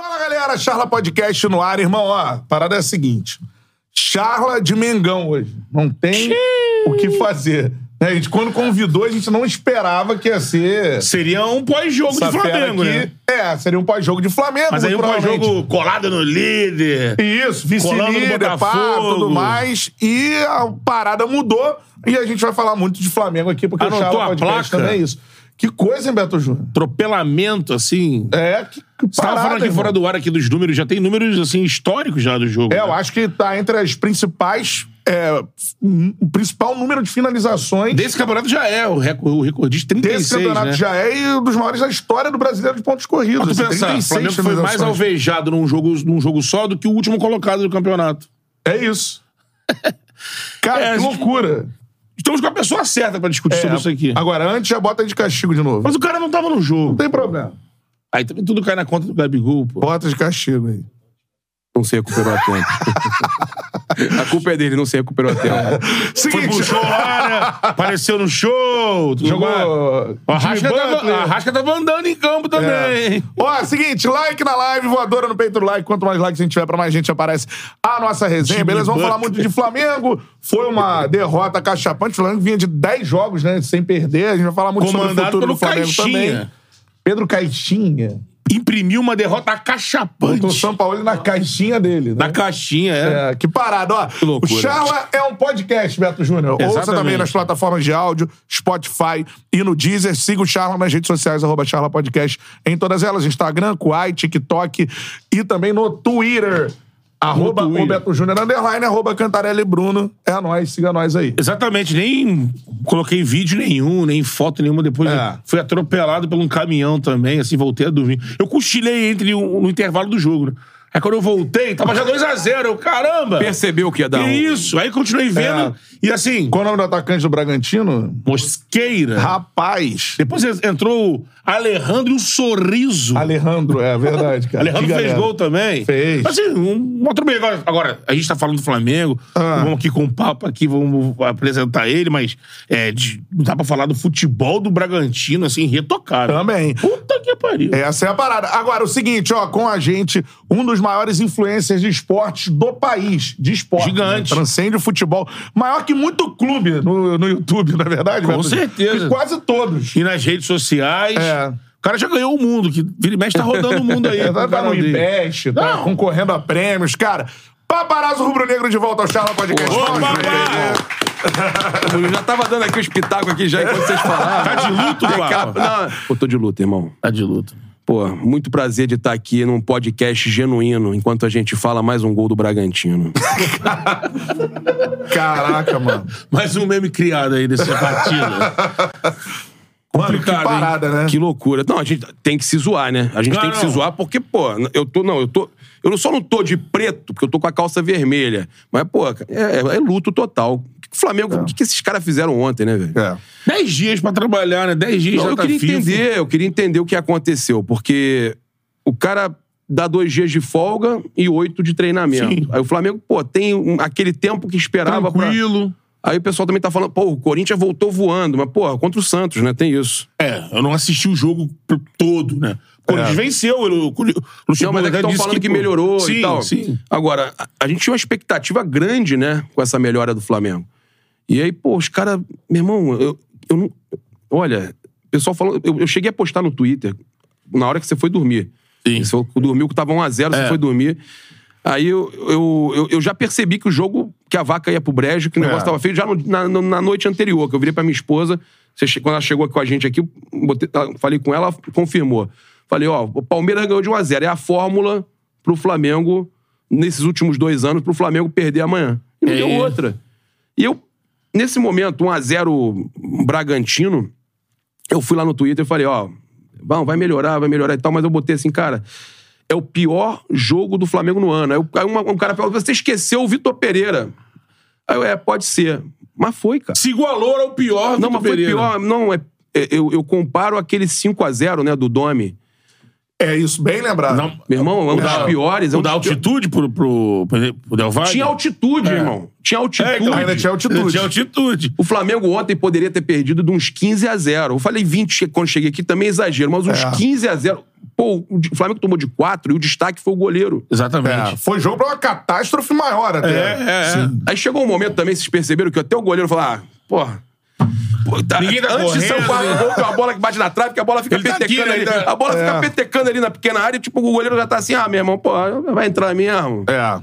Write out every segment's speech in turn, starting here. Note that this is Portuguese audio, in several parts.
Fala galera, Charla Podcast no ar, irmão. Ó, a parada é a seguinte: Charla de Mengão hoje. Não tem o que fazer. Né, A gente, quando convidou, a gente não esperava que ia ser. Seria um pós-jogo de Flamengo, aqui. né? É, seria um pós-jogo de Flamengo. Mas aí um pós-jogo colado no líder. Isso, vice-líder, pá, tudo mais. E a parada mudou. E a gente vai falar muito de Flamengo aqui, porque Anotou o Charla Podcast placa? também é isso. Que coisa, hein, Beto Júnior? Atropelamento, assim. É, que, que Você tava parada, falando aqui fora do ar aqui dos números, já tem números, assim, históricos já do jogo. É, eu né? acho que tá entre as principais. É, o principal número de finalizações Desse campeonato já é o, recor o recordista 36, desse campeonato né? já é e um dos maiores da história do brasileiro de pontos corridos. Mas tu assim, pensar, o 36 Flamengo foi mais alvejado num jogo, num jogo só do que o último colocado do campeonato. É isso. Cara, É, que loucura. Estamos com a pessoa certa pra discutir É, sobre isso aqui. Agora, antes já bota de castigo de novo. Mas o cara não tava no jogo. Não tem problema. Aí também tudo cai na conta do Gabigol, pô. Bota de castigo aí. Não se recuperou a tempo. a culpa é dele, não se recuperou a tempo. Foi Seguinte, pro show lá, né? Apareceu no show. jogou. Arrasca, Jimmy tava, a Arrasca tava andando em campo também. É. Ó, seguinte, like na live, voadora no peito do like. Quanto mais likes a gente tiver, pra mais gente aparece a nossa resenha, Jimmy beleza? Vamos falar muito de Flamengo. Foi uma derrota cachapante. O Flamengo vinha de 10 jogos, né? Sem perder. A gente vai falar muito sobre o Comandado futuro pelo do Flamengo Caixinha. também. Pedro Caixinha. Imprimiu uma derrota acachapante. Botou o São Paulo na caixinha dele, né? Na caixinha, é. É, que parada, ó. loucura. O Charla é um podcast, Beto Júnior. Ouça também nas plataformas de áudio, Spotify e no Deezer. Siga o Charla nas redes sociais, arroba Charla Podcast, em todas elas, Instagram, Kuai, TikTok e também no Twitter. Arroba Twitter. o Beto Júnior, underline, arroba Cantarelli Bruno. É nóis, siga nós aí. Exatamente, nem coloquei vídeo nenhum, nem foto nenhuma. Depois É. fui atropelado por um caminhão também, assim, voltei a dormir. Eu cochilei entre o- no intervalo do jogo, né? Aí quando eu voltei, tava já 2x0. Eu, caramba! Percebeu que ia dar Que um... isso? Aí continuei vendo. É. E assim, Qual o nome do atacante do Bragantino? Mosqueira. Rapaz. Depois entrou o Alejandro e o Sorriso. Alejandro, é verdade, cara. Alejandro fez gol também. Fez. Assim, um, um outro bem. Agora, agora, a gente tá falando do Flamengo. Ah. Vamos aqui com o papo aqui, vamos apresentar ele, mas é, de- não dá pra falar do futebol do Bragantino, assim, retocado. Também. Puta que pariu. Essa é a parada. Agora, o seguinte, ó, com a gente, um dos maiores influencers de esportes do país. De esporte. Gigante. Né? Transcende o futebol. Maior que muito clube no, no YouTube, na é verdade. Com Beto? certeza. Que Quase todos. E nas redes sociais. É. O cara já ganhou o mundo, que vira e mexe tá rodando o mundo aí. É, o tá no. Invest, tá Não. concorrendo a prêmios. Cara, paparazzo rubro-negro de volta ao Charla Podcast. Ô, ver. Eu já tava dando aqui os pitacos aqui já enquanto vocês falavam. Tá de luto, Papa? capa- Não, Pô, tô de luto, irmão. Tá de luto. Pô, muito prazer de estar aqui num podcast genuíno, enquanto a gente fala mais um gol do Bragantino. Caraca, mano. Mais um meme criado aí dessa partida. Mano, que Complicado, hein? parada, né? Que loucura. Não, a gente tem que se zoar, né? A gente Não, tem que não. se zoar porque, pô, eu tô. Não, eu tô. Eu só não tô de preto, porque eu tô com a calça vermelha. Mas, pô, é, é luto total. O que o Flamengo. O que, que esses caras fizeram ontem, né, velho? É. Dez dias pra trabalhar, né? Dez dias Não, já eu tá queria FIFA. entender, eu queria entender o que aconteceu, porque o cara dá dois dias de folga e oito de treinamento. Sim. Aí o Flamengo, pô, tem um- aquele tempo que esperava pra... Aí o pessoal também tá falando, pô, o Corinthians voltou voando, mas, pô, contra o Santos, né? Tem isso. É, eu não assisti o jogo todo, né? O Corinthians venceu. O, o, o Não, mas é que estão falando que, pô, melhorou sim, e tal. Sim, Agora, a, gente tinha uma expectativa grande, né, com essa melhora do Flamengo. E aí, pô, os caras. Meu irmão, eu, eu não. Olha, o pessoal falou. Eu, eu cheguei a postar no Twitter na hora que você foi dormir. Sim. Você dormiu que tava 1x0, você É. foi dormir. Aí eu, eu, eu, eu já percebi que o jogo, que a vaca ia pro brejo, que o negócio É. tava feio já no- na, na noite anterior, que eu virei pra minha esposa. você quando ela chegou com a gente aqui, botei- ela- falei com ela, ela confirmou. Falei, ó, o Palmeiras ganhou de 1x0. É a fórmula pro Flamengo, nesses últimos dois anos, pro Flamengo perder amanhã. E não É. deu outra. E eu, nesse momento, 1x0 Bragantino, eu fui lá no Twitter e falei, ó, bom, vai melhorar, vai melhorar e tal, mas eu botei assim, cara, é o pior jogo do Flamengo no ano. Aí, uma- um cara falou, você esqueceu o Vitor Pereira. Aí eu, é, pode ser. Mas foi, cara. Se igualou ao pior Não, Vitor mas foi Pereira. pior. Não, é, é- eu, eu comparo aquele 5x0, né, do Domi. É isso, bem lembrado. Não, Meu irmão, é um dos piores. É um o da altitude pro, pro, pro Del Valle? Tinha altitude, É. irmão. Tinha altitude. É, então, Ainda tinha altitude. Tinha altitude. O Flamengo ontem poderia ter perdido de uns 15 a 0. Eu falei 20 quando cheguei aqui, também é exagero, mas uns É. 15 a 0. Pô, o Flamengo tomou de 4 e o destaque foi o goleiro. Exatamente. É, foi jogo pra uma catástrofe maior até. É, é, é. Aí chegou um momento também, vocês perceberam que até o goleiro falou: ah, porra. Tá- Ninguém tá antes de ser o correndo, quarto né? gol, tem uma bola que bate na trave, que a bola fica Ele tá aqui, petecando né? ali. Tá- A bola É. fica petecando ali na pequena área, e, tipo, o goleiro já tá assim, ah, meu irmão, pô, vai entrar mesmo. É.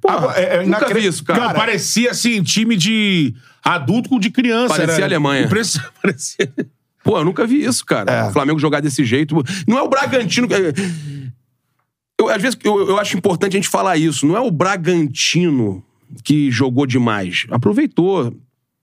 Porra, é- é nunca vi isso, cara. Não, parecia assim, time de adulto com de criança. Parecia era- Alemanha. Parecia, parecia... Pô, eu nunca vi isso, cara. É. O Flamengo jogar desse jeito. Não é o Bragantino. Eu, às vezes eu, eu acho importante a gente falar isso. Não é o Bragantino que jogou demais. Aproveitou,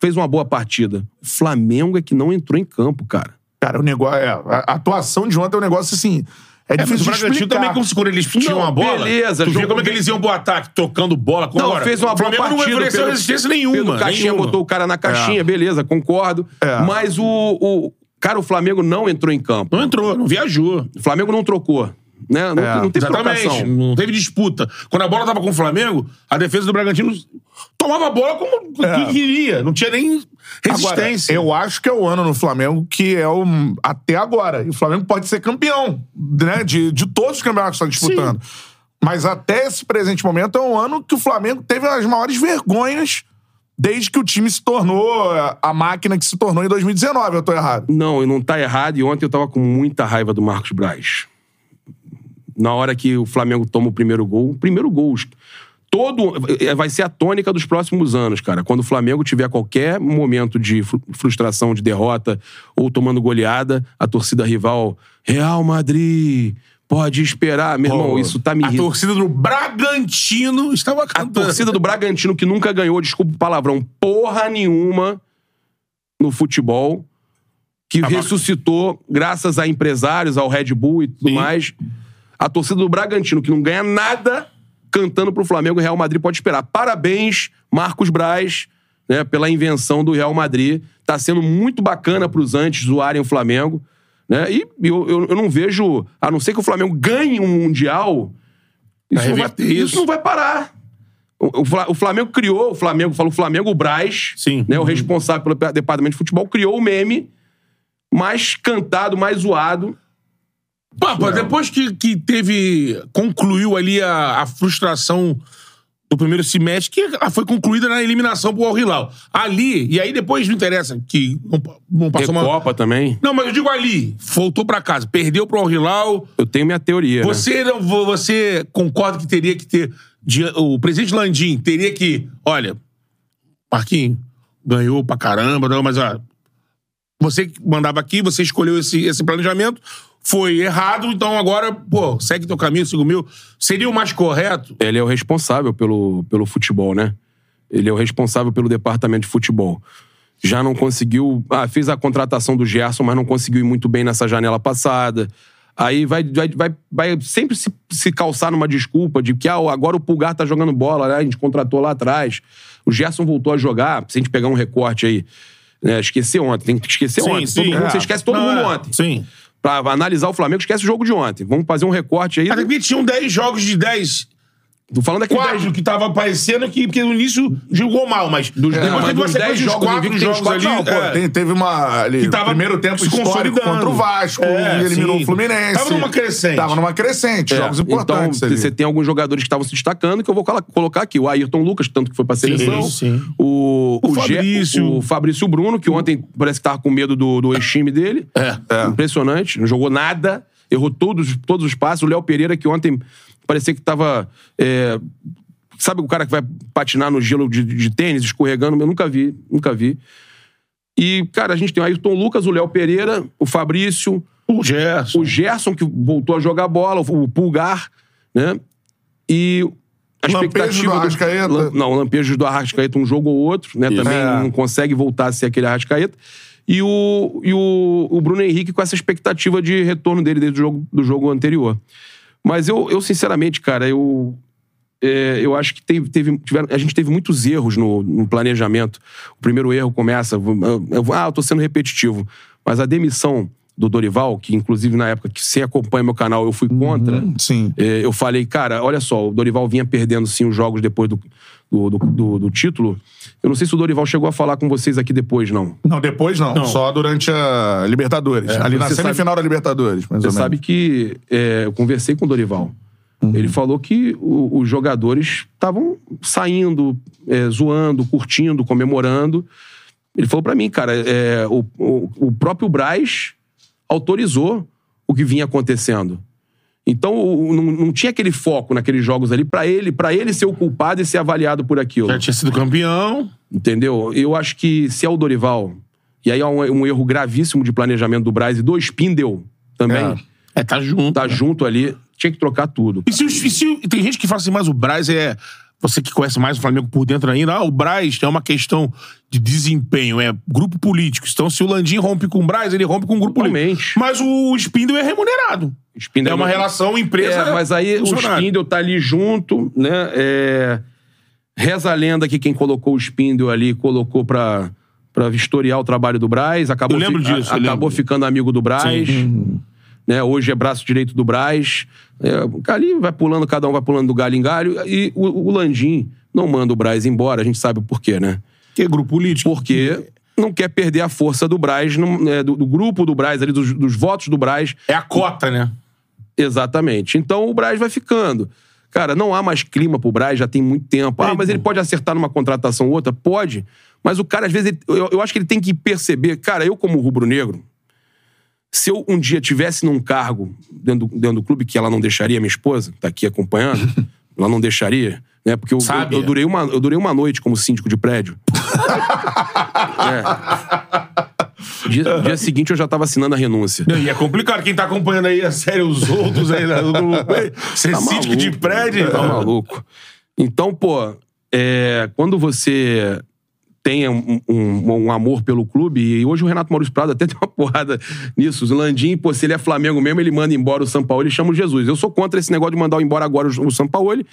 fez uma boa partida. O Flamengo é que não entrou em campo, cara. Cara, o negócio. É, a atuação de ontem é um negócio assim. É É, mas o difícil Bragantino explicar. também, como se quando eles tinham a bola. beleza, tu jogou como é que eles iam pro ataque, tocando bola. Como Não, agora. fez uma o boa Flamengo partida. não ofereceu Pedro- resistência nenhuma. Pedro Caixinha nenhuma. botou o cara na caixinha, beleza, concordo. É. Mas o, o. Cara, o Flamengo não entrou em campo. Não entrou, não viajou. O Flamengo não trocou. Né? Não, É, não teve Exatamente. trocação. Não teve disputa. Quando a bola tava com o Flamengo, a defesa do Bragantino tomava a bola como É. que queria. Não tinha nem Agora, resistência. eu acho que é o ano no Flamengo que é o. Até agora. E o Flamengo pode ser campeão, né? De, de todos os campeonatos que está disputando. Mas até esse presente momento é um ano que o Flamengo teve as maiores vergonhas desde que o time se tornou a- a máquina que se tornou em 2019. Eu tô errado. Não, e não tá errado. E ontem eu tava com muita raiva do Marcos Braz. Na hora que o Flamengo toma o primeiro gol, o primeiro gol. Todo. é, Vai ser a tônica dos próximos anos, cara. Quando o Flamengo tiver qualquer momento de fru- frustração, de derrota, ou tomando goleada, a torcida rival, Real Madrid, pode esperar. Meu irmão, Pô, isso tá me a irritando. torcida do Bragantino estava A cantando. torcida do Bragantino, que nunca ganhou, desculpa o palavrão, porra nenhuma no futebol, que ressuscitou graças a empresários, ao Red Bull e tudo Sim. mais. A torcida do Bragantino, que não ganha nada, cantando pro Flamengo, o Real Madrid pode esperar. Parabéns, Marcos Braz, né, pela invenção do Real Madrid. Tá sendo muito bacana pros antes zoarem o Flamengo. Né? E eu, eu, eu não vejo, a não ser que o Flamengo ganhe um Mundial, isso, não vai, isso. isso não vai parar. O, o Fla- o Flamengo criou, o Flamengo, falo o Flamengo, o Braz, Sim. né, o responsável pelo pe- departamento de futebol, criou o meme mais cantado, mais zoado. Papa, depois que, que teve. concluiu ali a, a frustração do primeiro semestre, que ela foi concluída na eliminação pro Al Hilal. Ali, e aí depois não interessa, que não, não passou uma. Recopa também. Não, mas eu digo ali, voltou pra casa, perdeu pro Al Hilal. Eu tenho minha teoria. né? Você, não, você concorda que teria que ter. O presidente Landim teria que. Olha, Marquinhos, ganhou pra caramba, não, mas ó. Você que mandava aqui, você escolheu esse, esse planejamento, foi errado, então agora, pô, segue teu caminho, siga o meu. Seria o mais correto? Ele é o responsável pelo, pelo futebol, né? Ele é o responsável pelo departamento de futebol. Já não conseguiu. Ah, fez a contratação do Gerson, mas não conseguiu ir muito bem nessa janela passada. Aí vai, vai, vai, vai sempre se, se calçar numa desculpa de que ah, agora o Pulgar tá jogando bola, né? a gente contratou lá atrás. O Gerson voltou a jogar, se a gente pegar um recorte aí. Né? Esquecer ontem, tem que esquecer ontem. todo mundo, é. Você esquece todo Não, mundo é, ontem. Sim. Pra analisar o Flamengo, esquece o jogo de ontem. Vamos fazer um recorte aí. Porque tinham 10 jogos de 10. Tô falando aqui Quatro que tava aparecendo que, porque no início jogou mal, mas Dos- depois é, mas teve uma sequência 10 de jogos quatro jogos ali. quatro, Não, pô, é. tem- teve uma. Ali, Que tava primeiro tempo se histórico contra o Vasco, É, e eliminou sim. o Fluminense. Tava numa crescente. Tava numa crescente, É, jogos então, importantes ali. você tem alguns jogadores que estavam se destacando que eu vou colo- colocar aqui. O Ayrton Lucas, tanto que foi pra seleção. sim. O, O Gé- Fabrício. o Fabrício Bruno, que ontem parece que tava com medo do, do ex-time dele. É. Impressionante. Não jogou nada. Errou todos, todos os passos. O Léo Pereira, que ontem parecia que tava... é, sabe o cara que vai patinar no gelo de, de tênis, escorregando? Eu nunca vi, nunca vi. E, cara, a gente tem o Ayrton Lucas, o Léo Pereira, o Fabrício, O Gerson. o Gerson, que voltou a jogar bola, o Pulgar, né? E a Lampejos expectativa. do Arrascaeta. Lam- Não, Lampejos do Arrascaeta, um jogo ou outro, né? Também É. não consegue voltar a ser aquele Arrascaeta. E o, e o, o Bruno Henrique com essa expectativa de retorno dele desde o jogo, do jogo anterior. Mas eu, eu sinceramente, cara, eu. é, eu acho que teve, teve- tiveram- a gente teve muitos erros no, no planejamento. O primeiro erro começa. eu- ah, eu tô sendo repetitivo. Mas a demissão do Dorival, que inclusive na época que você acompanha meu canal, eu fui contra. Hum, sim. É, eu falei, cara, olha só, o Dorival vinha perdendo sim os jogos depois do, do, do, do- do título. Eu não sei se o Dorival chegou a falar com vocês aqui depois, não. Não, depois não. Só durante a Libertadores. Ali na você semifinal da Libertadores, mais Você ou menos. sabe que é, eu conversei com o Dorival. Ele falou que o- os jogadores estavam saindo, é, zoando, curtindo, comemorando. Ele falou pra mim, cara, é, o, o- o próprio Braz autorizou o que vinha acontecendo. Então não, não tinha aquele foco naqueles jogos ali pra ele, para ele ser o culpado e ser avaliado por aquilo. Já tinha sido campeão. Entendeu? Eu acho que se é o Dorival, e aí há um, um erro gravíssimo de planejamento do Braz e do Spindel também, É. É, tá junto. tá junto ali, tinha que trocar tudo. E se, e se- tem gente que fala assim, mas o Braz é. Você que conhece mais o Flamengo por dentro ainda, ah, o Braz é uma questão de desempenho, é grupo político. Então, se o Landim rompe com o Braz, ele rompe com o grupo Totalmente. político. Mas o Spindle é remunerado. Spindel é uma relação empresa. É, mas aí o. Spindel tá ali junto, né? É... Reza a lenda que quem colocou o Spindel ali colocou pra, pra vistoriar o trabalho do Braz. Acabou, Eu lembro fi- disso, a- eu acabou lembro. ficando amigo do Braz. Né? Hoje é braço direito do Braz. É, ali vai pulando, cada um vai pulando do galho em galho. E o, o Landim não manda o Braz embora, a gente sabe o porquê, né? Que é grupo político. Porque não quer perder a força do Braz, né, do, do grupo do Braz, ali, dos, dos votos do Braz. É a cota, né? Exatamente. Então o Braz vai ficando. Cara, não há mais clima pro Braz, já tem muito tempo. Ah, mas ele pode acertar numa contratação ou outra? Pode. Mas o cara, às vezes, ele- eu, eu acho que ele tem que perceber. Cara, eu, como rubro-negro, se eu um dia tivesse num cargo dentro do, dentro do clube, que ela não deixaria, minha esposa, tá aqui acompanhando, ela não deixaria, né? Porque eu, Sabe. eu, eu durei uma, eu durei uma noite como síndico de prédio. é. Dia, dia seguinte eu já tava assinando a renúncia. Não, E é complicado. Quem tá acompanhando aí a série Os Outros aí né, ser Tá síndico de prédio. Tá maluco. Então, pô, é, quando você tem um, um- um amor pelo clube, e hoje o Renato Maurício Prado até tem uma porrada nisso. O Landim, pô, se ele é Flamengo mesmo, ele manda embora o Sampaoli e chama o Jesus. Eu sou contra esse negócio de mandar embora agora o, o Sampaoli,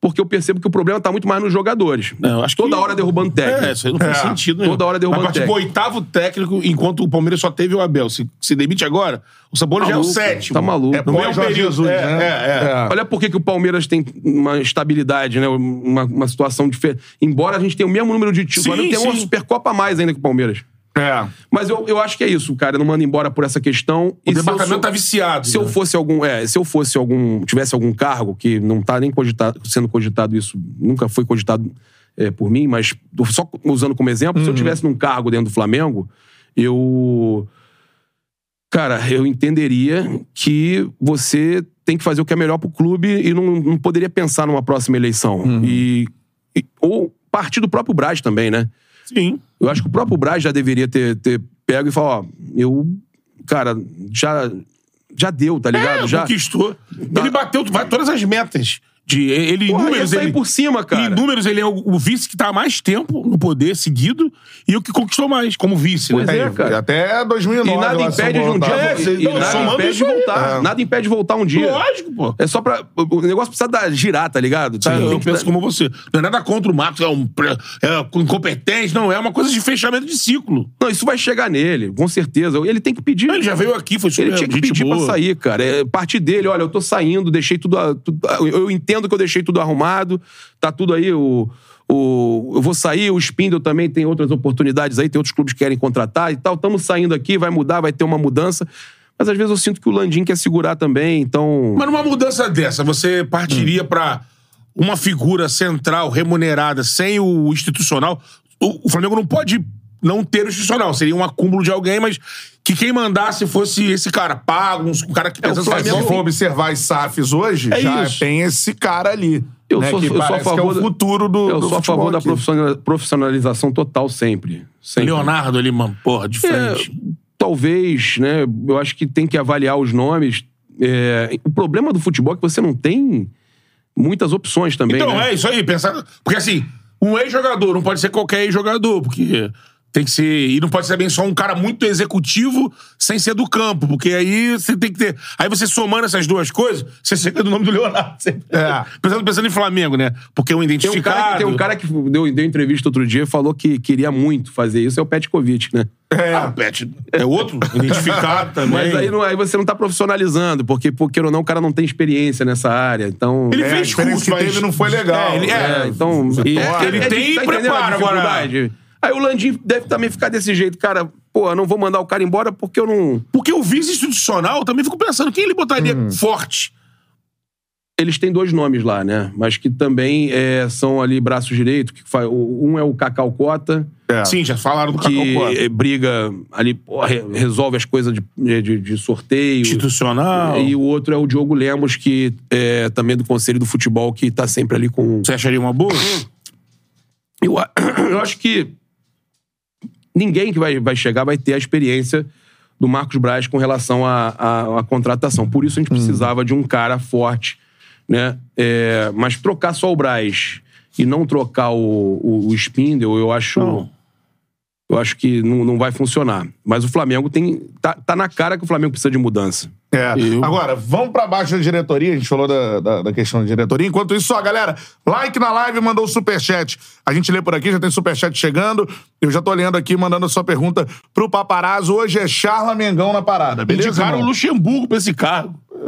porque eu percebo que o problema tá muito mais nos jogadores. Não, acho Toda que- hora derrubando técnico. É, isso aí não faz É. sentido, né? Toda hora derrubando Mas, tipo, o técnico. oitavo técnico, enquanto o Palmeiras só teve o Abel. Se, se demite agora, o Sabola já é o sétimo. tá maluco. É É pós mesmo Jorge período. Jesus, é, né? É, é. Olha por que que o Palmeiras tem uma estabilidade, né? Uma, uma situação diferente. Embora a gente tenha o mesmo número de títulos, agora tem uma. Supercopa a mais ainda que o Palmeiras. É. Mas eu, eu acho que é isso, cara não manda embora por essa questão. O E eu departamento sou- tá viciado. Se eu né? fosse algum, é, se eu fosse algum, tivesse algum cargo que não tá nem cogitado, sendo cogitado isso, nunca foi cogitado é, por mim, mas só usando como exemplo, se eu tivesse num cargo dentro do Flamengo, eu cara, eu entenderia que você tem que fazer o que é melhor pro clube e não, não poderia pensar numa próxima eleição. E, e- ou partir do próprio Braz também, né? Sim. Eu acho que o próprio Braz já deveria ter, ter pego e falar, ó, eu, cara, já, já deu, tá ligado? É, já conquistou. Ele bateu vai, todas as metas. De, ele, em Porra, números, ele, por cima, cara. Em números, ele é o, o vice que tá há mais tempo no poder, seguido, e o que conquistou mais, como vice, Pois né? é, cara. Até 2009. E nada impede de um Paulo dia. É, e não, nada impede de voltar. Nada impede de voltar um dia. Lógico, pô. É só pra. O negócio precisa dar, girar, tá ligado? Tá? Eu Tem que penso como você. Não é nada contra o Marcos, é um é incompetente, não. É uma coisa de fechamento de ciclo. Não, isso vai chegar nele, com certeza. Ele tem que pedir. Ele já veio aqui, foi super Ele tinha que pedir boa. pra sair, cara. É parte dele, olha, eu tô saindo, deixei tudo, a- tudo- Eu entendo que eu deixei tudo arrumado, tá tudo aí, o. o eu vou sair, o Spindle também tem outras oportunidades aí, tem outros clubes que querem contratar e tal. Estamos saindo aqui, vai mudar, vai ter uma mudança. Mas às vezes eu sinto que o Landim quer segurar também, então. Mas numa mudança dessa, você partiria Hum. pra uma figura central, remunerada, sem o institucional? O, o Flamengo não pode não ter o institucional. Seria um acúmulo de alguém, mas que quem mandasse fosse esse cara pago, um, cara que pensa É, o Flamengo- Se for observar as SAFs hoje, É já isso. tem esse cara ali. Eu né, sou, eu sou a parece que é favor o da- futuro do Eu do sou a favor da aqui. profissional- profissionalização total sempre. sempre. Leonardo ali, mano, porra, de frente. É, talvez, né? Eu acho que tem que avaliar os nomes. É, o problema do futebol é que você não tem muitas opções também. Então, né? é isso aí, pensar. Porque assim, um ex-jogador não pode ser qualquer ex-jogador, porque Tem que ser. E não pode ser também só um cara muito executivo sem ser do campo, porque aí você tem que ter. Aí você somando essas duas coisas, você chega do nome do Leonardo. Você- É. Pensando, pensando em Flamengo, né? Porque é um Tem um, identificado. cara que, tem um cara que deu, deu entrevista outro dia e falou que queria muito fazer isso, é o Petkovic, né? Ah, Pet, é outro identificado também. Mas aí, não- aí você não tá profissionalizando, porque, porque ou não, o cara não tem experiência nessa área. Então. Ele É, a fez experiência curso, que mas... não foi legal. É, ele, é, É, então. e- É, ele é, tem tá preparo agora. Aí o Landim deve também ficar desse jeito, cara. Pô, eu não vou mandar o cara embora porque eu não. Porque o vice institucional, eu também fico pensando, quem ele botaria forte? Eles têm dois nomes lá, né? Mas que também é, são ali braços direitos. Que faz, um é o Cacau Cota, É. Sim, já falaram do que Cacau Cota. eh, briga ali, resolve as coisas de, de, de sorteio. Institucional. E o outro é o Diogo Lemos, que é também do Conselho do Futebol, que tá sempre ali com. Você acharia uma boa? Eu, eu acho que ninguém que vai, vai chegar vai ter a experiência do Marcos Braz com relação à contratação. Por isso a gente precisava de um cara forte, né? É, mas trocar só o Braz e não trocar o, o, o Spindle, eu acho. Não. Eu acho que não, não vai funcionar. Mas o Flamengo tem. Tá, tá na cara que o Flamengo precisa de mudança. É. Eu- Agora, vamos pra baixo da diretoria. A gente falou da, da, da questão da diretoria. Enquanto isso, ó, galera, like na live, mandou o superchat. A gente lê por aqui, já tem superchat chegando. Eu já tô lendo aqui, mandando a sua pergunta pro paparazzo. Hoje é Charla Mengão na parada, beleza? Indicaram o? Luxemburgo pra esse cargo.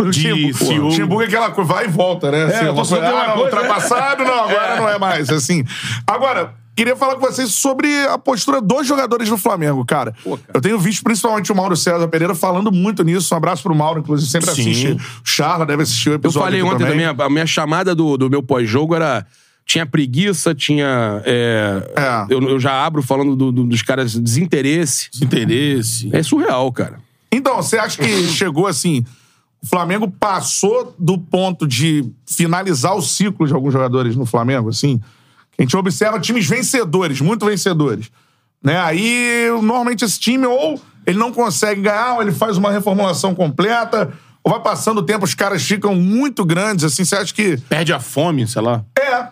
Luxemburgo. Luxemburgo é aquela coisa, vai e volta, né? Assim, eu uma coisa, ah, não, coisa, ultrapassado, não, agora não é mais, assim. Agora, queria falar com vocês sobre a postura dos jogadores do Flamengo, cara. Pô, cara. Eu tenho visto principalmente o Mauro César Pereira falando muito nisso. Um abraço pro Mauro, inclusive sempre Sim. assiste. O Charla deve assistir o Eu episódio falei aqui ontem também, a, a minha chamada do, do meu pós-jogo era. Tinha preguiça, tinha. é, É. Eu, eu já abro falando do- do- dos caras desinteresse. Desinteresse. É surreal, cara. Então, você acha que chegou assim... O Flamengo passou do ponto de finalizar o ciclo de alguns jogadores no Flamengo, assim? A gente observa times vencedores, muito vencedores. Né? Aí, normalmente, esse time ou ele não consegue ganhar, ou ele faz uma reformulação completa, ou vai passando o tempo, os caras ficam muito grandes, assim. Você acha que... Perde a fome, sei lá. É.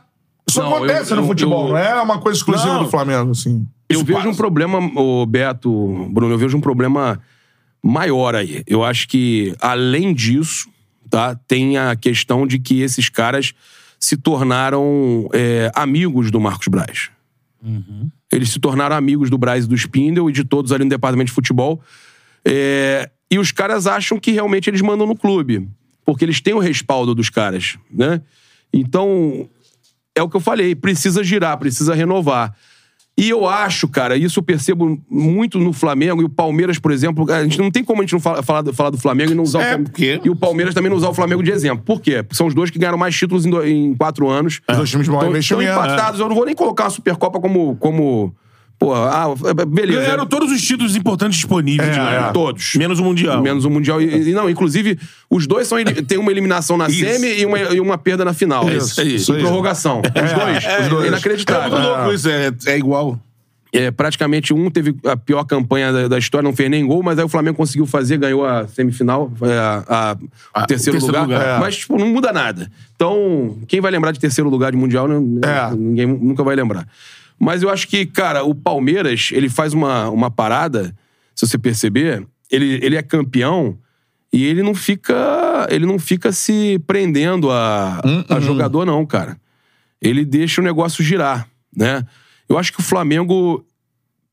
Isso Não, acontece eu- no eu- futebol, eu- não é uma coisa exclusiva Não. do Flamengo, assim. Eu Isso vejo passa. um problema, o Beto, Bruno, eu vejo um problema maior aí. Eu acho que, além disso, tá, tem a questão de que esses caras se tornaram é, amigos do Marcos Braz. Eles se tornaram amigos do Braz e do Spindle e de todos ali no departamento de futebol. É, e os caras acham que realmente eles mandam no clube. Porque eles têm o respaldo dos caras, né? Então, é o que eu falei, precisa girar, precisa renovar. E eu acho, cara, isso eu percebo muito no Flamengo e o Palmeiras, por exemplo. A gente não tem como a gente não fala- falar, do- falar do Flamengo e não usar É, o Flamengo. porque- E o Palmeiras também não usar o Flamengo de exemplo. Por quê? Porque são os dois que ganharam mais títulos em, do- em quatro anos. Os dois times de maior Estão- estão investimento. empatados. Eu não vou nem colocar a Supercopa como. como pô, ah, beleza. Ganharam todos os títulos importantes disponíveis. É, de ganhar. é. Todos. Menos o Mundial. Menos o Mundial. E, e não, inclusive, os dois são, tem uma eliminação na semi e uma, e uma perda na final. Isso, Em isso, prorrogação. Os dois. os dois. É Inacreditável. muito louco isso, é, é igual. É, praticamente um teve a pior campanha da, da história, não fez nem gol, mas aí o Flamengo conseguiu fazer, ganhou a semifinal, a, a- o Ah, terceiro, o terceiro lugar. lugar. É. Mas, tipo, não muda nada. Então, quem vai lembrar de terceiro lugar de Mundial, né, É. ninguém nunca vai lembrar. Mas eu acho que, cara, o Palmeiras, ele faz uma, uma parada, se você perceber, ele, ele é campeão e ele não fica ele não fica se prendendo a, a jogador, não, cara. Ele deixa o negócio girar, né? Eu acho que o Flamengo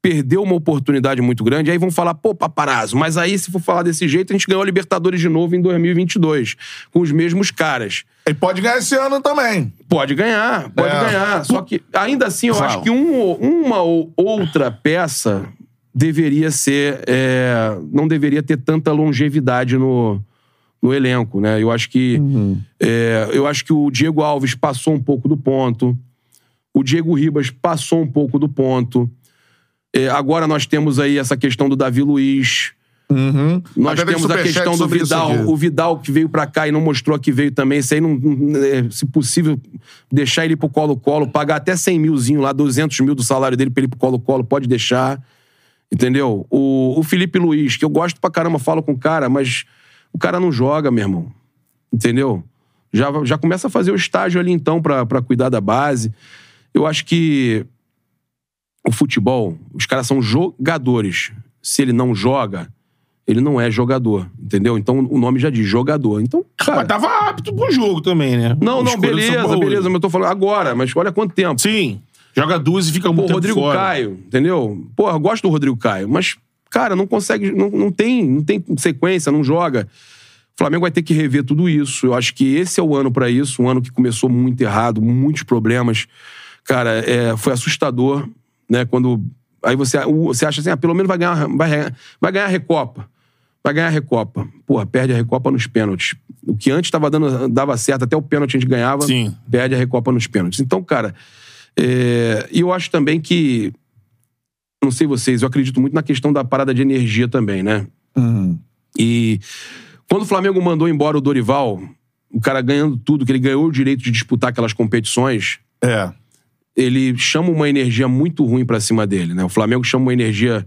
perdeu uma oportunidade muito grande. Aí vão falar, pô, paparazzo, mas aí se for falar desse jeito, a gente ganhou a Libertadores de novo em 2022, com os mesmos caras. E pode ganhar esse ano também. Pode ganhar, pode É. ganhar. Só que, ainda assim, eu Fala. acho que um uma ou outra peça deveria ser. é, não deveria ter tanta longevidade no, no elenco, né? Eu acho que. é, eu acho que o Diego Alves passou um pouco do ponto. O Diego Ribas passou um pouco do ponto. É, agora nós temos aí essa questão do Davi Luiz. Uhum. Nós Até tem temos a questão do Vidal. O Vidal que veio pra cá e não mostrou que veio também. Isso aí, não, é, se possível, deixar ele pro Colo-Colo, pagar até 100 milzinho lá, 200 mil do salário dele pra ele ir pro Colo-Colo, pode deixar. Entendeu? O, o Felipe Luiz, que eu gosto pra caramba, falo com o cara, mas o cara não joga, meu irmão. Entendeu? Já, já começa a fazer o estágio ali então pra, pra cuidar da base. Eu acho que o futebol, os caras são jogadores. Se ele não joga, ele não é jogador, entendeu? Então o nome já diz jogador. Então, cara, Mas tava apto pro jogo também, né? não, não, beleza, beleza, mas eu tô falando agora, mas olha quanto tempo. Sim. Joga duas e fica Pô, muito tempo Rodrigo fora. Caio, entendeu? Porra, eu gosto do Rodrigo Caio, mas, cara, não consegue, não, não tem, não tem sequência, não joga. O Flamengo vai ter que rever tudo isso. Eu acho que esse é o ano pra isso, um ano que começou muito errado, muitos problemas. Cara, é, foi assustador, né? Quando aí você, você acha assim, ah, pelo menos vai ganhar, vai, vai ganhar a Recopa. Vai ganhar a Recopa. Porra, perde a Recopa nos pênaltis. O que antes tava dando, dava certo, até o pênalti a gente ganhava, Sim. perde a Recopa nos pênaltis. Então, cara, é, e eu acho também que não sei vocês, eu acredito muito na questão da parada de energia também, né? Uhum. E quando o Flamengo mandou embora o Dorival, o cara ganhando tudo, que ele ganhou o direito de disputar aquelas competições, É. ele chama uma energia muito ruim pra cima dele, né? O Flamengo chama uma energia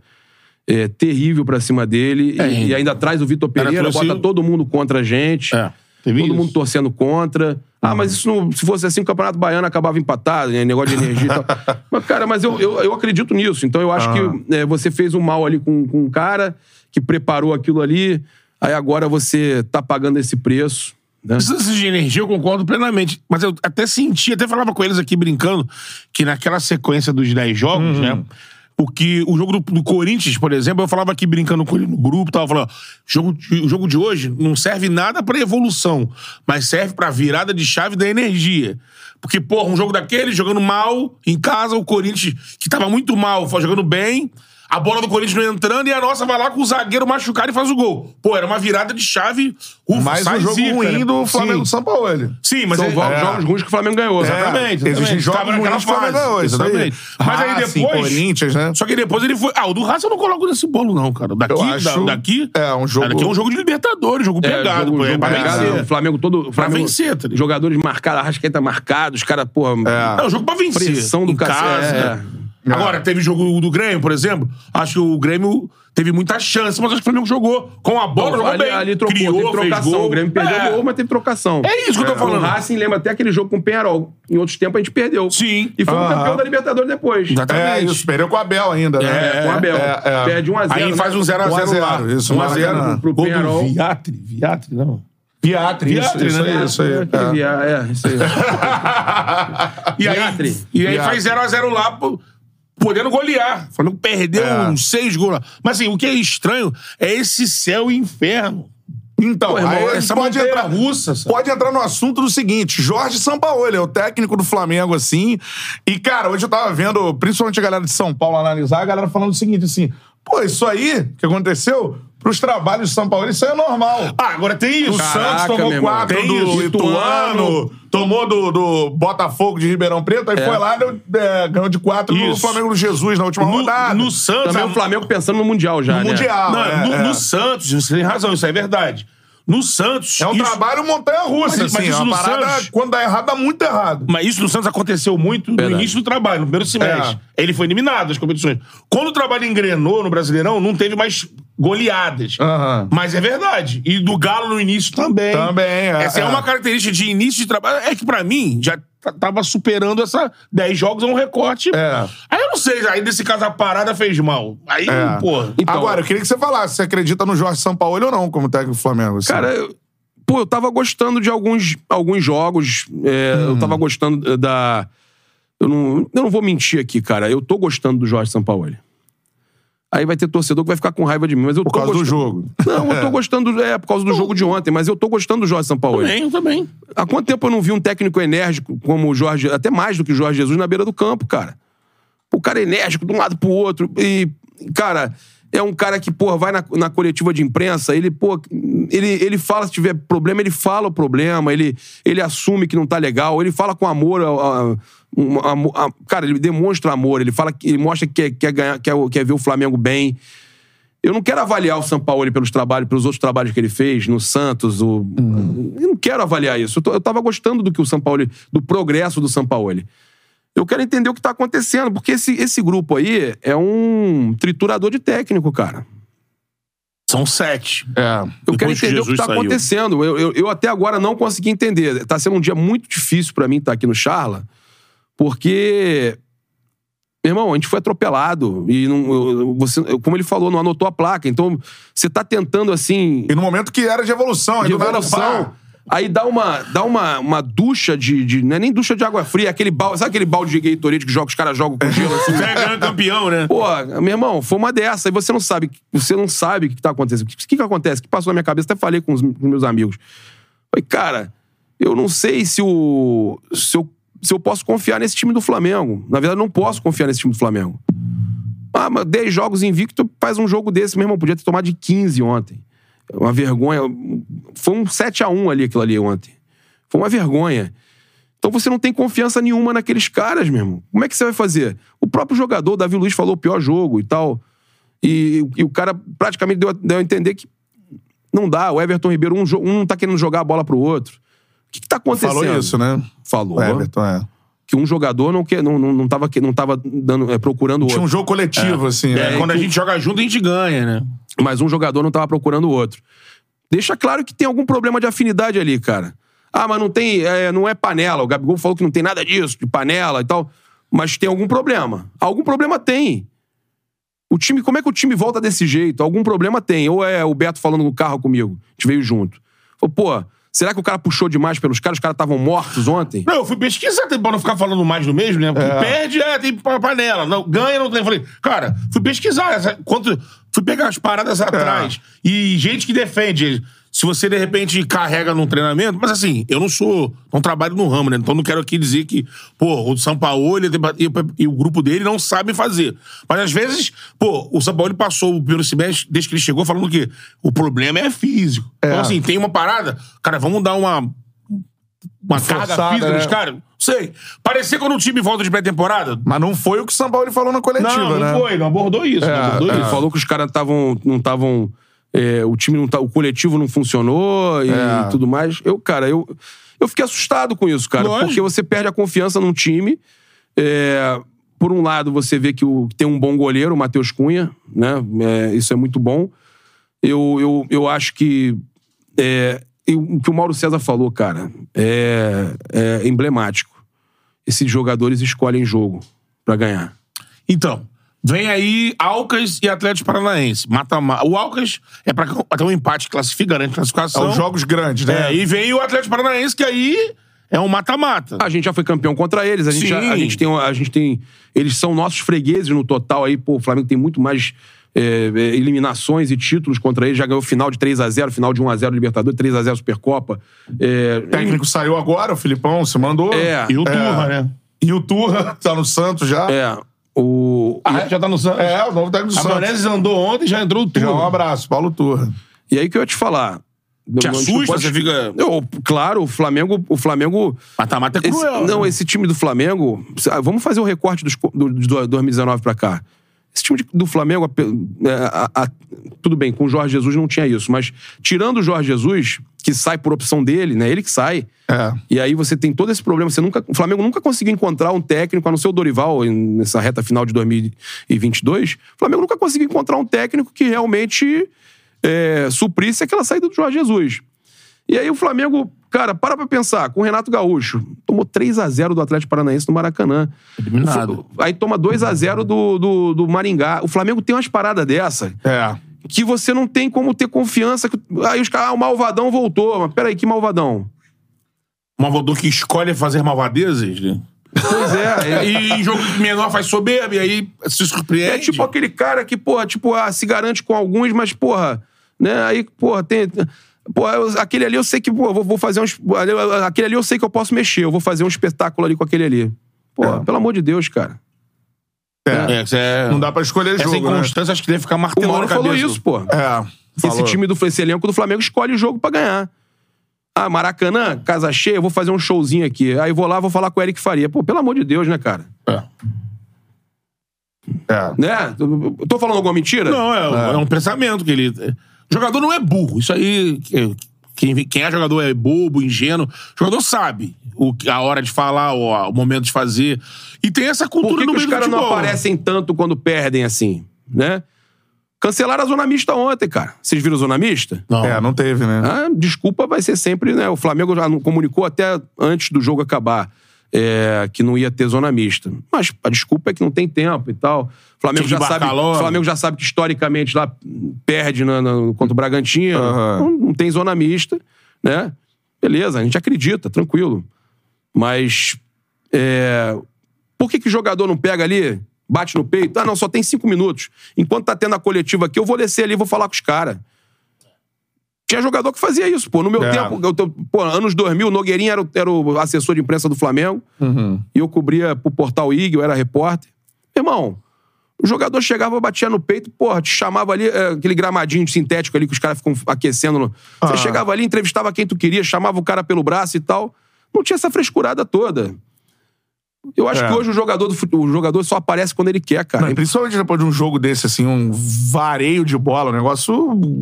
é, terrível pra cima dele É, e, e ainda traz o Vitor Pereira, bota todo mundo contra a gente. É. Todo isso. mundo torcendo contra. Ah, mas isso não, se fosse assim, o Campeonato Baiano acabava empatado, né? negócio de energia e tal. Mas, cara, mas eu, eu, eu acredito nisso. Então eu acho que é, você fez um mal ali com, com um cara que preparou aquilo ali, aí agora você tá pagando esse preço. Né? Isso de energia eu concordo plenamente. Mas eu até senti, até falava com eles aqui brincando, que naquela sequência dos 10 jogos, né? O que o jogo do, do Corinthians, por exemplo, eu falava aqui brincando com ele no grupo, tava falando, jogo, o jogo de hoje não serve nada pra evolução, mas serve pra virada de chave da energia. Porque, porra, um jogo daquele, jogando mal em casa, o Corinthians, que tava muito mal, foi jogando bem, a bola do Corinthians não entrando e a nossa vai lá com o zagueiro machucado e faz o gol. Pô, era uma virada de chave. Ufa, Mais um jogo zica, ruim né? do Flamengo Sim. São Paulo. Sim, mas São é, jogos, é. jogos ruins que o Flamengo ganhou. Exatamente. Existem exatamente. jogos Tava naquela ruins que o Flamengo ganhou. Exatamente. Mas aí Racing, depois. Corinthians, né? Só que depois ele foi. Ah, o do Racing eu não coloco nesse bolo, não, cara. Daqui, Eu acho- da- daqui. é, um jogo- Daqui é um jogo de Libertadores, jogo É, pegado, jogo- pô. É jogo pra pegado, vencer. O Flamengo todo. Pra Flamengo, vencer, tá ligado? Jogadores marcados, Arrascaeta marcado, os caras, porra. É. Não, jogo pra vencer. Pressão do cacete, é. Agora, teve jogo do Grêmio, por exemplo. Acho que o Grêmio teve muita chance, mas acho que o Flamengo jogou com a bola, jogou ali, bem. ali trocou, Criou, teve fez trocação. gol. O Grêmio perdeu É. gol, mas teve trocação. É isso que eu tô falando. O Racing lembra até aquele jogo com o Penharol. Em outros tempos a gente perdeu. Sim. E foi o Aham. campeão da Libertadores depois. Exatamente. É, isso. Perdeu com o Abel ainda, né? É, com o Abel. É, é. Perde 1x0. Aí faz um 0x0 1 a 0, lá. isso, 1 a 0 Maracanã. pro Gol do Penharol. Viatri. Viatri, não. Viatri, isso, Viatri, isso né? aí, isso aí. É, É. é, isso aí. E aí, e aí faz 0x0 lá, pô, podendo golear. Flamengo perdeu É. uns seis gols. Mas assim, o que é estranho é esse céu e inferno. Então, Pô, irmão, essa pode entrar, russa, sabe? pode entrar no assunto do seguinte: Jorge Sampaoli é o técnico do Flamengo, assim. E, cara, hoje eu tava vendo, principalmente a galera de São Paulo analisar, a galera falando o seguinte, assim: pô, isso aí que aconteceu, pros trabalhos de São Paulo, isso aí é normal. Ah, agora tem isso. O Caraca, Santos tomou quatro Tem do isso. Ituano, tomou do, do Botafogo de Ribeirão Preto, aí foi lá, deu, é, ganhou de quatro no Isso. Flamengo do Jesus na última No, rodada. no Santos. Também a- o Flamengo pensando no Mundial já, No né? Mundial. Não, é, no, é. no Santos, você tem razão, isso é verdade. No Santos. É um isso- trabalho montanha-russa, Mas- mas assim. isso é no parada, Santos- quando dá errado, dá muito errado. Mas isso no Santos aconteceu muito no Verdade. início do trabalho, no primeiro semestre. Ele foi eliminado das competições. Quando o trabalho engrenou no Brasileirão, não teve mais goleadas. Aham. Mas é verdade. E do Galo no início também. Também, é, Essa é, é. uma característica de início de trabalho. É que pra mim, já tava superando essa 10 jogos, é um recorte. É. Aí eu não sei, aí nesse caso a parada fez mal. Aí, É. pô. Então- Agora, eu queria que você falasse se você no Jorge Sampaoli ou não como técnico do Flamengo. assim. Cara, eu- pô, eu tava gostando de alguns, alguns jogos. é, Eu tava gostando eh, da. Eu não, eu não vou mentir aqui, cara. Eu tô gostando do Jorge Sampaoli. Aí vai ter torcedor que vai ficar com raiva de mim, mas eu por tô causa do gostando. jogo. Não, eu tô gostando. É, por causa do jogo de ontem, mas eu tô gostando do Jorge Sampaoli. Também, eu também. Há quanto tempo eu não vi um técnico enérgico como o Jorge, até mais do que o Jorge Jesus, na beira do campo, cara? O cara é enérgico de um lado pro outro. E, cara, é um cara que, porra, vai na, na coletiva de imprensa, ele, pô, ele, ele fala, se tiver problema, ele fala o problema, ele, ele assume que não tá legal, ele fala com amor. a- a- a- cara, ele demonstra amor, ele fala que ele mostra que quer, quer, ganhar, quer, quer ver o Flamengo bem. Eu não quero avaliar o Sampaoli pelos trabalhos, pelos outros trabalhos que ele fez no Santos. O... Eu não quero avaliar isso. Eu, tô- eu tava gostando do que o Sampaoli, do progresso do Sampaoli. Eu quero entender o que tá acontecendo, porque esse, esse grupo aí é um triturador de técnico, cara. São sete. É. Eu quero Depois que entender o que tá saiu. acontecendo. Eu, eu, eu até agora não consegui entender. Tá sendo um dia muito difícil pra mim estar aqui no Charla, porque Meu irmão, a gente foi atropelado. E não, eu- você, como ele falou, não anotou a placa. Então, você tá tentando, assim, E no momento que era de evolução, de evolução. Aí dá uma, dá uma, uma ducha de, de. Não é nem ducha de água fria, é aquele balde. Sabe aquele balde de Gatorade que joga, os caras jogam com gelo assim? É grande campeão, né? Pô, meu irmão, foi uma dessa. E você não sabe, você não sabe o que tá acontecendo. O que, que, que acontece? O que passou na minha cabeça? Até falei com os, com os meus amigos. Falei, cara, eu não sei se o. Se eu, se eu posso confiar nesse time do Flamengo. Na verdade, eu não posso confiar nesse time do Flamengo. Ah, mas 10 jogos invicto, faz um jogo desse, meu irmão. Podia ter tomado de 15 ontem. Uma vergonha. Foi um 7x1 ali, aquilo ali ontem. Foi uma vergonha. Então você não tem confiança nenhuma naqueles caras, meu irmão. Como é que você vai fazer? O próprio jogador, o Davi Luiz, falou o pior jogo e tal. E, e o cara praticamente deu, a- deu a entender que não dá. O Everton Ribeiro, um, um não tá querendo jogar a bola pro outro. O que, que tá acontecendo? Falou isso, né? Falou. O Everton, é. Que um jogador não, quer, não, não, não, tava, que- não tava dando, é, procurando o outro. Tinha um jogo coletivo, assim, É, né? quando a gente joga junto, a gente ganha, né? Mas um jogador não tava procurando o outro. Deixa claro que tem algum problema de afinidade ali, cara. Ah, mas não tem, é, não é panela. O Gabigol falou que não tem nada disso, de panela e tal. Mas tem algum problema. Algum problema tem. O time, como é que o time volta desse jeito? Algum problema tem. Ou é o Beto falando no carro comigo, a gente veio junto. Falou, pô, será que o cara puxou demais pelos caras? Os caras estavam mortos ontem? Não, eu fui pesquisar pra não ficar falando mais do mesmo, né? Porque perde, é, tem pa- panela. Não, ganha, não tem. Falei, cara, fui pesquisar. Essa, quanto, fui pegar as paradas atrás. E gente que defende. Se você, de repente, carrega num treinamento... Mas, assim, eu não sou... Não trabalho no ramo, né? Então, não quero aqui dizer que... Pô, o São Paulo e, e o grupo dele não sabem fazer. Mas, às vezes... Pô, o São Paulo passou o primeiro semestre, desde que ele chegou, falando que o problema é físico. Então, assim, tem uma parada... Cara, vamos dar uma uma carga Forçada, física né? nos caras? Não sei. Parecia quando o time volta de pré-temporada. Mas não foi o que o São Paulo falou na coletiva, Não, né? não foi, não abordou isso. não abordou Ele isso. falou que os caras não estavam. É, o time não tá, o coletivo não funcionou e É. tudo mais. Eu, cara, eu, eu fiquei assustado com isso, cara. Lógico. Porque você perde a confiança num time. é, por um lado, você vê que, o, tem um bom goleiro, o Matheus Cunha, né? É, isso é muito bom. Eu, eu, eu acho que. é, e o que o Mauro César falou, cara, é, é emblemático. Esses jogadores escolhem jogo pra ganhar. Então, vem aí Alcas e Atlético Paranaense. Mata, ma- o Alcas é pra até um empate classifica, garante É classificação. os jogos grandes, né? É, e vem o Atlético Paranaense, que aí é um mata-mata. A gente já foi campeão contra eles. A gente, Sim. já- a gente tem, a gente tem. Eles são nossos fregueses no total aí. Pô, o Flamengo tem muito mais é, é, eliminações e títulos contra eles. Já ganhou final de 3x0, final de 1x0 Libertadores, 3x0 Supercopa. É, O técnico saiu agora, o Filipão se mandou. É. E o Turra, né? E o Turra tá no Santos já. é, o, Ah, já tá no Santos. É, o novo técnico do A Santos. Menezes andou ontem e já entrou o Já um Turra. abraço, Paulo Turra. e aí que eu ia te falar. Te assusta? pode- Você fica... Eu, claro, o Flamengo. O Flamengo Mata-mata é Esse- cruel. não, né? esse time do Flamengo. ah, Vamos fazer o recorte dos, do, de 2019 pra cá. Esse time de- do Flamengo, ape- é, a- a- tudo bem, com o Jorge Jesus não tinha isso, mas tirando o Jorge Jesus, que sai por opção dele, né? Ele que sai. É. E aí você tem todo esse problema. Você nunca, o Flamengo nunca conseguiu encontrar um técnico, a não ser o Dorival, nessa reta final de 2022. O Flamengo nunca conseguiu encontrar um técnico que realmente é, suprisse aquela saída do Jorge Jesus. E aí o Flamengo, cara, para pra pensar, com o Renato Gaúcho, tomou 3 a 0 do Atlético Paranaense no Maracanã. Eliminado. Aí toma 2 a 0 do, do, do Maringá. O Flamengo tem umas paradas dessa É. que você não tem como ter confiança. que- Aí os caras, ah, o Malvadão voltou. Mas peraí, que Malvadão? Malvador que escolhe fazer malvadezas, né? Pois é, é, E em jogo menor faz soberba, e aí se surpreende. é tipo aquele cara que, porra, tipo, ah, se garante com alguns, mas, porra, né? Aí, porra, tem. Porra, eu- aquele ali eu sei que, pô, eu vou, vou fazer uns. Aquele ali eu sei que eu posso mexer, eu vou fazer um espetáculo ali com aquele ali. Porra, É. pelo amor de Deus, cara. É, isso é... Não dá pra escolher Essa jogo, né? inconstância acho que deve ficar O martelando Mauro a cabeça. falou isso, pô. É. Esse falou. time do esse elenco do Flamengo escolhe o jogo pra ganhar. Ah, Maracanã, casa cheia, eu vou fazer um showzinho aqui. Aí vou lá, vou falar com o Eric Faria. Pô, pelo amor de Deus, né, cara? É. É. Né? Tô falando alguma mentira? Não, é, é um pensamento que ele. O jogador não é burro. Isso aí. que- Quem, quem é jogador é bobo, ingênuo. O jogador sabe o, que- a hora de falar, o, o momento de fazer. E tem essa Por cultura que, no que os meio do caras não aparecem tanto quando perdem assim, né? Cancelaram a zona mista ontem, cara. Vocês viram a zona mista? Não. É, não teve, né? Ah, desculpa vai ser sempre, né? O Flamengo já não comunicou até antes do jogo acabar. é, que não ia ter zona mista. Mas a desculpa é que não tem tempo e tal. O Flamengo, já sabe, logo. Flamengo já sabe que historicamente lá perde na, na- contra o Bragantino. Não, não tem zona mista, né? Beleza, a gente acredita, tranquilo. Mas é, por que, que o jogador não pega ali, bate no peito? Ah, não, só tem cinco minutos. Enquanto tá tendo a coletiva aqui, eu vou descer ali e vou falar com os caras. Tinha jogador que fazia isso, pô. No meu É. tempo, eu, pô, anos 2000, o Nogueirinha era, o- era o assessor de imprensa do Flamengo. E eu cobria pro Portal IG, eu era repórter. Irmão, o jogador chegava, batia no peito, porra, te chamava ali, é, aquele gramadinho sintético ali que os caras ficam aquecendo. no- Você Ah. chegava ali, entrevistava quem tu queria, chamava o cara pelo braço e tal. Não tinha essa frescurada toda. Eu acho É. que hoje o jogador, do o jogador só aparece quando ele quer, cara. Não, principalmente depois de um jogo desse, assim, um vareio de bola, um negócio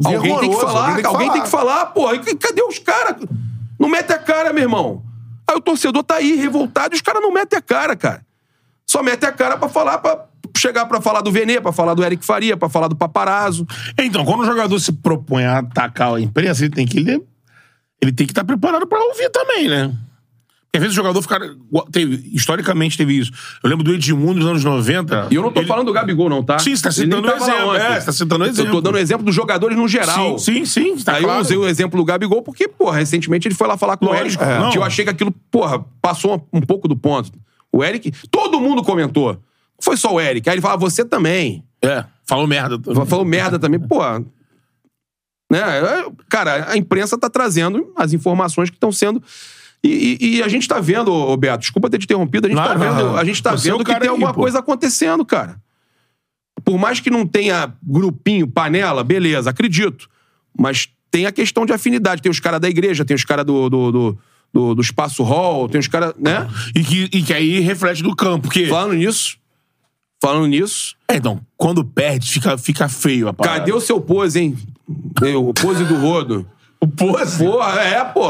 Alguém tem que falar, alguém tem que falar, porra. E Cadê os caras? Não mete a cara, meu irmão. Aí o torcedor tá aí, revoltado, e os caras não metem a cara, cara. Só mete a cara pra falar, pra chegar pra falar do Venê, pra falar do Eric Faria, pra falar do Paparazzo. Então, quando o jogador se propõe a atacar a imprensa, ele tem que ele, ele tem que estar preparado pra ouvir também, né? Porque às vezes o jogador fica. Teve, historicamente teve isso. Eu lembro do Edmundo nos anos 90. E eu não tô Ele- falando do Gabigol, não, tá? Sim, você tá citando lá exemplo, é, você tá citando Eu exemplo. tô dando exemplo dos jogadores no geral. Sim, sim, sim. Tá Aí claro. eu usei o exemplo do Gabigol porque, porra, recentemente ele foi lá falar com o Lógico, Eric. é. Eu achei que aquilo, porra, passou um pouco do ponto. O Eric, todo mundo comentou. Foi só o Eric. Aí ele fala, você também. É, falou merda. Falou merda também, pô. Né? é, Cara, a imprensa tá trazendo as informações que estão sendo. E, e- e a gente tá vendo, ô Beto, desculpa ter te interrompido, a gente tá Não, não, vendo, não. a gente tá é vendo que tem aí, alguma pô. coisa acontecendo, cara. Por mais que não tenha grupinho, panela, beleza, acredito. Mas tem a questão de afinidade. Tem os caras da igreja, tem os caras do, do, do, do- do Espaço Hall, tem os caras, né? E que, e que aí reflete do campo. Falando nisso, falando nisso, É, então, quando perde, fica, fica feio a parada. Cadê o seu pose, hein? O pose do rodo. O pose. Porra, é, pô.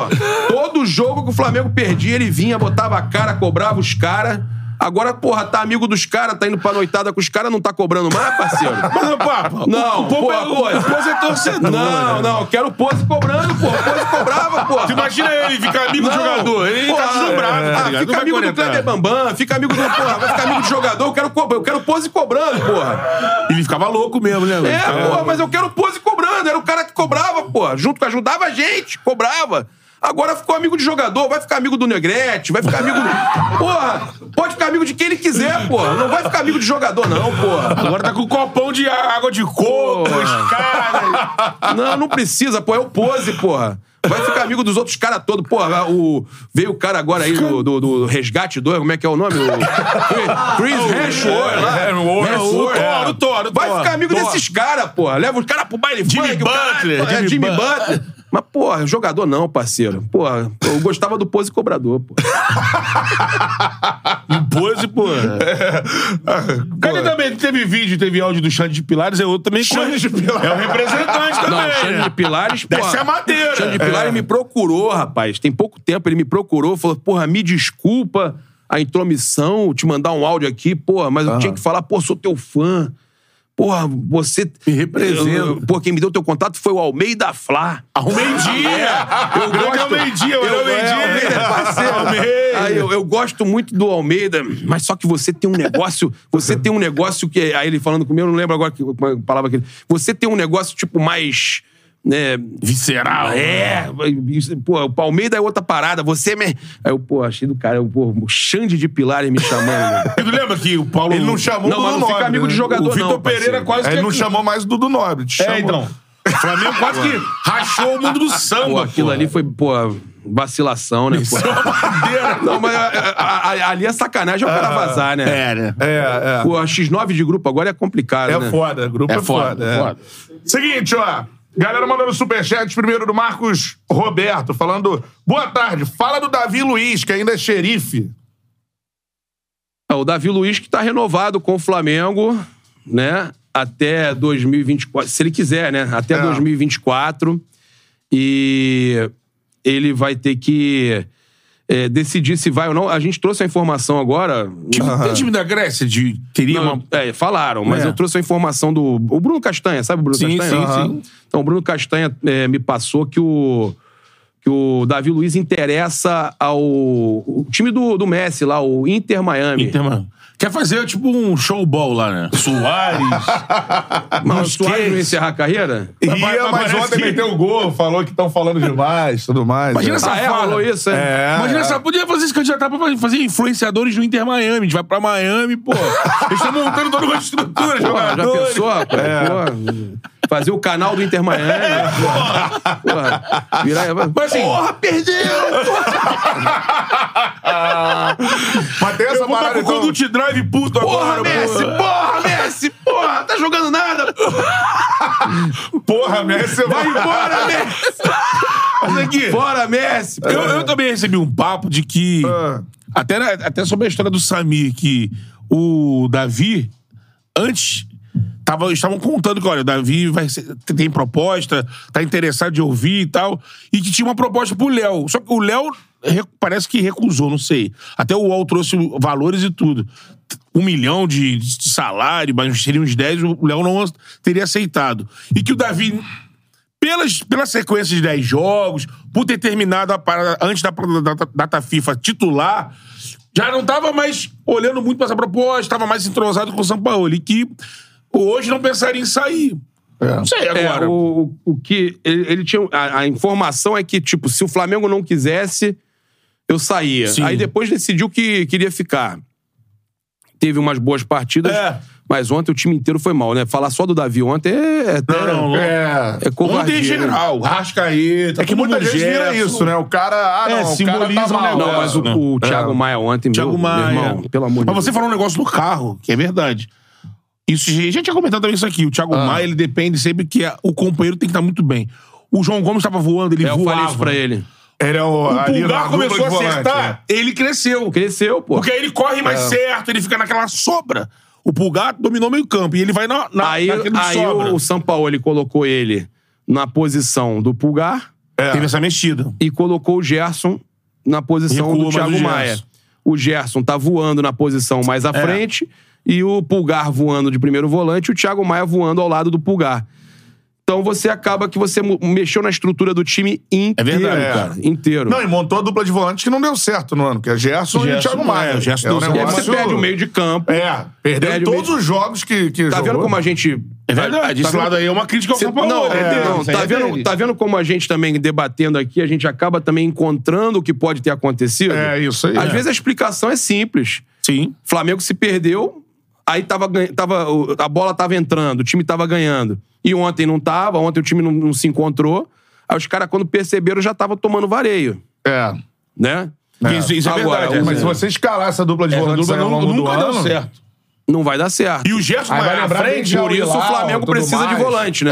Todo jogo que o Flamengo perdia, ele vinha, botava a cara, cobrava os caras. Agora, porra, tá amigo dos caras, tá indo pra noitada com os caras, não tá cobrando mais, parceiro? Mas, Não, o, pô, é, pô. o Pose é torcedor. Não, né? não, eu quero pose cobrando, pô. Pose cobrava, pô. Tu imagina ele ficar amigo do Não. jogador. Ele Porra, tá deslumbrado, é. tá ligado? Fica amigo do. Kleber Bambam, fica amigo do. Porra, vai ficar amigo do jogador, eu quero, eu quero pose cobrando, porra. Ele ficava louco mesmo, né? É, Ficava- porra, mas eu quero pose cobrando. Era o cara que cobrava, porra. Junto com ajudava a gente, cobrava. Agora ficou amigo de jogador, vai ficar amigo do Negrete, vai ficar amigo do. Porra, pode ficar amigo de quem ele quiser, porra. Não vai ficar amigo de jogador, não, porra. Agora tá com um copão de água de coco, cara. Não, não precisa, pô. É o pose, porra. Vai ficar amigo dos outros caras todos. Porra, o... veio o cara agora aí do, do, do Resgate 2, como é que é o nome? O... Chris Hemsworth lá. É, o- Hemsworth, o é. Thor, o Thor, o Vai ficar amigo desses caras, porra. Leva os caras pro baile Jimmy funk, o Butler, porra. É, Jimmy Jimmy Butler. Butler. Mas, porra, jogador não, parceiro. Porra, eu gostava do pose cobrador, pô. Um pose, pô. Cadê também? Teve vídeo, teve áudio do Xande de Pilares, é outro também. Xande de Pilares. É o representante também. Não, o Xande de Pilares, porra, ser a madeira. O Xande de Pilares É. me procurou, rapaz. Tem pouco tempo ele me procurou, falou: porra, me desculpa a intromissão, te mandar um áudio aqui, porra, mas eu tinha que falar, pô, sou teu fã. Porra, você. Me representa. Eu- Pô, quem me deu teu contato foi o Almeida Flá. Ao meio-dia. Eu gosto. ao meio-dia, eu, o é, Almeida é parceiro. Almeida. Aí eu, eu gosto muito do Almeida, mas só que você tem um negócio. Você tem um negócio que. Aí ele falando comigo, eu não lembro agora que, é a palavra que ele. Você tem um negócio, tipo, mais. Né, Visceral. é, isso, pô, o Palmeiras é outra parada, você me. Aí eu, pô, achei do cara, eu, pô, o Xande de Pilares me chamando. né? Tu lembra que o Paulo... Ele não chamou Não, o Dudu não fica Nobre, amigo de né? jogador, O Vitor não, Pereira quase Aí que... Ele não chamou mais o Dudu Nobre. te É, chamou. então. O Flamengo quase que rachou o mundo do Pô, samba, aquilo pô. ali foi, pô, vacilação, né, pô? Isso é uma madeira. Não, mas a- a- a- ali é sacanagem é o cara vazar, né? É, né? É, é. Pô, a X9 de grupo agora é complicado, É né? foda, grupo é, É foda. foda, é. foda. Seguinte, ó. Galera mandando superchat primeiro do Marcos Roberto, falando: Boa tarde, fala do Davi Luiz, que ainda é xerife. É, o Davi Luiz que tá renovado com o Flamengo, né? Até 2024. Se ele quiser, né? Até É. 2024. E ele vai ter que é, decidir se vai ou não. A gente trouxe a informação agora. Time, Tem time da Grécia de... Teria Não, uma... é, falaram, mas É. eu trouxe a informação do. O Bruno Castanha, sabe o Bruno Sim, Castanha? sim, sim. Então, o Bruno Castanha é, me passou que o. que o Davi Luiz interessa ao o time do, do Messi lá, o Inter Miami. Inter, mano. Quer fazer tipo um showball lá, né? Soares. Mas o Suárez não ia encerrar a carreira? Ia, Mas mas ontem que- meteu o gol, falou que estão falando demais, tudo mais. Imagina é. essa Ah, é? fala. Rolou isso, é? É, Imagina é. essa, podia fazer esse candidatar pra fazer influenciadores do Inter Miami. A gente vai pra Miami, pô. Eles estão montando toda uma estrutura, Pô, já jogadores. pensou? Pô, É. pô, fazer o canal do Inter Miami. porra. Porra. Virar, Mas assim, porra, perdeu! Mas tem essa eu vou parada, então... Conduct Drive puto Porra, agora, Messi! Porra, Messi! Porra, tá jogando nada! Porra, Messi, Vai embora, Messi! Aqui, Bora, Messi! eu, eu também recebi um papo de que... Ah. Até, até sobre a história do Samir, que o Davi, antes, tava, estavam contando que, olha, o Davi vai ser- tem proposta, tá interessado de ouvir e tal, e que tinha uma proposta pro Léo. Só que o Léo re- parece que recusou, não sei. Até o UOL trouxe valores e tudo. Um milhão de, de salário, mas seria uns 10, o Léo não teria aceitado. E que o Davi pelas, pela sequência de 10 jogos, por ter terminado a parada antes da, da- data FIFA titular, já não tava mais olhando muito pra essa proposta, tava mais entrosado com o São Paulo. E que hoje não pensaria em sair. Não sei agora. É, o, o que ele, ele tinha. A, a informação é que, tipo, se o Flamengo não quisesse, eu saía. Sim. Aí depois decidiu que queria ficar. Teve umas boas partidas, É. mas ontem o time inteiro foi mal, né? Falar só do Davi ontem é. é até- Não, não, É. É covardia. Ontem em geral, Rascaeta, É que muita gente vira isso, né? O cara. Ah, É, não, o cara simboliza tá um mal. negócio. Não, mas o, né? o Thiago Maia ontem, Thiago meu, Maia. meu irmão, pelo amor de Mas Deus. você falou um negócio do carro, que é verdade. Isso, a gente tinha comentado também isso aqui. O Thiago Ah. Maia, ele depende sempre que a- o companheiro tem que estar muito bem. O João Gomes estava voando, ele É, eu voava. falei isso pra ele. É o. O Pulgar começou a volante, acertar, ele cresceu. Cresceu, pô. Porque aí ele corre mais certo, ele fica naquela sobra. O Pulgar dominou meio campo e ele vai na, na, Aí, naquele aí sobra. o São Paulo ele colocou ele na posição do Pulgar Teve essa mexida. e colocou o Gerson na posição Recua do Thiago Maia. O Gerson tá voando na posição mais à É. e o Pulgar voando de primeiro volante e o Thiago Maia voando ao lado do Pulgar. Então você acaba que você mexeu na estrutura do time inteiro, verdade. cara. Inteiro. Não, e montou a dupla de volantes que não deu certo no ano, que é Gerson, e Gerson, Thiago Maia. é, Gerson é um deu certo. E aí você negócio... perde o meio de campo. É, perdeu todos meio- os jogos que, que Tá jogou. vendo como a gente. É verdade. Tá Esse vendo- lado aí é uma crítica ao Cê- Paulo. não, né? não, aí tá, é vendo, tá vendo como a gente também debatendo aqui, a gente acaba também encontrando o que pode ter acontecido? É, isso aí. Às É. vezes a explicação é simples. Sim. Flamengo se perdeu, aí tava, tava, o- a bola tava entrando, o time tava ganhando. E ontem não tava, ontem o time não, não se encontrou. Aí os caras, quando perceberam, já estavam tomando vareio, É. né? Isso, isso é Agora, verdade. o- Mas se você escalar essa dupla de volantes ao não- do nunca deu ano... certo. Não vai dar certo. E o Gerson Aí vai vai à bem frente. de por isso o Al-Hilal, Flamengo precisa de mais. volante, né?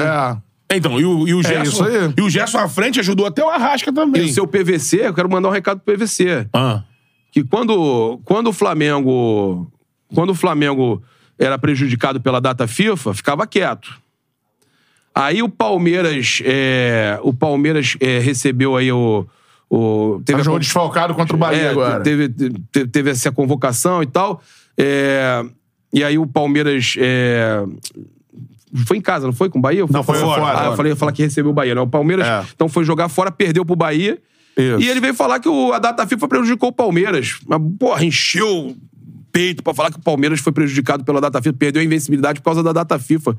É. Então, e o, e o Gerson. isso aí. E o Gerson à frente ajudou até o Arrasca também. E o seu PVC, eu quero mandar um recado pro PVC. Ah. que quando, quando o Flamengo quando o Flamengo era prejudicado pela data FIFA, ficava quieto. Aí o Palmeiras é, o Palmeiras é, recebeu aí o, o teve Tá a jogou con- desfalcado contra o Bahia é, agora. Teve, teve, teve essa convocação e tal. É, e aí o Palmeiras. é, foi em casa, não foi? Com o Bahia? Não, foi fora. Ah, eu falei, eu falei que recebeu o Bahia, não. O Palmeiras, É. então foi jogar fora, perdeu pro Bahia. Isso. E ele veio falar que o- a data FIFA prejudicou o Palmeiras. Mas, porra, encheu peito pra falar que o Palmeiras foi prejudicado pela data FIFA, perdeu a invencibilidade por causa da data FIFA.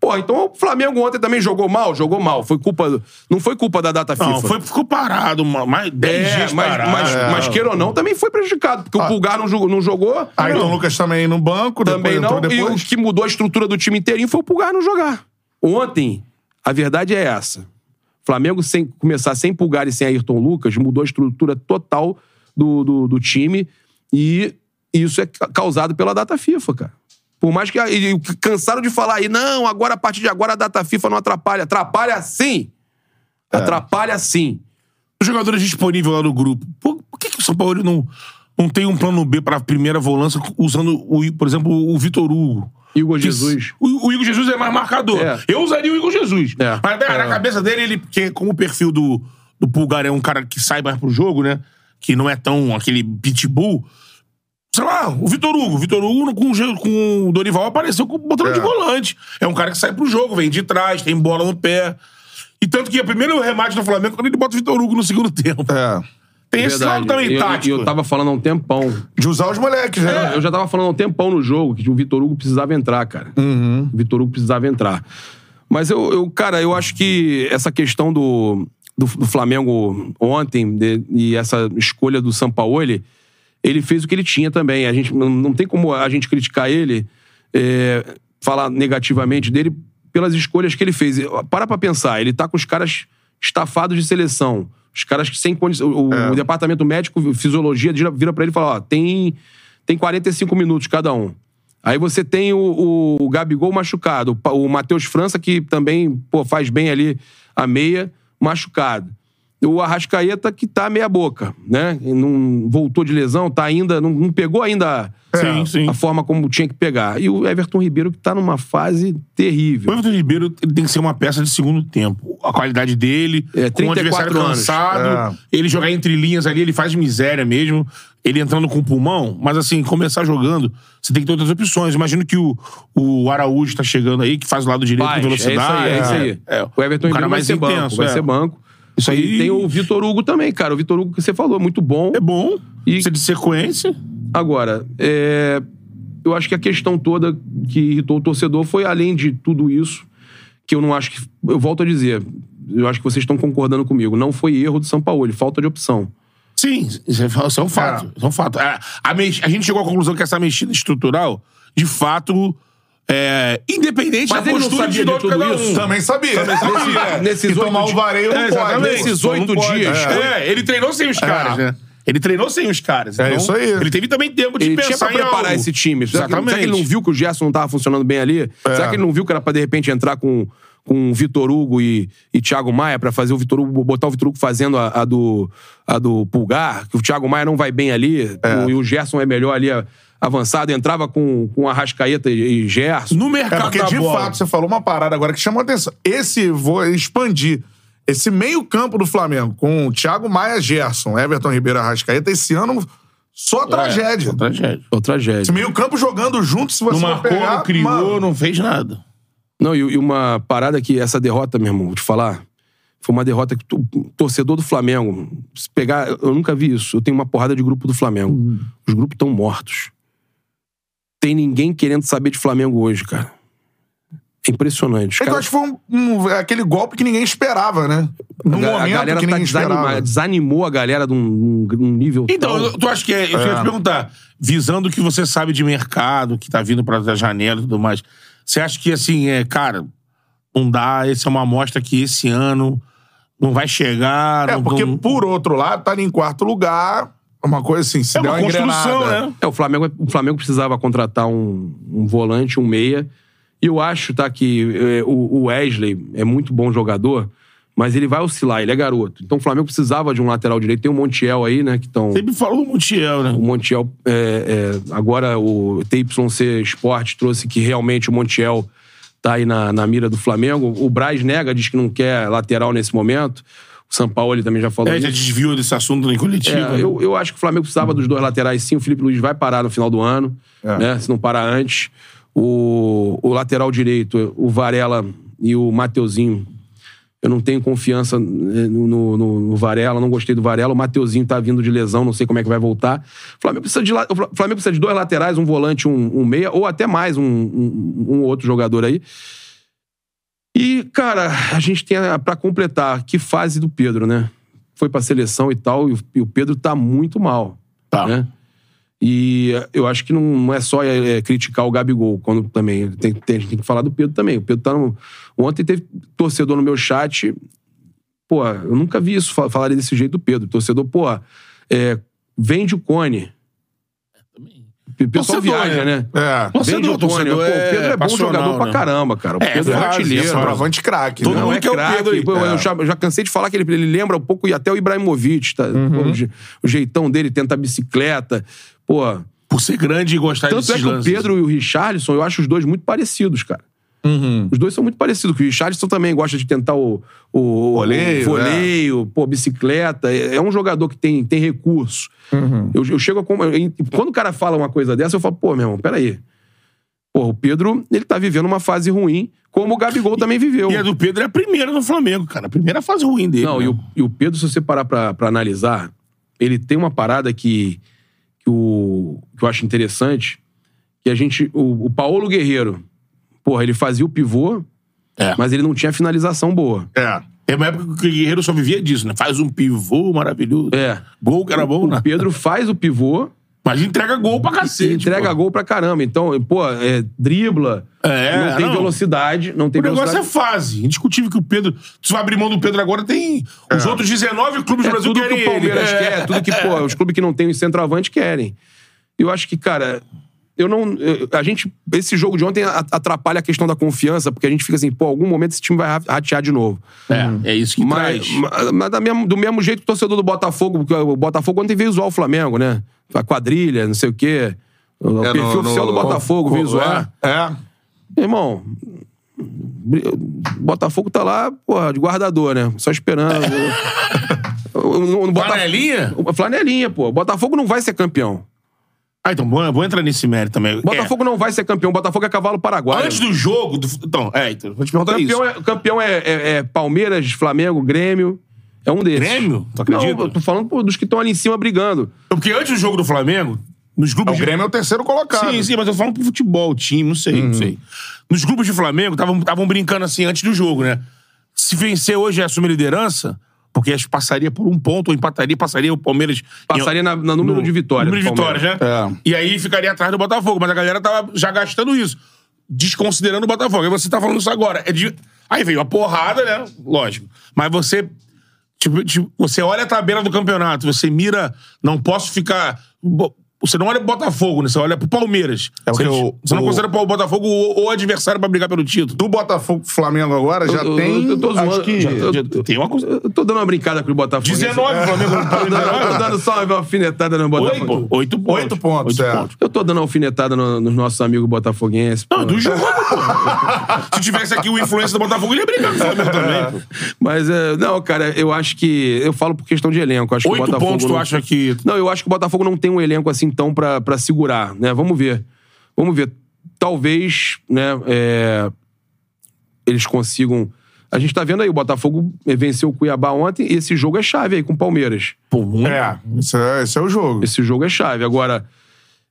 Porra, então o Flamengo ontem também jogou mal? Jogou mal. Foi culpa. Não foi culpa da data FIFA. Não, foi, ficou parado mais 10 É, dias mas, parado. mas, É. mas queira ou não, também foi prejudicado, porque o Pulgar não jogou. Não jogou Ayrton não. Lucas também no banco, Também depois não. entrou E o que mudou a estrutura do time inteirinho foi o Pulgar não jogar. Ontem, a verdade é essa. Flamengo sem começar sem Pulgar e sem Ayrton Lucas mudou a estrutura total do, do, do time e isso é ca- causado pela data FIFA, cara. Por mais que e- cansaram de falar aí, não, agora a partir de agora a data FIFA não atrapalha. Atrapalha sim. Atrapalha sim. Os jogadores disponíveis lá no grupo. Por, por que, que o São Paulo não, não tem um plano B pra primeira volância usando, o, por exemplo, o Vitor Hugo? Igor Jesus. O, o Igor Jesus é mais marcador. É. Eu usaria o Igor Jesus. É. Mas na, na cabeça dele, ele, porque como o perfil do, do Pulgar é um cara que sai mais pro jogo, né? Que não é tão aquele pitbull. Sei lá, o Vitor Hugo. O Vitor Hugo com, com o Dorival apareceu com botando de volante. É um cara que sai pro jogo, vem de trás, tem bola no pé. E tanto que o primeiro remate do Flamengo é quando ele bota o Vitor Hugo no segundo tempo. É. Tem esse lado também E eu, tático. eu tava falando há um tempão. De usar os moleques, né? Eu já tava falando há um tempão no jogo que o Vitor Hugo precisava entrar, cara. O Vitor Hugo precisava entrar. Mas eu, eu, cara, eu acho que essa questão do, do, do Flamengo ontem de- e essa escolha do Sampaoli, ele fez o que ele tinha também. A gente não, tem como a gente criticar ele, é, falar negativamente dele pelas escolhas que ele fez. Para pra pensar, ele tá com os caras estafados de seleção. Os caras que sem condição. O, o departamento médico, fisiologia, vira, pra ele e fala: ó, tem, tem 45 minutos cada um. Aí você tem o, o, o Gabigol machucado, o o Matheus França, que também pô, faz bem ali a meia, machucado. O Arrascaeta, que tá meia boca, né? E Não voltou de lesão, tá ainda. Não, não pegou ainda Sim, sim. a forma como tinha que pegar. E o Everton Ribeiro, que tá numa fase terrível. O Everton Ribeiro ele tem que ser uma peça de segundo tempo. A qualidade dele, É, com o 34 adversário anos. cansado, É. ele jogar entre linhas ali, ele faz miséria mesmo. Ele entrando com o pulmão, mas assim, começar jogando, você tem que ter outras opções. Imagino que o, o Araújo tá chegando aí, que faz o lado direito Faz, com velocidade. É isso aí, é isso aí. É, o Everton cara Ribeiro vai mais ser banco, vai é. ser banco. Isso aí E tem o Vitor Hugo também, cara. O Vitor Hugo que você falou, muito bom. é bom. E- Precisa de sequência. Agora, é, eu acho que a questão toda que irritou o torcedor foi além de tudo isso, que eu não acho que. Eu volto a dizer, eu acho que vocês estão concordando comigo. Não foi erro do São Paulo, falta de opção. Sim, isso é, é um fato. Isso é um fato. A, a a gente chegou à conclusão que essa mexida estrutural, de fato, é, independente Mas da ele não postura sabia de cada tudo isso? Também sabia. Nesse- sabia. nesses e tomar oito o vareio não É, pode. exatamente. Nesses Só não oito pode. dias. É. É, ele treinou sem os caras, né? Ele treinou sem os caras. É então, isso aí. Ele teve também tempo de Ele tinha pensar pra preparar em algo. esse time. Será que, Exatamente. será que ele não viu que o Gerson não tava funcionando bem ali? Será que ele não viu que era pra, de repente, entrar com, com o Vitor Hugo e, e Thiago Maia pra fazer o Vitor Hugo, botar o Vitor Hugo fazendo a, a do, a do Pulgar? Que o Thiago Maia não vai bem ali o- e o Gerson é melhor ali a- avançado. Entrava com, com Arrascaeta e, e Gerson. No É, mercado porque da de bola. fato você falou uma parada agora que chamou atenção. Esse, vou expandir. Esse meio-campo do Flamengo, com o Thiago Maia, Gerson, Everton Ribeiro Arrascaeta, esse ano só tragédia. É, tragédia. Ô, tragédia. Esse meio-campo jogando junto, se você Não marcou, pegar, não criou, mano, não fez nada. Não, e, e uma parada que essa derrota, meu irmão, vou te falar, foi uma derrota que o torcedor do Flamengo, se pegar, eu nunca vi isso. Eu tenho uma porrada de grupo do Flamengo. Os grupos estão mortos. Tem ninguém querendo saber de Flamengo hoje, cara. É impressionante. É que eu acho que foi um- um- aquele golpe que ninguém esperava, né? No a, ga- a momento galera que tá ninguém desanimou a galera de um, um nível Então, tão... tu acha que é. Eu ia te perguntar, visando o que você sabe de mercado, que tá vindo pra janela e tudo mais, você acha que, assim, é, cara, não dá, essa é uma amostra que esse ano não vai chegar. É, não, porque não- por outro lado, tá ali em quarto lugar, uma coisa assim, se É der uma uma construção, engrenada. né? É, o Flamengo, o Flamengo precisava contratar um, um volante, um meia. E eu acho, tá, que é, o, o Wesley é muito bom jogador, mas ele vai oscilar, ele é garoto. Então o Flamengo precisava de um lateral direito. Tem o Montiel aí, né, que estão... Sempre falou do Montiel, né? O Montiel, é, é, agora o TYC Sport trouxe que realmente o Montiel tá aí na, na mira do Flamengo. O Braz nega, diz que não quer lateral nesse momento. O São Paulo ele também já falou É, já desviou desse assunto em coletivo. É, né? eu, eu acho que o Flamengo precisava dos dois laterais, sim. O Felipe Luiz vai parar no final do ano, É. né? Se não parar antes. O, o lateral direito, o Varela e o Mateuzinho. Eu não tenho confiança eh, no, no, no- Varela, não gostei do Varela. O Mateuzinho tá vindo de lesão, não sei como é que vai voltar. O Flamengo precisa de, Flamengo precisa de dois laterais, um volante, um, um meia, ou até mais um, um, um outro jogador aí. E, cara, a gente tem a- pra completar, que fase do Pedro, né? Foi pra seleção e tal, e o, Pedro tá muito mal. Tá. Né? E eh, eu acho que não, é só eh, criticar o Gabigol, quando também tem, tem, a gente tem que falar do Pedro também. O Pedro tá no, Ontem teve torcedor no meu chat. Pô, eu nunca vi isso fa- falarem desse jeito do Pedro. Torcedor, pô, é, vende o cone. O pessoal Torcedor, viaja, né? É. Torcedor, Vende o Cone. torcedor Pô, é o Pedro é bom passional, jogador pra né? caramba, cara. O É, Pedro é, é artilheiro. é Centroavante craque. Todo né? Mundo é quer o. Pedro aí. É. Eu já, já cansei de falar que ele, ele lembra um pouco e até o Ibrahimovic, tá? Pô, o, je- o jeitão dele, tenta bicicleta. Pô, Por ser grande e gostar tanto desses é que o lances. Pedro e o Richarlison, eu acho os dois muito parecidos, cara. Os dois são muito parecidos. que O Richarlison também gosta de tentar o, o Voleio, o voleio pô, bicicleta. É é um jogador que tem, tem recurso. Eu, eu chego a. Quando o cara fala uma coisa dessa, eu falo, pô, meu irmão, peraí. Pô, o Pedro, ele tá vivendo uma fase ruim, como o Gabigol também viveu. E a do Pedro é a primeira no Flamengo, cara. A primeira fase ruim dele. Não, né? e o, e o Pedro, se você parar pra, pra analisar, ele tem uma parada que, que, o, que eu acho interessante, que a gente... O, o Paulo Guerreiro, porra, ele fazia o pivô, É. mas ele não tinha finalização boa. É. É uma época que o Guerreiro só vivia disso, né? Faz um pivô maravilhoso. É. Gol que era bom, né? O Pedro faz o pivô Mas entrega gol pra cacete. entrega pô. gol pra caramba. Então, pô, é, dribla, É, não tem não. velocidade, não tem O negócio é velocidade. fase. Indiscutível que o Pedro. Se vai abrir mão do Pedro agora, tem. Os outros 19 clubes do É Brasil tudo que querem o Palmeiras ele. É. quer, tudo que, pô, os clubes que não têm o centroavante querem. Eu acho que, cara, eu não. eu- A gente. Esse jogo de ontem atrapalha a questão da confiança, porque a gente fica assim, pô, algum momento esse time vai ra- ratear de novo. É, é isso que Mas, traz. ma- mas da mesma- do mesmo jeito que o torcedor do Botafogo, porque o Botafogo ontem veio zoar o Flamengo, né? A quadrilha, não sei o quê. O É, perfil no- oficial do no- Botafogo co- veio zoar. É. é. Irmão, o Botafogo tá lá, porra, de guardador, né? Só esperando. O- o- o Botaf- Flanelinha? Uma flanelinha, pô. O Botafogo não vai ser campeão. Ah, então, vou, vou entrar nesse mérito também. Botafogo não vai ser campeão. Botafogo é cavalo É, paraguaio. Antes do jogo. Do, então, é, então, vou te perguntar campeão isso. é, campeão é, é- é Palmeiras, Flamengo, Grêmio. É um desses. Grêmio? Tu Não, acredita? eu tô falando pô, dos que estão ali em cima brigando. Porque antes do jogo do Flamengo, nos grupos O de- Grêmio é o terceiro colocado. Sim, sim, mas eu falo pro futebol, time, não sei, não sei. Nos grupos de Flamengo, estavam brincando assim antes do jogo, né? Se vencer hoje e assumir liderança, porque acho que passaria por um ponto, ou empataria, passaria o Palmeiras. Passaria na, na número no- de vitórias. Número de vitórias, né? É. E aí ficaria atrás do Botafogo, mas a galera tava já gastando isso. Desconsiderando o Botafogo. Aí você tá falando isso agora. É de- Aí veio a porrada, né? Lógico. Mas você. Tipo, tipo, você olha a tabela do campeonato, você mira. Não posso ficar. bo- Você não olha pro Botafogo, né? Você olha pro Palmeiras. É porque você, o- você não o- considera o Botafogo o, o adversário pra brigar pelo título. Do Botafogo pro Flamengo agora já Eu- eu- tem. eu tô zoando, acho que. já- eu- tem uma coisa. Eu tô dando uma brincada com o Botafogo. 19, o Flamengo não tá Eu tô dando- eu tô dando só uma alfinetada no Botafogo. Oito, oito pontos. Oito pontos, Oito é. pontos. Eu tô dando uma alfinetada no- nos nossos amigos botafoguenses. Não, do jogo, pô. Se tivesse aqui o influência do Botafogo, ele ia brigar com o Flamengo também, pô. Mas, é, não, cara, eu acho que. Eu falo por questão de elenco. Acho que o Oito Botafogo pontos, tu acha que. Não, eu acho que o Botafogo não tem um elenco assim tão pra, pra segurar, né? Vamos ver. Vamos ver. Talvez, né, é, eles consigam. A gente tá vendo aí, o Botafogo venceu o Cuiabá ontem e esse jogo é chave aí com o Palmeiras. Pô, muito. É, esse é, esse é o jogo. Esse jogo é chave. Agora,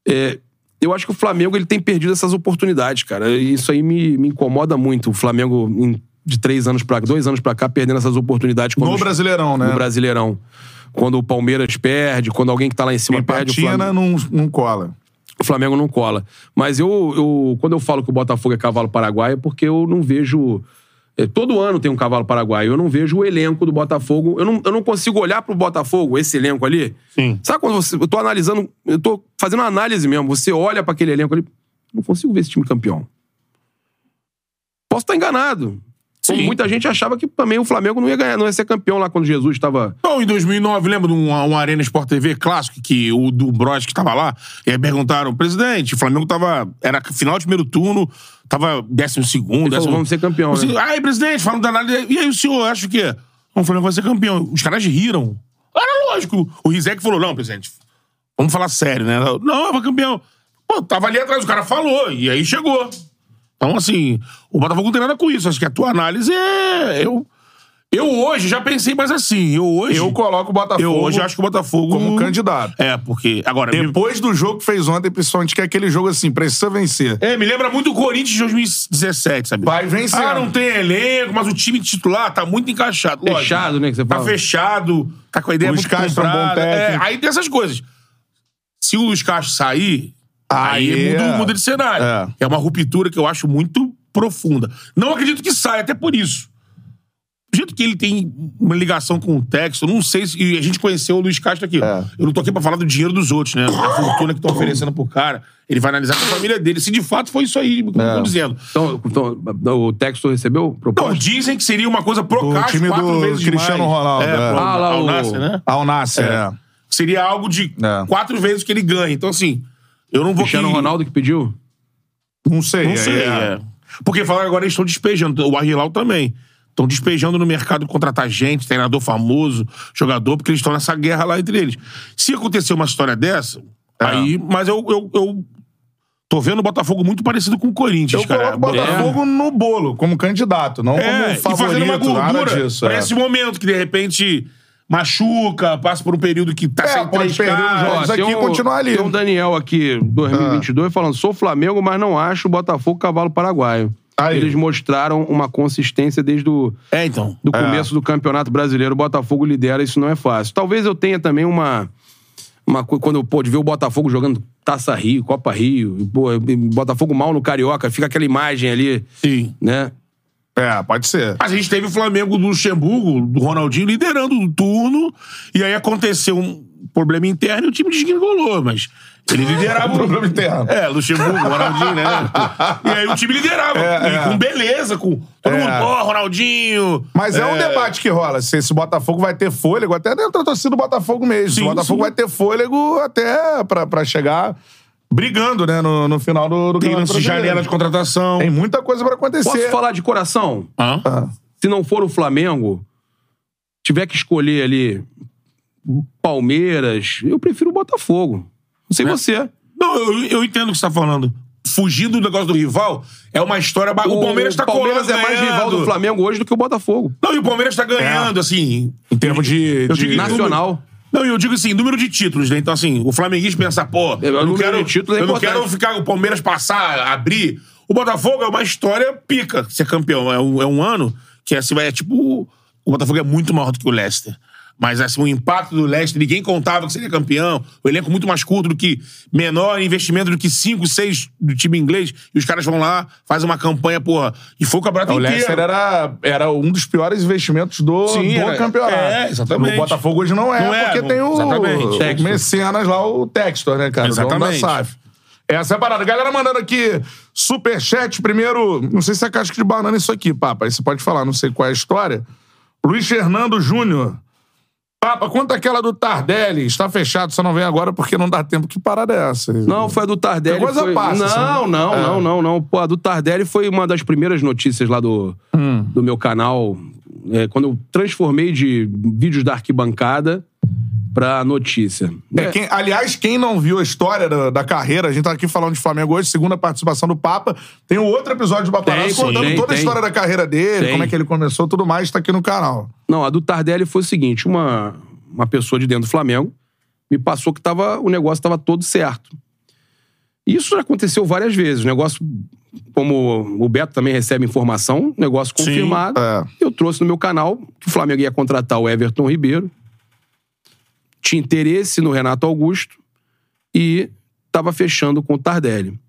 é, eu acho que o Flamengo ele tem perdido essas oportunidades, cara. E Isso aí me, me incomoda muito. O Flamengo, em- de três anos pra dois anos pra cá, perdendo essas oportunidades. No os- Brasileirão, né? no Brasileirão. Quando o Palmeiras perde, quando alguém que tá lá em cima Quem perde, o Flamengo, não, não cola. o Flamengo não cola. Mas eu, eu, quando eu falo que o Botafogo é cavalo paraguaio, é porque eu não vejo. é, todo ano tem um cavalo paraguaio. Eu não vejo o elenco do Botafogo. Eu não, eu não consigo olhar pro Botafogo, esse elenco ali. Sim. Sabe quando você. Eu tô analisando. Eu tô fazendo uma análise mesmo. Você olha pra aquele elenco ali. Não consigo ver esse time campeão. Posso estar enganado. Sim. muita gente achava que também o Flamengo não ia ganhar, não ia ser campeão lá quando Jesus estava. Não, em 2009, lembra de um, um Arena Sport TV clássico que o do Bros que tava lá? E aí perguntaram, presidente, o Flamengo tava. Era final de primeiro turno, tava décimo segundo. Décimo... vamos ser campeão, né? Ai, presidente, falando da nada. E aí o senhor acha o quê? Não, o Flamengo vai ser campeão. Os caras riram. Era lógico. O Rizek falou: não, presidente, vamos falar sério, né? Não, vai campeão. Pô, tava ali atrás, o cara falou, e aí chegou. Então, assim, o Botafogo não tem nada com isso. Acho que a tua análise é. Eu, eu hoje já pensei mais assim. Eu hoje. Eu coloco o Botafogo Eu hoje acho que o Botafogo. como candidato. É, porque. Agora. me- Depois do jogo que fez ontem, principalmente, que é aquele jogo assim, precisa vencer. É, me lembra muito o Corinthians de 2017, sabe? Vai vencendo. Ah, não tem elenco, mas o time titular tá muito encaixado. Lógico. Fechado, né? Que você Tá fala. fechado, tá com a ideia O muito Castro é um bom comprada. técnico. É, aí tem essas coisas. Se o Luiz Castro sair, aí, Aí muda, é. muda de cenário. É. É. uma ruptura que eu acho muito profunda. Não acredito que saia, até por isso. Do jeito que ele tem uma ligação com o texto, não sei se. E a gente conheceu o Luiz Castro aqui. É. Eu não tô aqui pra falar do dinheiro dos outros, né? A fortuna que estão oferecendo pro cara. Ele vai analisar com a família dele. Se de fato foi isso aí, como É. estão dizendo. Então, então, o Texto recebeu Não, proposta? dizem que seria uma coisa pro Do Castro time quatro do vezes Cristiano mais. Ronaldo, É, é. pro Ah, lá Al o- Nassr, né? Ao Nasser, é. Seria algo de É. quatro vezes que ele ganha. Então, assim, eu não vou... Cristiano que- Ronaldo que pediu? Não sei. Não sei, é. é. Porque falaram agora eles estão despejando. O Arrilau também. Estão despejando no mercado contratar gente, treinador famoso, jogador, porque eles estão nessa guerra lá entre eles. Se acontecer uma história dessa, É. aí. Mas eu, eu, eu tô vendo o Botafogo muito parecido com o Corinthians, Eu cara. coloco o Botafogo no bolo, como candidato, não É, como e favorito, fazendo uma nada gordura disso. pra é. esse momento que, de repente, machuca, passa por um período que tá É, sem pode três perder os caras. jogos. aqui e continuar ali. Tem um Daniel aqui, 2022, falando: sou Flamengo, mas não acho o Botafogo cavalo paraguaio. Aí. Eles mostraram uma consistência desde o É, então. do começo do Campeonato Brasileiro. O Botafogo lidera, isso não é fácil. Talvez eu tenha também uma. uma quando eu pude ver o Botafogo jogando Taça Rio, Copa Rio, e, pô, Botafogo mal no Carioca, fica aquela imagem ali, Sim. né? É, pode ser. A gente teve o Flamengo do Luxemburgo, do Ronaldinho, liderando o turno, e aí aconteceu um problema interno e o time desgringolou, mas ele liderava o Problema interno. É, Luxemburgo, Ronaldinho, né? E aí o time liderava, É, e é. com beleza, com todo É. mundo, ó, Ronaldinho. Mas é, um debate que rola. Se esse Botafogo vai ter fôlego, até dentro da torcida do Botafogo mesmo. Sim, o Botafogo sim. vai ter fôlego até pra, pra chegar brigando, né, no, no final do, do Tem Campeonato lance de janela de contratação. Tem muita coisa pra acontecer. Posso falar de coração? Hã? Ah. Se não for o Flamengo, tiver que escolher ali Palmeiras, eu prefiro o Botafogo. Não sei Né? você. Não, eu, eu entendo o que você tá falando. Fugir do negócio do rival é uma história. ba- O, Palmeiras tá Palmeiras colando, é mais ganhando. rival do Flamengo hoje do que o Botafogo. Não, e o Palmeiras tá ganhando, assim. Em termos de... Eu de- digo em Nacional. Não, e eu digo assim, número de títulos, né? Então, assim, o flamenguista pensa, pô, eu não quero, títulos é eu não quero ficar o Palmeiras passar, abrir. O Botafogo é uma história pica ser campeão. É um, é um ano que assim, vai, é tipo. O Botafogo é muito maior do que o Leicester. Mas assim, o impacto do Leicester, ninguém contava que seria campeão. O elenco muito mais curto do que menor investimento do que 5, 6 do time inglês. E os caras vão lá, fazem uma campanha, porra. E foi o campeonato O inteiro. Leicester era, era um dos piores investimentos do, Sim, do era- campeonato. é, exatamente. O Botafogo hoje não é, Não é, porque tem o, exatamente. o mecenas lá, o Textor, né, cara? O Exatamente. da SAF. Essa é a parada. Galera mandando aqui superchat. Primeiro, não sei se é casca de banana isso aqui, Papa. Aí você pode falar, não sei qual é a história. Luiz Fernando Júnior. Papa, quanto aquela do Tardelli? Está fechado, só não vem agora porque não dá tempo. Que parada é essa? Não, foi a do Tardelli. Que coisa foi... passa, Não, assim. não, É. não, não, não. Pô, a do Tardelli foi uma das primeiras notícias lá do, Hum. do meu canal. É, quando eu transformei de vídeos da arquibancada pra notícia. É, quem- aliás, quem não viu a história da, da carreira, a gente tá aqui falando de Flamengo hoje, segunda participação do Papa. Tem um outro episódio do Paparazzo Tem, contando tem, toda a tem. história da carreira dele, Tem. como é que ele começou, tudo mais, tá aqui no canal. Não, a do Tardelli foi o seguinte: uma, uma pessoa de dentro do Flamengo me passou que tava, o negócio estava todo certo. E Isso já aconteceu várias vezes. O negócio, como o Beto também recebe informação, negócio Sim, confirmado. é. Eu trouxe no meu canal que o Flamengo ia contratar o Everton Ribeiro, tinha interesse no Renato Augusto e estava fechando com o Tardelli.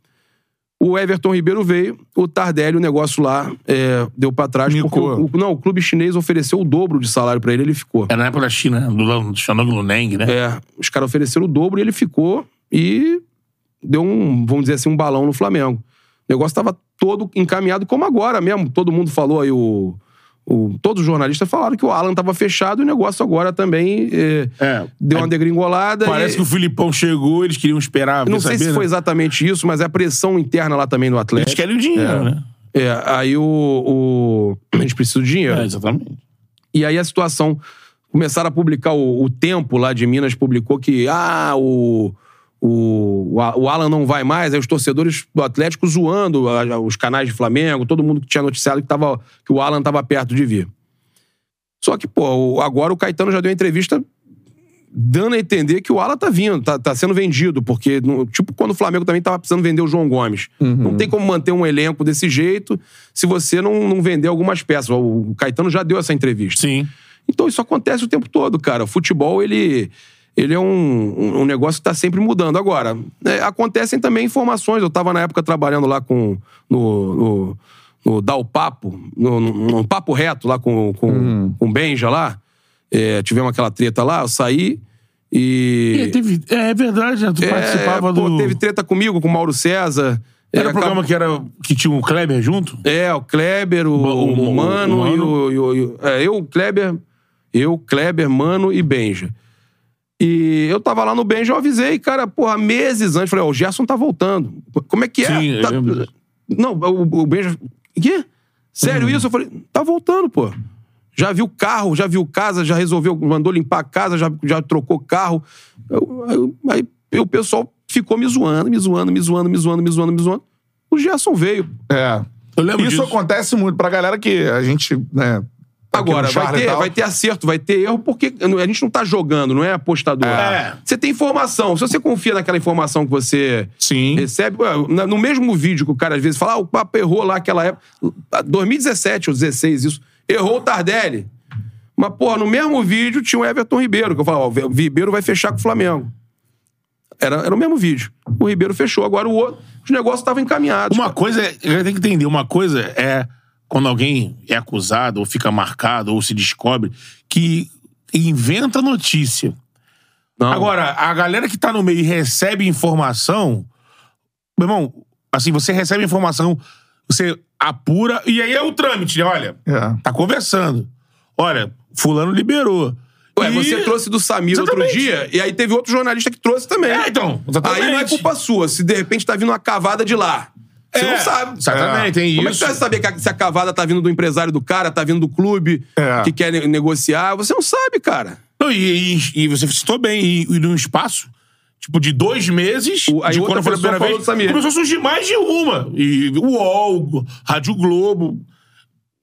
O Everton Ribeiro veio, o Tardelli, o negócio lá é, deu pra trás, Micou. porque o, o- não, o clube chinês ofereceu o dobro de salário pra ele, ele ficou. É na época da China, né? do Shanong Luneng, né? É, os caras ofereceram o dobro e ele ficou e deu um, vamos dizer assim, um balão no Flamengo. O negócio estava todo encaminhado, como agora mesmo. Todo mundo falou aí, o, o- todos os jornalistas falaram que o Alan estava fechado e o negócio agora também é, É. deu uma degringolada. Parece e- que o Filipão chegou, eles queriam esperar. Não sei saber, se né? foi exatamente isso, mas é a pressão interna lá também Eles Atlético. querem o dinheiro, né? É, aí o, o- A gente precisa do dinheiro. É, exatamente. E aí a situação. Começaram a publicar o, o Tempo lá de Minas, publicou que ah, o, o, o Alan não vai mais, aí os torcedores do Atlético zoando os canais de Flamengo, todo mundo que tinha noticiado que, tava, que o Alan estava perto de vir. Só que, pô, agora o Caetano já deu uma entrevista dando a entender que o Alan tá vindo, tá, tá sendo vendido, porque, no- tipo, quando o Flamengo também tava precisando vender o João Gomes. Não tem como manter um elenco desse jeito se você não, não vender algumas peças. O Caetano já deu essa entrevista. Sim. Então isso acontece o tempo todo, cara. O futebol, ele, ele é um, um- negócio que está sempre mudando. Agora, é, acontecem também informações. Eu estava na época trabalhando lá com. no, no, no Dá o Papo, no, no- Papo Reto lá com, com, com o Benja lá. É, tivemos aquela treta lá, eu saí E e. teve- é, é verdade, né? Tu É, participava pô, do. teve treta comigo, com o Mauro César. Era É, o programa que, era, que tinha o Kleber junto? É, o Kleber, o, O- o, o- Mano, o e Mano. o. e o- e o- é, eu, Kleber. Eu, Kleber, Mano e Benja. E eu tava lá no Benja, eu avisei, cara, porra, meses antes. Falei, ó, o Gerson tá voltando. Como é que é? Sim, eu Tá-. Não, o, o Benja. Quê? Sério Uhum. isso? Eu falei, tá voltando, pô. Já viu carro, já viu casa, já resolveu, mandou limpar a casa, já, já trocou carro. Eu- eu- aí o pessoal ficou me zoando, me zoando, me zoando, me zoando, me zoando, me zoando. O Gerson veio. É. Eu lembro Isso disso. acontece muito pra galera que a gente, né... Agora, vai ter, vai ter acerto, vai ter erro, porque a gente não tá jogando, não é apostador. É. Você tem informação. Se você confia naquela informação que você Sim. recebe. No mesmo vídeo que o cara às vezes fala, ah, o Papo errou lá aquela época. 2017 ou 16, isso. Errou o Tardelli. Mas, porra, no mesmo vídeo tinha o Everton Ribeiro, que eu falava, ó, o Ribeiro vai fechar com o Flamengo. Era, era o mesmo vídeo. O Ribeiro fechou, agora o outro. Os negócios estavam encaminhados. Uma coisa, é- eu tenho que entender, uma coisa é quando alguém é acusado, ou fica marcado, ou se descobre, que inventa notícia. Não. Agora, a galera que tá no meio e recebe informação, meu irmão, assim, você recebe informação, você apura, e aí é o trâmite, né? Olha, É. tá conversando. Olha, fulano liberou. Ué, E- você trouxe do Samir outro Exatamente. dia, e aí teve outro jornalista que trouxe também. É, então, exatamente. Aí não é culpa sua, se de repente tá vindo uma cavada de lá. Você É, não sabe. Exatamente, tem Como é que isso. você vai saber que se a cavada tá vindo do empresário do cara, tá vindo do clube É. que quer ne- negociar? Você não sabe, cara. Não, e, e- e você citou bem, e, e num espaço, tipo, de dois meses, O- aí de outra quando foi a pessoa primeira falou vez, do Samir. começou a surgir mais de uma. E o UOL, Rádio Globo.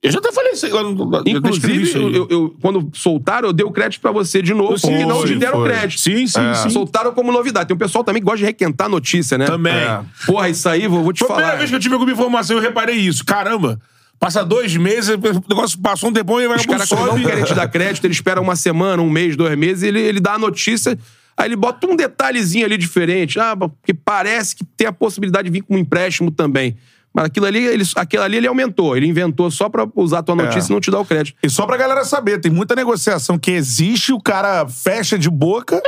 Eu já até falei isso eu Inclusive, isso eu, eu- quando soltaram, eu dei o crédito pra você de novo, Sim, porque não foi, te deram foi. crédito. Sim, sim, sim. Soltaram como novidade. Tem um pessoal também que gosta de requentar notícia, né? Também. É. Porra, isso aí, vou, vou te Foi a primeira falar. vez que eu tive alguma informação, eu reparei isso. Caramba, passa dois meses, o negócio passou um tempão e vai Os caras, não querem te dar crédito, ele espera uma semana, um mês, dois meses, ele, ele dá a notícia, aí ele bota um detalhezinho ali diferente. Ah, porque parece que tem a possibilidade de vir com um empréstimo também. Mas aquilo ali, ele, aquilo ali ele aumentou. Ele inventou só pra usar a tua notícia e não te dar o crédito. E só pra galera saber, tem muita negociação que existe, o cara fecha de boca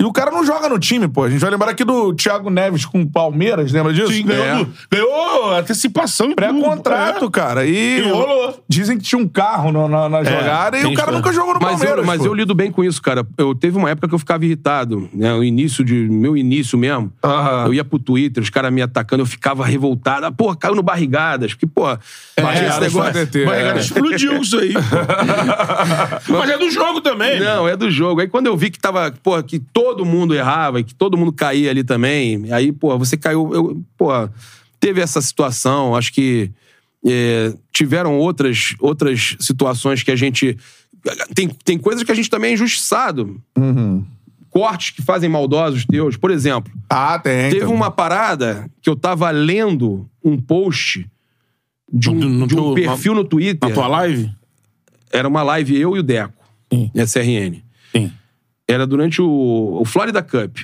e o cara não joga no time, pô. A gente vai lembrar aqui do Thiago Neves com o Palmeiras, lembra disso? Sim, ganhou, É. do- ganhou antecipação e. Pré-contrato, É. cara. E E rolou. dizem que tinha um carro no- na, na jogada e o cara nunca jogou no Mas, Palmeiras. eu, mas pô. eu lido bem com isso, cara. Eu teve uma época que eu ficava irritado, né? O início de. Meu início mesmo. Eu ia pro Twitter, os caras me atacando, eu ficava revoltado. Ah, Pô, caiu no barrigadas. Porque, pô, Barrigadas esse negócio. ter, Barrigada é. explodiu isso aí. Mas é do jogo também. Não, é do jogo. Aí quando eu vi que tava, pô, que todo mundo errava e que todo mundo caía ali também, aí, pô, você caiu. Eu, pô, teve essa situação, acho que é, tiveram outras, outras situações que a gente. Tem, tem coisas que a gente também é injustiçado. Cortes que fazem maldosos teus. Por exemplo, Ah, tem. teve tem. uma parada que eu tava lendo um post de um, No- no de um teu- perfil no Twitter. Na tua live? Era uma live eu e o Deco, Sim. SRN. Sim. Era durante o, o Florida Cup,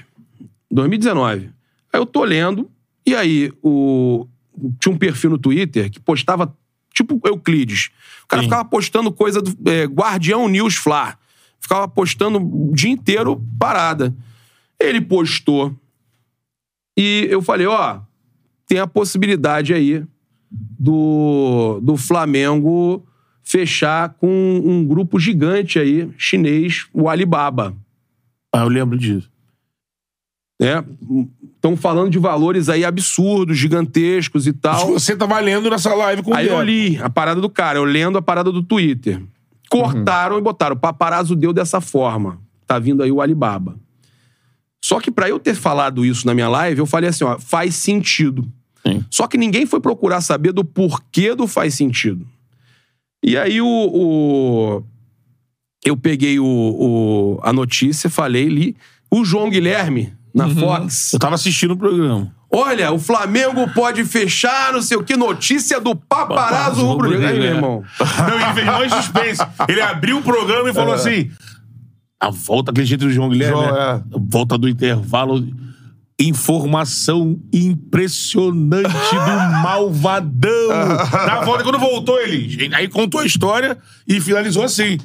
2019. Aí eu tô lendo, e aí o, tinha um perfil no Twitter que postava, tipo Euclides. O cara Sim. ficava postando coisa do é, Guardião News Fla. Ficava postando o dia inteiro parada. Ele postou. E eu falei, ó, tem a possibilidade aí do, do Flamengo fechar com um grupo gigante aí, chinês, o Alibaba. Ah, eu lembro disso. né? Estão falando de valores aí absurdos, gigantescos e tal. Você tava lendo nessa live com Aí o eu li a parada do cara, eu lendo a parada do Twitter. Cortaram e botaram. O paparazzo deu dessa forma. Tá vindo aí o Alibaba. Só que pra eu ter falado isso na minha live, eu falei assim, ó, faz sentido. Sim. Só que ninguém foi procurar saber do porquê do faz sentido. E aí o, o- eu peguei o, o- a notícia, falei, li. O João Guilherme, na Fox, Eu tava assistindo o programa. Olha, o Flamengo pode fechar, não sei o que, notícia do paparazzo rubro-negro. Aí, meu rubro-negro, irmão. Não, ele fez mais suspense. Ele abriu o programa e falou assim: a volta, aquele jeito do João Guilherme. João, né? é. A Volta do intervalo. Informação impressionante do malvadão. Na volta, quando voltou, ele. Aí contou a história e finalizou assim: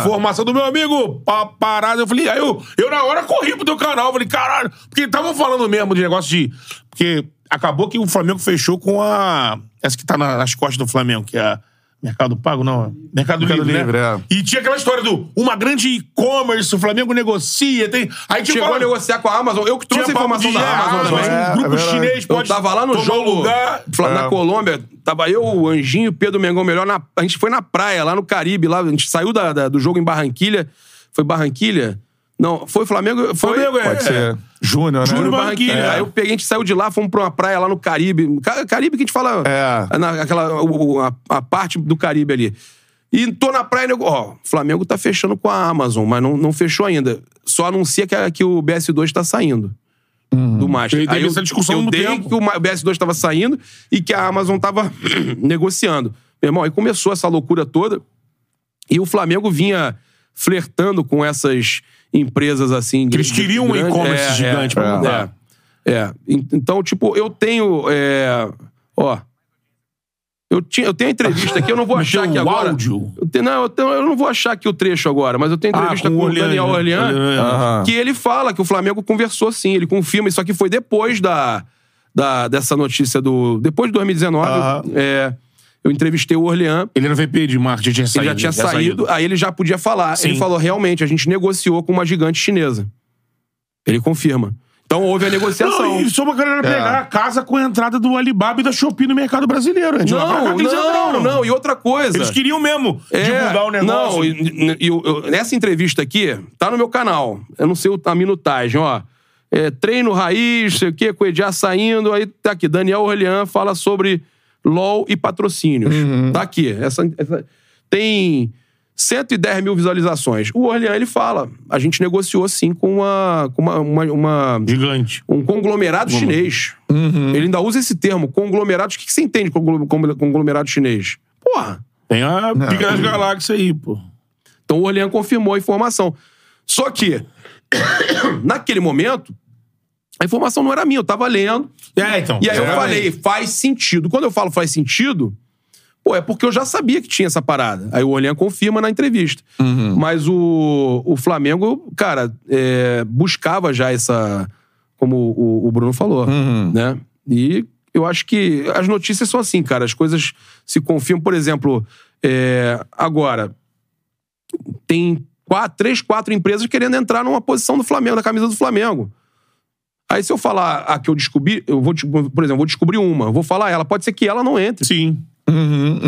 Informação do meu amigo, paparazzo. Eu falei, aí eu, eu na hora corri pro teu canal. Falei, caralho. Porque estavam falando mesmo de negócio de. Porque acabou que o Flamengo fechou com a. Essa que tá na- nas costas do Flamengo, que é a. Mercado Pago, não. Mercado, Mercado Livre, Livre, né? é. E tinha aquela história do uma grande e-commerce, o Flamengo negocia, tem. Aí tinha Chegou a negociar com a Amazon. Eu que trouxe a informação da é, Amazon Amazon, também. é, um grupo é chinês Eu pode tava lá no jogo lugar. Na É. Colômbia. Tava eu, o Anjinho, Pedro Mengão Melhor. Na, a gente foi na praia, lá no Caribe. Lá, a gente saiu da- da- do jogo em Barranquilha. Foi Barranquilha? Não, foi Flamengo? Foi. Flamengo, é. Pode ser. Júnior, né? Júnior Barranquilla. É. Aí eu peguei, a gente saiu de lá, fomos pra uma praia lá no Caribe. Ca- Caribe que a gente fala. É. Na, aquela, o- a, a parte do Caribe ali. E tô na praia, nego, ó, o Flamengo tá fechando com a Amazon, mas não, não fechou ainda. Só anuncia que, a- que o BS2 tá saindo. Do Master. Aí eu, essa discussão eu dei tempo. que o Ma- BS2 tava saindo e que a Amazon tava negociando. Meu irmão, aí começou essa loucura toda. E o Flamengo vinha flertando com essas empresas assim. Eles queriam um e-commerce gigante pra é, mudar. É, é. En- Então, tipo, eu tenho. é, Ó. Eu, tinha, eu tenho a entrevista aqui, eu não vou achar aqui agora. áudio? Eu tenho- não, eu, tenho- eu não vou achar aqui o trecho agora, mas eu tenho Ah, entrevista com com, o o Orlean, Daniel né? Orlean, que ele fala que o Flamengo conversou sim, ele confirma, isso aqui foi depois da, da, dessa notícia do. Depois de 2019, Aham. é, eu entrevistei o Orlean. Ele era VP de marketing, já tinha saído. Ele já tinha saído, aí ele já podia falar. Sim. Ele falou: realmente, a gente negociou com uma gigante chinesa. Ele confirma. Então houve a negociação. Não, e só uma galera pegar a casa com a entrada do Alibaba e da Shopee no mercado brasileiro. Não, não, entraram. não. E outra coisa. Eles queriam mesmo É, divulgar o negócio. Não, e, e eu- nessa entrevista aqui, tá no meu canal. Eu não sei a minutagem, ó. É, treino raiz, sei o quê, com o Ediar saindo. Aí tá aqui, Daniel Orlean fala sobre LOL e patrocínios. Tá aqui. Essa, essa- tem 110 mil visualizações. O Orlean, ele fala, a gente negociou sim com uma, com uma, uma- uma- Gigante. um conglomerado chinês. Ele ainda usa esse termo, conglomerado. O que, que você entende de conglo- conglomerado chinês? Porra, Tem a Pica das Galáxias aí, pô. então o Orlean confirmou a informação. Só que, naquele momento, a informação não era minha, eu tava lendo. É, então. E aí eu falei, faz sentido. Quando eu falo faz sentido, pô, é porque eu já sabia que tinha essa parada. Aí o Orlean confirma na entrevista. Mas o, o Flamengo, cara, é, buscava já essa. Como o, o Bruno falou, né? E eu acho que as notícias são assim, cara. As coisas se confirmam. Por exemplo, é, agora, tem quatro, três, quatro empresas querendo entrar numa posição do Flamengo, na camisa do Flamengo. Aí se eu falar a que eu descobri, eu vou, te- por exemplo, vou descobrir uma, vou falar ela, pode ser que ela não entre. Sim.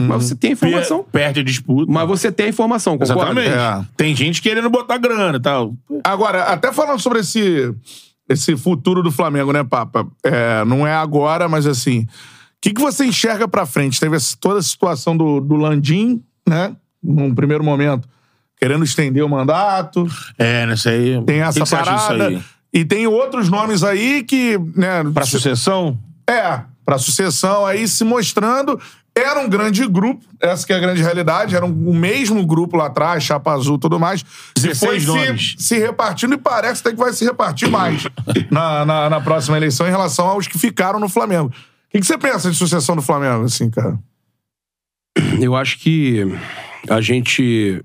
Mas você tem a informação. Per- Perde a disputa. Mas você tem a informação, concorda? Exatamente. É. Tem gente querendo botar grana e tal. Agora, até falando sobre esse, esse futuro do Flamengo, né, Papa? É, não é agora, mas assim. O que, que você enxerga pra frente? Teve toda a situação do, do Landim, né? Num primeiro momento, querendo estender o mandato. É, nessa aí. Tem essa que que você acha disso parada. aí? E tem outros nomes aí que, né? Pra sucessão? É, pra sucessão aí se mostrando. Era um grande grupo, essa que é a grande realidade. Era um- o mesmo grupo lá atrás, Chapa Azul e tudo mais. E 16 foi se, se repartindo e parece até que vai se repartir mais na, na, na próxima eleição em relação aos que ficaram no Flamengo. O que, que você pensa de sucessão do Flamengo, assim, cara? Eu acho que a gente.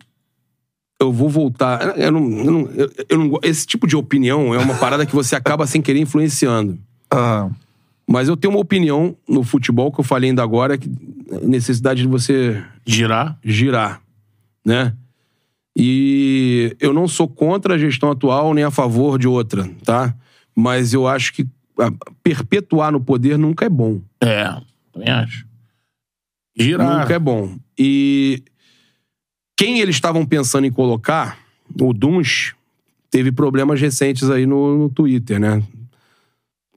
Eu vou voltar. Eu não, eu não- eu- eu não esse tipo de opinião é uma parada que você acaba sem querer influenciando. Ah, Mas eu tenho uma opinião no futebol que eu falei ainda agora, que necessidade de você Girar? girar, né? E eu não sou contra a gestão atual nem a favor de outra, tá? Mas eu acho que ah, perpetuar no poder nunca é bom. É, também acho. Girar. Nunca é bom. E quem eles estavam pensando em colocar, o Duns, teve problemas recentes aí no, no Twitter, né?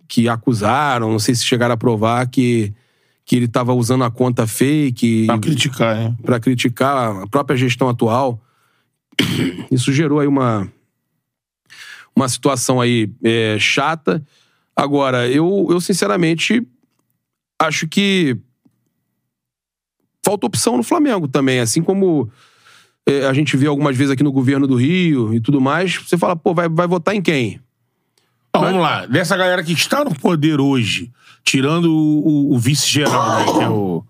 Que acusaram, não sei se chegaram a provar que, que ele estava usando a conta fake Pra criticar, hein? para criticar a própria gestão atual. Isso gerou aí uma, uma situação aí é, chata. Agora, eu, eu sinceramente acho que falta opção no Flamengo também, assim como a gente vê algumas vezes aqui no governo do Rio e tudo mais. Você fala, pô, vai, vai votar em quem? Então, vamos lá. Dessa galera que está no poder hoje, tirando o, o- o vice-geral, né, que é o,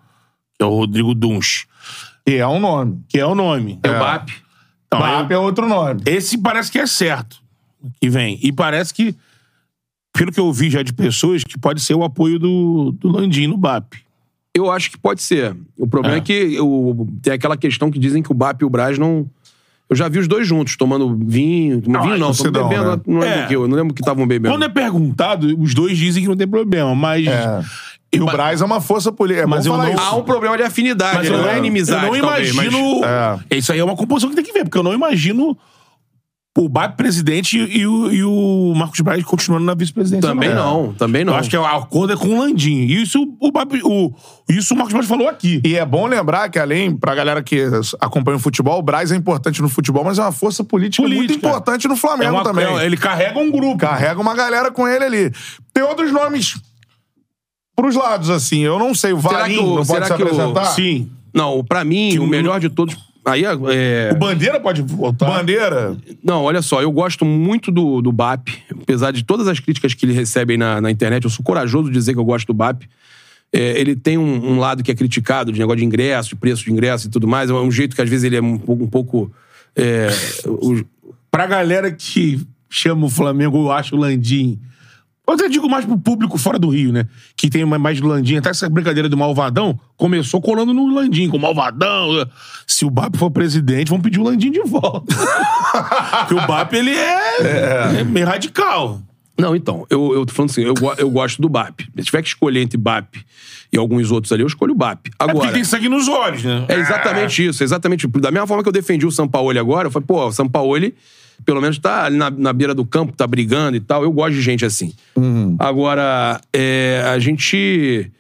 que é o Rodrigo Duns, e é um nome. que é o nome. É o BAP. Então, BAP é outro nome. Esse parece que é certo que vem. E parece que, pelo que eu ouvi já de pessoas, que pode ser o apoio do, do Landim no BAP. Eu acho que pode ser. O problema é, É. que o, tem aquela questão que dizem que o BAP e o Braz não. Eu já vi os dois juntos, tomando vinho. Tomando vinho não, não tomando bebendo. né? Não lembro É. o que, eu não lembro que estavam bebendo. Quando é perguntado, os dois dizem que não tem problema, mas. É. E o Mas- Braz é uma força política. É Mas eu não- isso. Há um problema de afinidade, Mas não eu, é inimizade. eu não talvez, mas- imagino. É. Isso aí é uma composição que tem que ver, porque eu não imagino o BAP presidente e o, e o Marcos Braz continuando na vice-presidência. Também não, também não. Eu acho que o acordo é com o Landim. E isso o, BAP, o, isso o Marcos Braz falou aqui. E é bom lembrar que, além, pra galera que acompanha o futebol, o Braz é importante no futebol, mas é uma força política, muito Política. importante no É Flamengo uma- também. é- ele carrega um grupo. Carrega uma galera com ele ali. Tem outros nomes pros lados, assim. Eu não sei. O Será Valim que o- não pode será se que o- apresentar? Sim. Não, pra mim, o melhor de todos. Aí é. O Bandeira pode voltar. Bandeira. Não, olha só, eu gosto muito do, do BAP, apesar de todas as críticas que ele recebe aí na, na internet, eu sou corajoso de dizer que eu gosto do BAP. É, ele tem um, um lado que é criticado, de negócio de ingresso, de preço de ingresso e tudo mais. É um jeito que às vezes ele é um pouco. Um pouco é, o- Pra galera que chama o Flamengo, eu acho o Landim. Eu até digo mais pro público fora do Rio, né? Que tem mais Landim. Até essa brincadeira do Malvadão começou colando no Landim, com o Malvadão. Se o BAP for presidente, vão pedir o Landim de volta. Porque o BAP, ele é, é meio radical. Não, então, eu, eu tô falando assim, eu, eu gosto do BAP. Se tiver que escolher entre BAP e alguns outros ali, eu escolho o BAP. É porque Agora. tem sangue nos olhos, né? É exatamente isso, exatamente. Da mesma forma que eu defendi o Sampaoli agora, eu falei, pô, o Sampaoli pelo menos tá ali na, na beira do campo, tá brigando e tal. Eu gosto de gente assim. Agora, é, a gente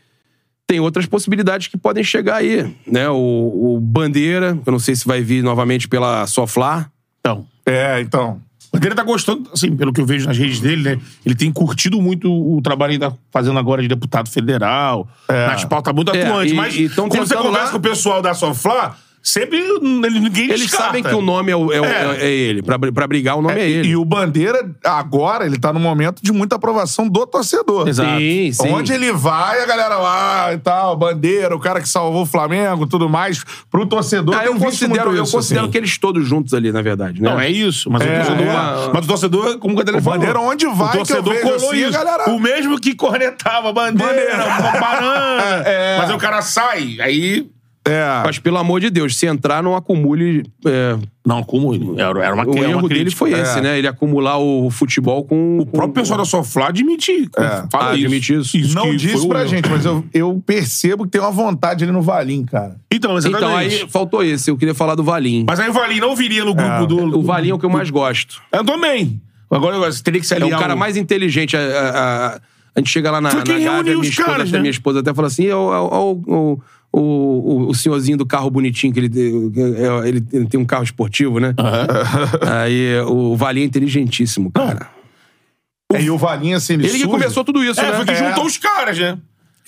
tem outras possibilidades que podem chegar aí, né? O, o Bandeira, eu não sei se vai vir novamente pela Soflar. Então. É, então. O Bandeira tá gostando, assim, pelo que eu vejo nas redes dele, né? Ele tem curtido muito o trabalho que ele tá fazendo agora de deputado federal. É. Nas pautas muito É, atuante. e- mas e quando você conversa lá- com o pessoal da Soflá, sempre ele- ninguém Eles descarta. sabem que o nome é, o- é o- É. é ele. Pra, br- pra brigar, o nome é, E- ele. E o Bandeira, agora, ele tá num momento de muita aprovação do torcedor. Exato. Sim, sim. Onde ele vai, a galera lá e tal, Bandeira, o cara que salvou o Flamengo, tudo mais, pro torcedor. Ah, eu visto considero, muito eu isso, considero assim. que eles todos juntos ali, na verdade, né? Não, é isso. Mas, É, o, torcedor, é. mas o torcedor, como o Bandeira O falou, Bandeira, onde vai o que eu torcedor vejo colou assim, a isso. galera- O mesmo que cornetava Bandeira, Bandeira. banana. É. Mas o cara sai, aí... É. Mas, pelo amor de Deus, se entrar, não acumule. é, Não, como... Era, era uma, o era uma erro dele foi É. esse, né? Ele acumular o futebol com. O próprio pessoal da Soflá admite. Fala Ah, isso. admite isso. Não disse o pra erro. gente, mas eu, eu percebo que tem uma vontade ali no Valim, cara. Então, exatamente. Então, aí faltou esse. Eu queria falar do Valim. Mas aí o Valim não viria no grupo do... O Valim é o que eu mais gosto. Eu também. Agora você teria que se É o cara ao- mais inteligente. A, a- a- a gente chega lá na, Foi quem na Gávea, reuniu minha os esposa, caras, até- né? minha esposa até fala assim: ó, o, o, o, o senhorzinho do carro bonitinho que ele tem. é, Ele, ele tem um carro esportivo, né? Aí o Valim é inteligentíssimo, cara. É, e o Valim, assim, ele, Ele que começou tudo isso, É, né? foi que É. juntou os caras, né?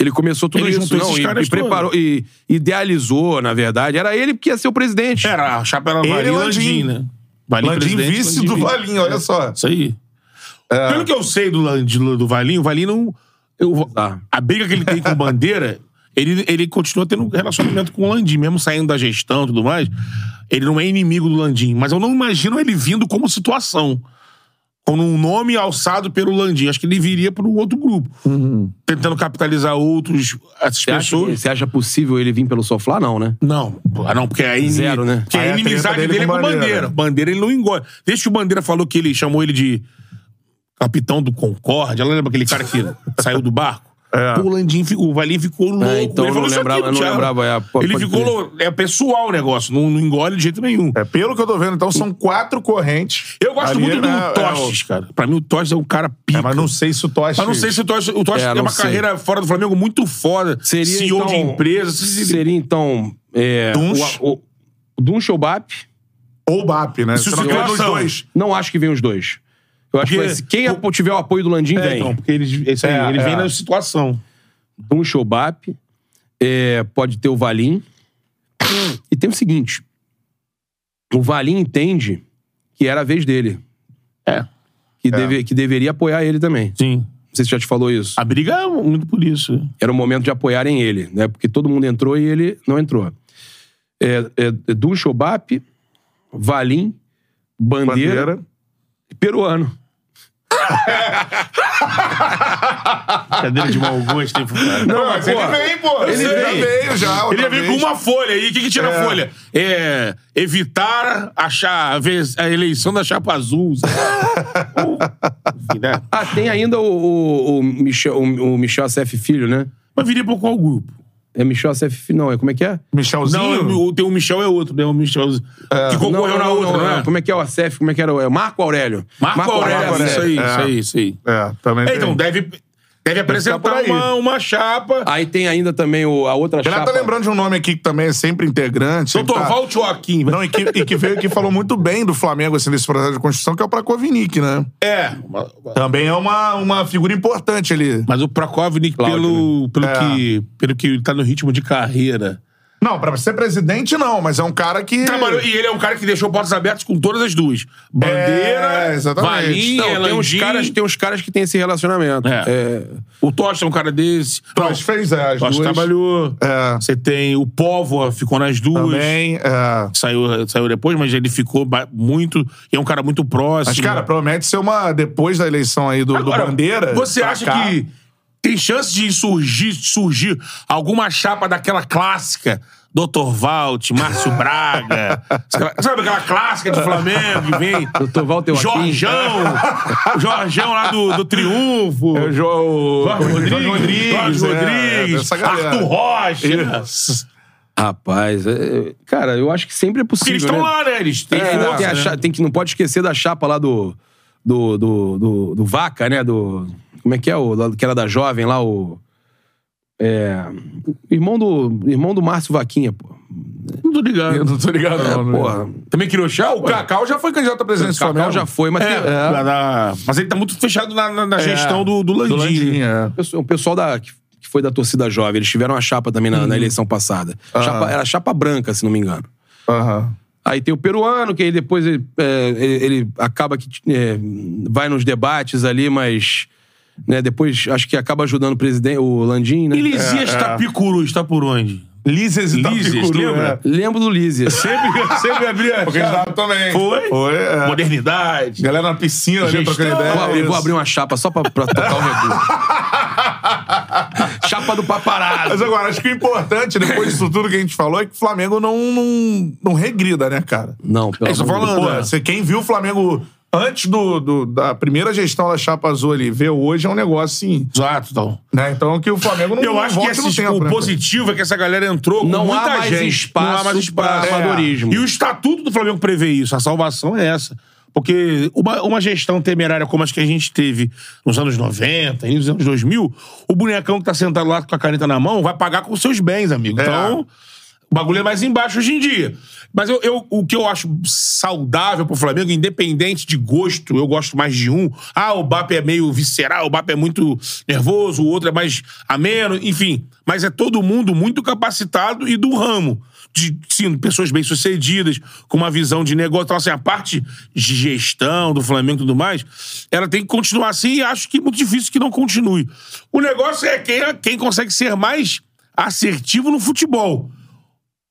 Ele começou tudo Ele isso, juntou não, e, caras e preparou, e idealizou, na verdade. Era ele que ia ser o presidente. Era a chapa era e e Landim. Landim, né? Landim vice Landim do. Valim, olha só. Isso aí. Pelo que eu sei do, Landim, do Valim, o Valim não... eu- Tá. A briga que ele tem com o Bandeira, ele, ele continua tendo relacionamento com o Landim, mesmo saindo da gestão e tudo mais. Ele não é inimigo do Landim, mas eu não imagino ele vindo como situação. Com um nome alçado pelo Landim. Acho que ele viria para um outro grupo. Tentando capitalizar outros, essas Você acha, pessoas. você acha possível ele vir pelo Soflá? Não, né? Não, não, porque aí. Zero, né? Porque Aí a inimizade dele dele, é com Bandeira. Bandeira. Bandeira ele não engole. Desde que o Bandeira falou que ele chamou ele de capitão do Concorde, ela lembra aquele cara que saiu do barco? É. Pô, o Landim, ficou- o Valim ficou louco. então ele não isso lembrava- aqui, não Thiago. lembrava, é, pode- ele ficou louco. É pessoal o negócio, não, não engole de jeito nenhum. É, pelo que eu tô vendo, então, são quatro correntes. Eu gosto Ali, muito do é, Tostes, cara. Pra mim, o Tostes é um cara pica. É, mas não sei se o Tosh... Mas não sei se o Tostes, o Tostes É, tem não uma sei. carreira fora do Flamengo muito foda. Seria, CEO de então, empresa. Seria, então... É, Dunch. o, o, o Dunch ou o BAP? Ou o BAP, né? Isso não nos situação. dois. Não acho que vem os dois. Eu acho Porque- que vai ser- quem apo- tiver o apoio do Landim, É, vem. então, porque eles, isso aí, É, ele é. vem na situação. Dunch ou BAP. É, pode ter o Valim. E tem o seguinte. O Valim entende que era a vez dele. É. Que, deve- que deveria apoiar ele também. Sim. Não sei se já te falou isso. A briga é muito por isso. Era o momento de apoiarem ele, né? Porque todo mundo entrou e ele não entrou. É, é, é Dunch ou BAP, Valim, Bandeira, Bandeira. E Peruano. Cadeira de mau gosto. hein, cara. Não, mas pô, ele vem, pô. ele já vem. veio já. Ele ia outra vir com uma folha aí. O que, que tira É. a folha? É. Evitar achar a, eleição da chapa azul. Né? Ah, tem ainda o, o, o Michel, o, o Michel Acef Filho, né? Mas viria por qual grupo? É Michel Acef, não, é como é que é? Michelzinho? Não, o, tem o Michel é outro, né? O Michel que concorreu na outra, né? Como é que é o Acef? Como é que era? É Marco Aurélio. Marco, Aurélio, Aurélio, isso aí, é. isso aí, isso aí. É, também É, tem. então, deve, deve apresentar uma, uma chapa. Aí tem ainda também o, a outra Renato chapa. tá lembrando de um nome aqui que também é sempre integrante. Doutor tá- Val Joaquim. Não, e que, e que veio aqui e falou muito bem do Flamengo assim, nesse processo de construção, que é o Prakovnik, né? É. Também é uma, uma figura importante ali. Mas o Prokovnik, Cláudio, pelo, pelo, É. que, pelo que ele tá no ritmo de carreira. Não, pra ser presidente, não, mas é um cara que. Trabalhou, e ele é um cara que deixou portas abertas com todas as duas. Bandeira, É, exatamente. Valinha, Não, tem, uns caras, tem uns caras que tem esse relacionamento. É. É, O Tocha é um cara desse. Nós fez é, as Tocha duas. trabalhou. É. Você tem o Póvoa, ficou nas duas. Também. É. Saiu, saiu depois, mas ele ficou muito. E é um cara muito próximo. Mas, cara, promete ser uma. Depois da eleição aí do, do Agora, Bandeira. Você acha cá- que tem chance de surgir, surgir alguma chapa daquela clássica? Dr. Valt, Márcio Braga. sabe aquela clássica de Flamengo que vem? Dr. Walter Joaquim. Jorjão. Jorjão lá do, do Triunfo. É o Jo- Jorge Rodrigues. Rodrigues, Jorge é, Rodrigues. galera. Arthur Rocha. Isso. Rapaz, é- cara, eu acho que sempre é Porque possível. eles estão né? lá, né? Eles têm É, força, tem, a né? tem que não pode esquecer da chapa lá do do, do, do, do Vaca, né? Do como é que é o que era da jovem lá o é, irmão do irmão do Márcio Vaquinha, pô. Não tô ligado. Eu não tô ligado, É, não. né? porra. Também criou chapa? O Cacau já foi candidato à presidência do Cacau Flamengo. já foi, mas É, tem- da- mas ele tá muito fechado na, na- na gestão do, do Landim. Do Landim, é. o pessoal- o da que foi da torcida jovem, eles tiveram uma chapa também na, na eleição passada. Chapa- era chapa branca, se não me engano. Aham. Aí tem o peruano, que aí depois ele, é, ele- ele acaba que é, vai nos debates ali, mas né, depois acho que acaba ajudando o presidente, o Landim, né? E Lisias Tapicuru está por onde? Lises e Tapicuru, lembra? é. Lembro do Lízias. Sempre, sempre abria. Porque eles davam também. Foi? Foi, é. Modernidade. Galera na piscina ali, trocando ideia. Vou abrir, vou abrir uma chapa só pra, pra tocar o redu. chapa do paparazzo. Mas agora, acho que o importante, depois disso tudo que a gente falou, é que o Flamengo não, não, não regrida, né, cara? Não, pelo É amor de falando. Pô, né? você, quem viu o Flamengo antes do, do- da primeira gestão da Chapa Azul ali, vê hoje é um negócio assim, Exato, então. né? Então que o Flamengo não Eu acho que esse, tempo, o né? positivo é que essa galera entrou com Não há muita mais gente. espaço não há mais espaço. pra amadorismo. E o estatuto do Flamengo prevê isso. A salvação é essa. Porque uma, uma gestão temerária como as que a gente teve nos anos 90, nos anos 2000, o bonecão que tá sentado lá com a caneta na mão vai pagar com seus bens, amigo. É. Então, o bagulho é mais embaixo hoje em dia. Mas eu, eu- o que eu acho saudável pro Flamengo, independente de gosto, eu gosto mais de um. Ah, o Bap é meio visceral, o Bap é muito nervoso, o outro é mais ameno, enfim. Mas é todo mundo muito capacitado e do ramo. De, sim, pessoas bem-sucedidas, com uma visão de negócio. Então, assim, a parte de gestão do Flamengo e tudo mais, ela tem que continuar assim e acho que é muito difícil que não continue. O negócio é quem, quem consegue ser mais assertivo no futebol.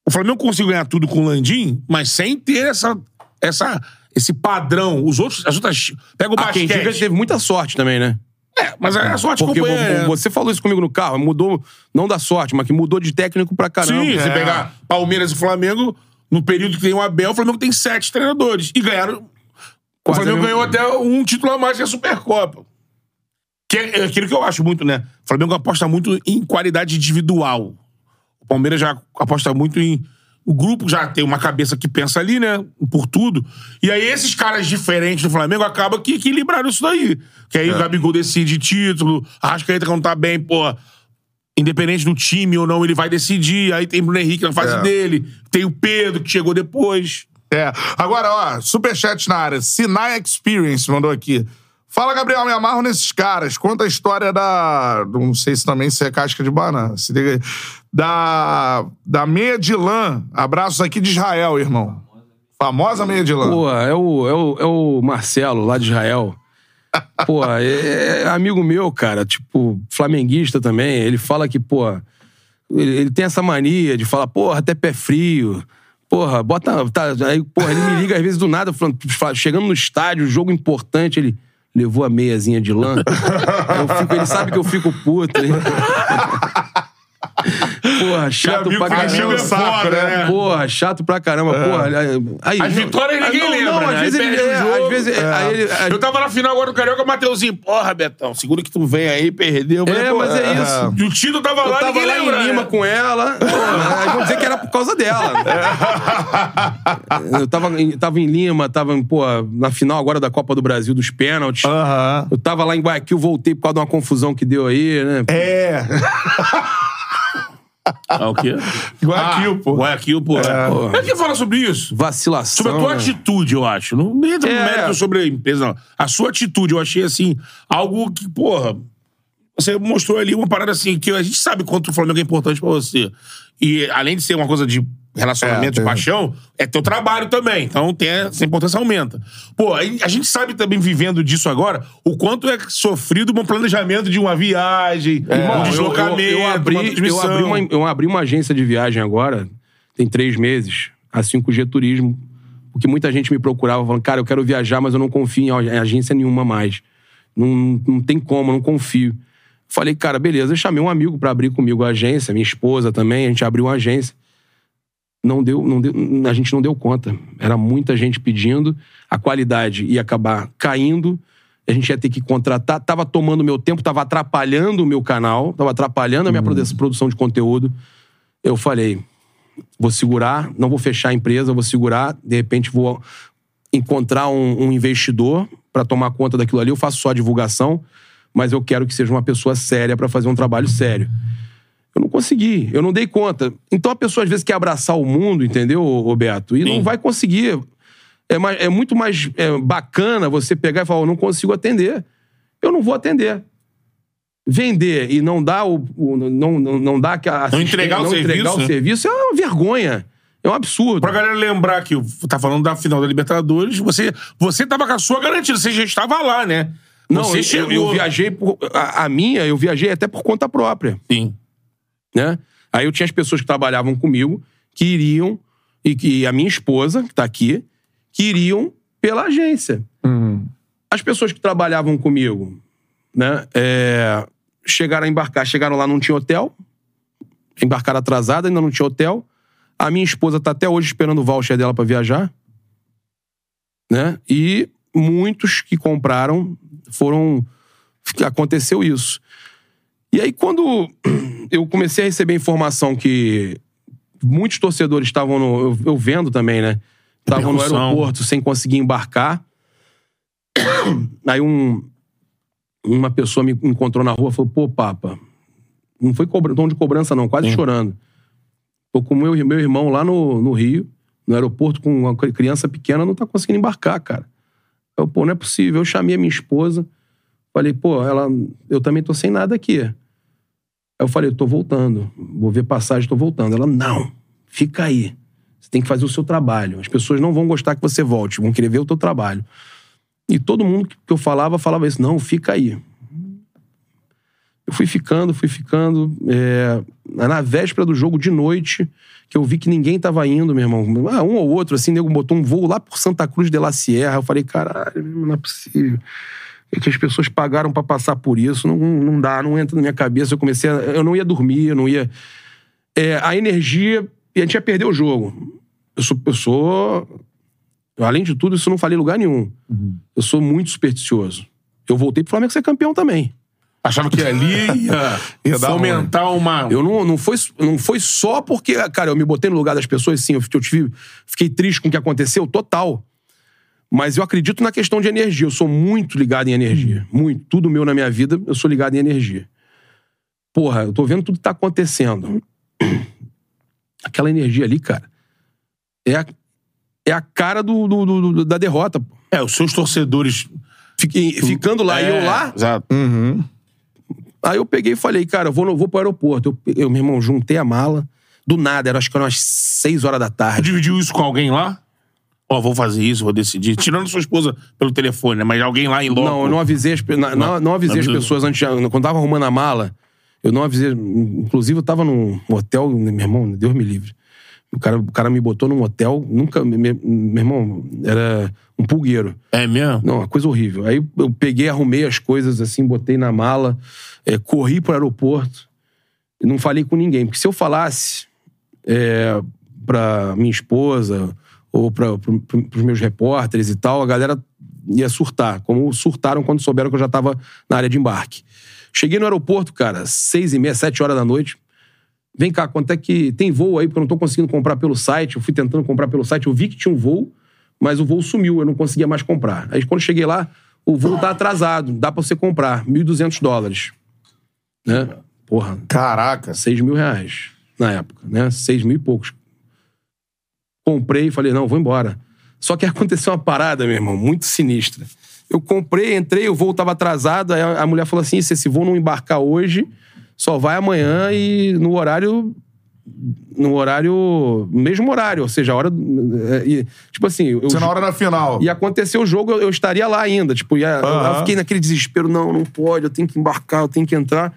O Flamengo conseguiu ganhar tudo com o Landim, mas sem ter essa, essa, esse padrão. Os outros, as outras. Pega o Ah, quem basquete. diga que teve muita sorte também, né? É, mas a sorte Porque né? você falou isso comigo no carro, mudou, não da sorte, mas que mudou de técnico pra caramba. Sim, você É. pegar Palmeiras e Flamengo, no período que tem o Abel, o Flamengo tem sete treinadores. E ganharam. O Quase Flamengo a mesma- ganhou até um título a mais que a Supercopa. Que é aquilo que eu acho muito, né? O Flamengo aposta muito em qualidade individual. O Palmeiras já aposta muito em. O grupo já tem uma cabeça que pensa ali, né? Por tudo. E aí, esses caras diferentes do Flamengo acabam que equilibraram isso daí. Que aí o Gabigol decide título, a Rascaeta quando tá bem, pô. Independente do time ou não, ele vai decidir. Aí tem o Bruno Henrique na fase É. dele. Tem o Pedro, que chegou depois. É. Agora, ó, superchat na área. Sinai Experience mandou aqui. Fala, Gabriel, me amarro nesses caras. Conta a história da. Não sei se também se é casca de banana. Se liga aí. Da. Da meia de lã. Abraços aqui de Israel, irmão. Famosa meia de lã. Pô, é o, é, o, é o Marcelo, lá de Israel. Pô, é, é amigo meu, cara, tipo, flamenguista também. Ele fala que, pô, ele, ele tem essa mania de falar, porra, até pé frio. Porra, bota. Tá, aí, porra, ele me liga às vezes do nada, falando, fala- chegando no estádio, jogo importante, ele levou a meiazinha de lã. Eu fico- ele sabe que eu fico puto. hein? Porra, chato pra caramba. é saco, né? Porra, chato pra caramba. Porra, aí, As vitórias ninguém não, lembra, Não, né? às vezes Aí ele... é, jogo. Às vezes... É. Aí ele, Eu tava na final agora do Carioca, Mateuzinho. Porra, Betão, segura que tu vem aí, perdeu. Falei, É, mas é isso. E o Tito tava Eu lá, tava ninguém lá lembra. em Lima né? com ela. Porra, aí vão dizer que era por causa dela. Eu tava, em- tava em Lima, tava em, pô, na final agora da Copa do Brasil, dos pênaltis. Aham. Eu tava lá em Guayaquil, voltei por causa de uma confusão que deu aí, né? É. Ah, o quê? Guayaquil, Ah, pô. Guayaquil, pô. É. Pô. Eu que fala sobre isso. Vacilação. Sobre a tua né? atitude, eu acho. Não nem entra no É. mérito sobre a empresa, não. A sua atitude, eu achei, assim, algo que, porra... Você mostrou ali uma parada, assim, que a gente sabe quanto o Flamengo é importante pra você. E, além de ser uma coisa de relacionamento, É, de paixão, é teu trabalho também. Então, tem, essa importância aumenta. Pô, a gente sabe também, vivendo disso agora, o quanto é sofrido um planejamento de uma viagem, um Irmão, eu- deslocamento, eu, eu, abri, eu, abri uma, eu abri uma agência de viagem agora, tem três meses, a 5G Turismo, porque muita gente me procurava falando, cara, eu quero viajar, mas eu não confio em ag- em agência nenhuma mais. Não, não tem como, eu não confio. Falei, cara, beleza. Eu chamei um amigo pra abrir comigo a agência, minha esposa também, a gente abriu uma agência. Não deu, não deu, a gente não deu conta. Era muita gente pedindo, a qualidade ia acabar caindo, a gente ia ter que contratar. Tava tomando meu tempo, tava atrapalhando o meu canal, tava atrapalhando a minha produ- produção de conteúdo. Eu falei, vou segurar, não vou fechar a empresa, vou segurar, de repente vou encontrar um, um investidor para tomar conta daquilo ali. Eu faço só a divulgação, mas eu quero que seja uma pessoa séria para fazer um trabalho sério. Eu não consegui, eu não dei conta. Então a pessoa às vezes quer abraçar o mundo, entendeu, ô Beto? E não Sim. vai conseguir. É, mais- é muito mais é, bacana você pegar e falar: eu não consigo atender. Eu não vou atender. Vender e não dar o. o- não, não, não dar aquela. Não entregar o não entregar serviço, o né? serviço é uma vergonha. É um absurdo. Pra galera lembrar que tá falando da final da Libertadores, você, você tava com a sua garantida, você já estava lá, né? Não, você eu, chegou. eu viajei. Por, a, a minha, eu viajei até por conta própria. Sim. Né? Aí eu tinha as pessoas que trabalhavam comigo que iriam, e que a minha esposa, que tá aqui, que iriam pela agência. As pessoas que trabalhavam comigo, né? é, chegaram a embarcar, chegaram lá, não tinha hotel, embarcaram atrasada, ainda não tinha hotel. A minha esposa tá até hoje esperando o voucher dela pra viajar, né? E muitos que compraram foram. Aconteceu isso. E aí, quando eu comecei a receber informação que muitos torcedores estavam no. Eu, eu vendo também, né? Estavam no aeroporto sem conseguir embarcar. Aí um, uma pessoa me encontrou na rua e falou: pô, Papa, não foi cobra, tom de cobrança, não, quase chorando. Tô com meu, meu irmão lá no, no Rio, no aeroporto, com uma cri- criança pequena, não tá conseguindo embarcar, cara. Eu, pô, não é possível. Eu chamei a minha esposa, falei, pô, ela, eu também tô sem nada aqui. Aí eu falei, tô voltando. Vou ver passagem, tô voltando. Ela, não, fica aí. Você tem que fazer o seu trabalho. As pessoas não vão gostar que você volte, vão querer ver o teu trabalho. E todo mundo que eu falava, falava isso. Não, fica aí. Eu fui ficando, fui ficando. é, Na véspera do jogo, de noite, que eu vi que ninguém tava indo, meu irmão. Ah, um ou outro, assim, nego botou um voo lá por Santa Cruz de la Sierra. Eu falei, caralho, não é possível. É que as pessoas pagaram pra passar por isso. Não, não dá, não entra na minha cabeça. Eu comecei a, Eu não ia dormir, eu não ia. É, a energia. E a gente ia perder o jogo. Eu sou. Eu sou além de tudo, isso eu não falei em lugar nenhum. Eu sou muito supersticioso. Eu voltei pro Flamengo ser campeão também. Achava que ali ia, Ia dar fomentar uma. Eu não, não, foi, não foi só porque, cara, eu me botei no lugar das pessoas, sim, eu, eu tive, fiquei triste com o que aconteceu, total. Mas eu acredito na questão de energia. Eu sou muito ligado em energia. Muito. Tudo meu na minha vida, eu sou ligado em energia. Porra, eu tô vendo tudo que tá acontecendo. Aquela energia ali, cara, é a, é a cara do, do- do- da derrota. pô. É, os seus torcedores. Fiquei, ficando lá e É, eu lá, Exato. Aí eu peguei e falei, cara, eu vou, vou pro aeroporto. Eu, eu, meu irmão, juntei a mala. Do nada, era, acho que eram umas 6 horas da tarde. dividiu isso com alguém lá? Ó, vou fazer isso, vou decidir. Tirando sua esposa pelo telefone, né? Mas alguém lá em loco. Não, eu não avisei as, na- não, não avisei as pessoas antes. Quando tava arrumando a mala, eu não avisei. Inclusive, eu tava num hotel, meu irmão, Deus me livre. O cara, o cara me botou num hotel, nunca. me- me- meu irmão, era um pulgueiro. É mesmo? Não, uma coisa horrível. Aí eu peguei, arrumei as coisas assim, botei na mala, é, corri pro aeroporto. Não falei com ninguém, porque se eu falasse é, pra minha esposa ou para pros meus repórteres e tal, a galera ia surtar, como surtaram quando souberam que eu já tava na área de embarque. Cheguei no aeroporto, cara, seis e meia, sete horas da noite. Vem cá, quanto é que tem voo aí? Porque eu não tô conseguindo comprar pelo site. Eu fui tentando comprar pelo site, eu vi que tinha um voo, mas o voo sumiu, eu não conseguia mais comprar. Aí quando cheguei lá, o voo tá atrasado, dá pra você comprar, 1.200 dólares. Né? Porra, Caraca. 6 mil reais na época, né? 6 mil e poucos. Comprei e falei, não, vou embora. Só que aconteceu uma parada, meu irmão, muito sinistra. Eu comprei, entrei, o voo tava atrasado, aí a mulher falou assim, se esse voo não embarcar hoje, só vai amanhã e no horário... No horário... Mesmo horário, ou seja, a hora... é, e, tipo assim... Eu, Você na hora da final. e aconteceu o jogo, eu, eu estaria lá ainda. Tipo, ia, eu- eu, Aham. fiquei naquele desespero, não, não pode, eu tenho que embarcar, eu tenho que entrar.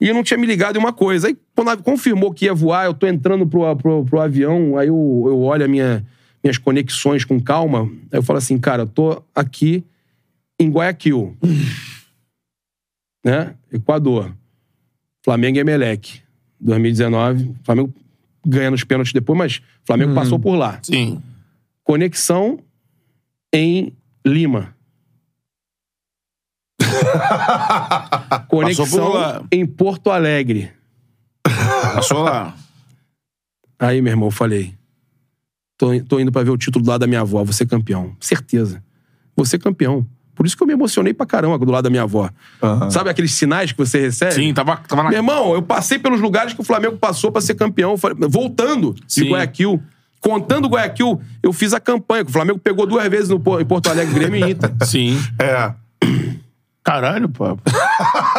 E eu não tinha me ligado em uma coisa. Aí, quando a- confirmou que ia voar, eu tô entrando pro, pro, pro avião, aí eu, eu olho a minha, minhas conexões com calma, aí eu falo assim, cara, eu tô aqui em Guayaquil. né? Equador. Flamengo e Emelec. 2019. Flamengo ganha nos pênaltis depois, mas Flamengo passou por lá. Sim. Conexão em Lima. Conexão em Porto Alegre. Passou lá. Aí, meu irmão, eu falei. Tô, tô indo pra ver o título do lado da minha avó, vou ser campeão. Certeza. Vou ser campeão. Por isso que eu me emocionei pra caramba do lado da minha avó. Aham. Sabe aqueles sinais que você recebe? Sim, tava, tava na. Meu irmão, eu passei pelos lugares que o Flamengo passou pra ser campeão. Falei, Voltando de Sim. Guayaquil. Contando Guayaquil, eu fiz a campanha. que O Flamengo pegou duas vezes no, em Porto Alegre, Grêmio e Inter. Sim. É. Caralho, pô.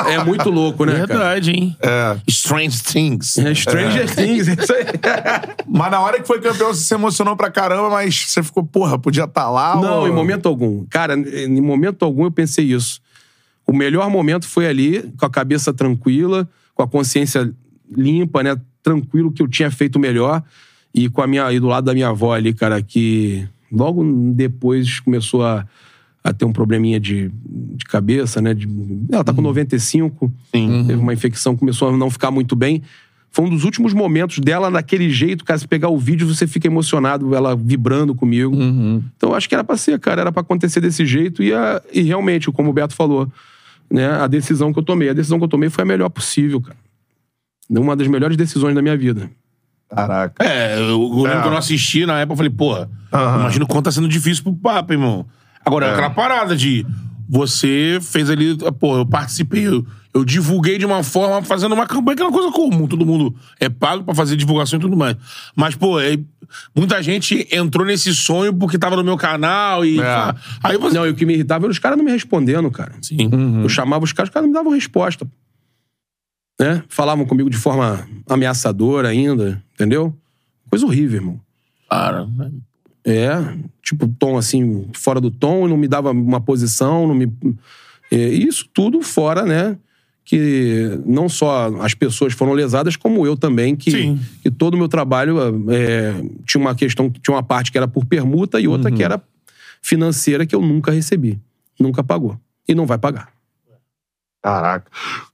É muito louco, né, cara? Verdade, hein? É. Strange Things. É Stranger Things, é isso aí. Mas na hora que foi campeão, você se emocionou pra caramba, mas você ficou, porra, podia estar lá. Não, ou... em momento algum. Cara, em momento algum eu pensei isso. O melhor momento foi ali, com a cabeça tranquila, com a consciência limpa, né? Tranquilo que eu tinha feito melhor. E com a minha. E do lado da minha avó ali, cara, que logo depois começou a, a ter um probleminha de, de cabeça, né? De- ela tá com 95. Sim. Teve uma infecção, começou a não ficar muito bem. Foi um dos últimos momentos dela daquele jeito, cara. Se pegar o vídeo, você fica emocionado, ela vibrando comigo. Então, eu acho que era pra ser, cara. Era pra acontecer desse jeito. E, a- e realmente, como o Beto falou, né? A decisão que eu tomei. A decisão que eu tomei foi a melhor possível, cara. Uma das melhores decisões da minha vida. Caraca. É, eu, eu lembro É. quando eu assisti na época, eu falei, porra, Aham. imagina o quanto tá sendo difícil pro Papa, irmão. Agora, é aquela parada de você fez ali, pô, eu participei, eu, eu divulguei de uma forma, fazendo uma campanha que é uma coisa comum, todo mundo é pago pra fazer divulgação e tudo mais. Mas, pô, é, muita gente entrou nesse sonho porque tava no meu canal e. É. Aí você. Não, e o que me irritava era os caras não me respondendo, cara. Sim. Eu chamava os caras, os caras não me davam resposta. Né? Falavam comigo de forma ameaçadora ainda, entendeu? Coisa horrível, irmão. Cara, né? É, tipo, tom assim, fora do tom, não me dava uma posição, não me. É, isso tudo fora, né? Que não só as pessoas foram lesadas, como eu também, que, Sim. que todo o meu trabalho é, tinha uma questão, tinha uma parte que era por permuta e outra que era financeira que eu nunca recebi. Nunca pagou. E não vai pagar. Caraca.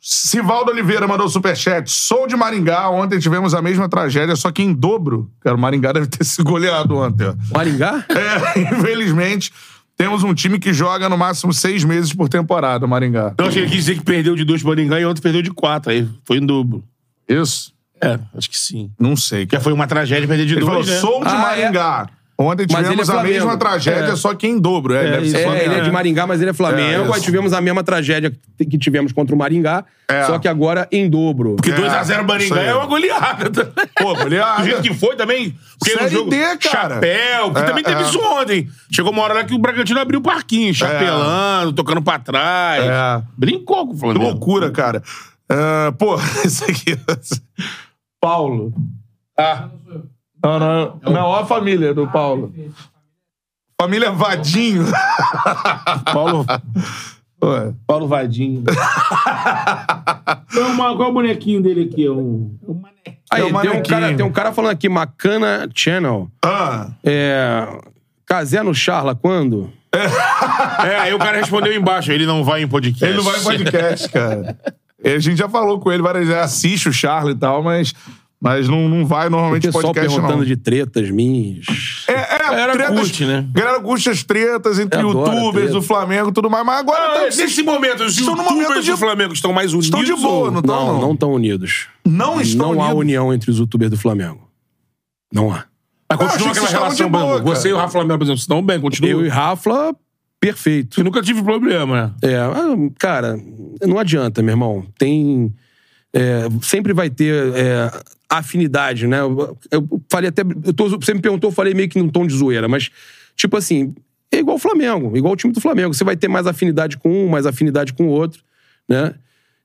Sivaldo Oliveira mandou superchat. Sou de Maringá. Ontem tivemos a mesma tragédia, só que em dobro. Cara, o Maringá deve ter se goleado ontem. ó. Maringá? É, infelizmente, temos um time que joga no máximo seis meses por temporada, o Maringá. Eu achei que ele quis dizer que perdeu de dois pro Maringá e ontem perdeu de quatro. Aí foi em dobro. Isso? É, acho que sim. Não sei. Porque foi uma tragédia perder de Ele falou, dois, né? sou de Ah, Maringá. Ontem Mas ele tivemos é a mesma tragédia, É. só que em dobro. É, deve ser É, Flamengo. ele é de Maringá, mas ele é Flamengo. É. Aí tivemos a mesma tragédia que tivemos contra o Maringá, É. só que agora em dobro. Porque É, 2x0 isso Maringá é uma goleada. Pô, goleada. Do jeito que foi também. Porque Série jogo, D, cara. Chapéu, porque É, também teve é. isso ontem. Chegou uma hora lá que o Bragantino abriu o parquinho, chapelando, tocando pra trás. É. Brincou com o Que Flamengo. loucura, cara. Ah, pô, isso aqui. Paulo. Ah. Não, não. Não, olha a família do Paulo. Família Vadinho. Paulo, Ué. Paulo Vadinho. qual, é uma- qual é o bonequinho dele aqui? É um, é manequim. Aí, É o tem, um cara, tem um cara falando aqui, Macana Channel. Ah, É. Casé no Charla, quando? É, aí o cara respondeu embaixo, ele não vai em podcast. ele não vai em podcast, cara. A gente já falou com ele várias vezes, assiste o Charlie e tal, mas, mas não, não vai O normalmente em pessoal podcast, perguntando não. de tretas minhas. É, é, Galera tretas, curte, né? Galera curte as tretas entre Eu adoro youtubers do Flamengo e tudo mais, mas agora Ah, tá- nesse momento, os estão no youtubers momento de- do Flamengo estão mais unidos. estão de boa, ou- não estão? Não, não estão unidos. não estão não há unidos. união entre os youtubers do Flamengo. Não há. Mas continua que aquela relação, de boa. Você e o Rafa Flamengo, por exemplo, estão bem, continua. Eu e Rafa, perfeito. Eu nunca tive problema, né? É, ah, cara, não adianta, meu irmão. Tem. É, sempre vai ter é, afinidade, né? Eu, eu falei até. Eu tô, você me perguntou, eu falei meio que num tom de zoeira, mas, tipo assim, é igual o Flamengo, igual o time do Flamengo. Você vai ter mais afinidade com um, mais afinidade com o outro, né?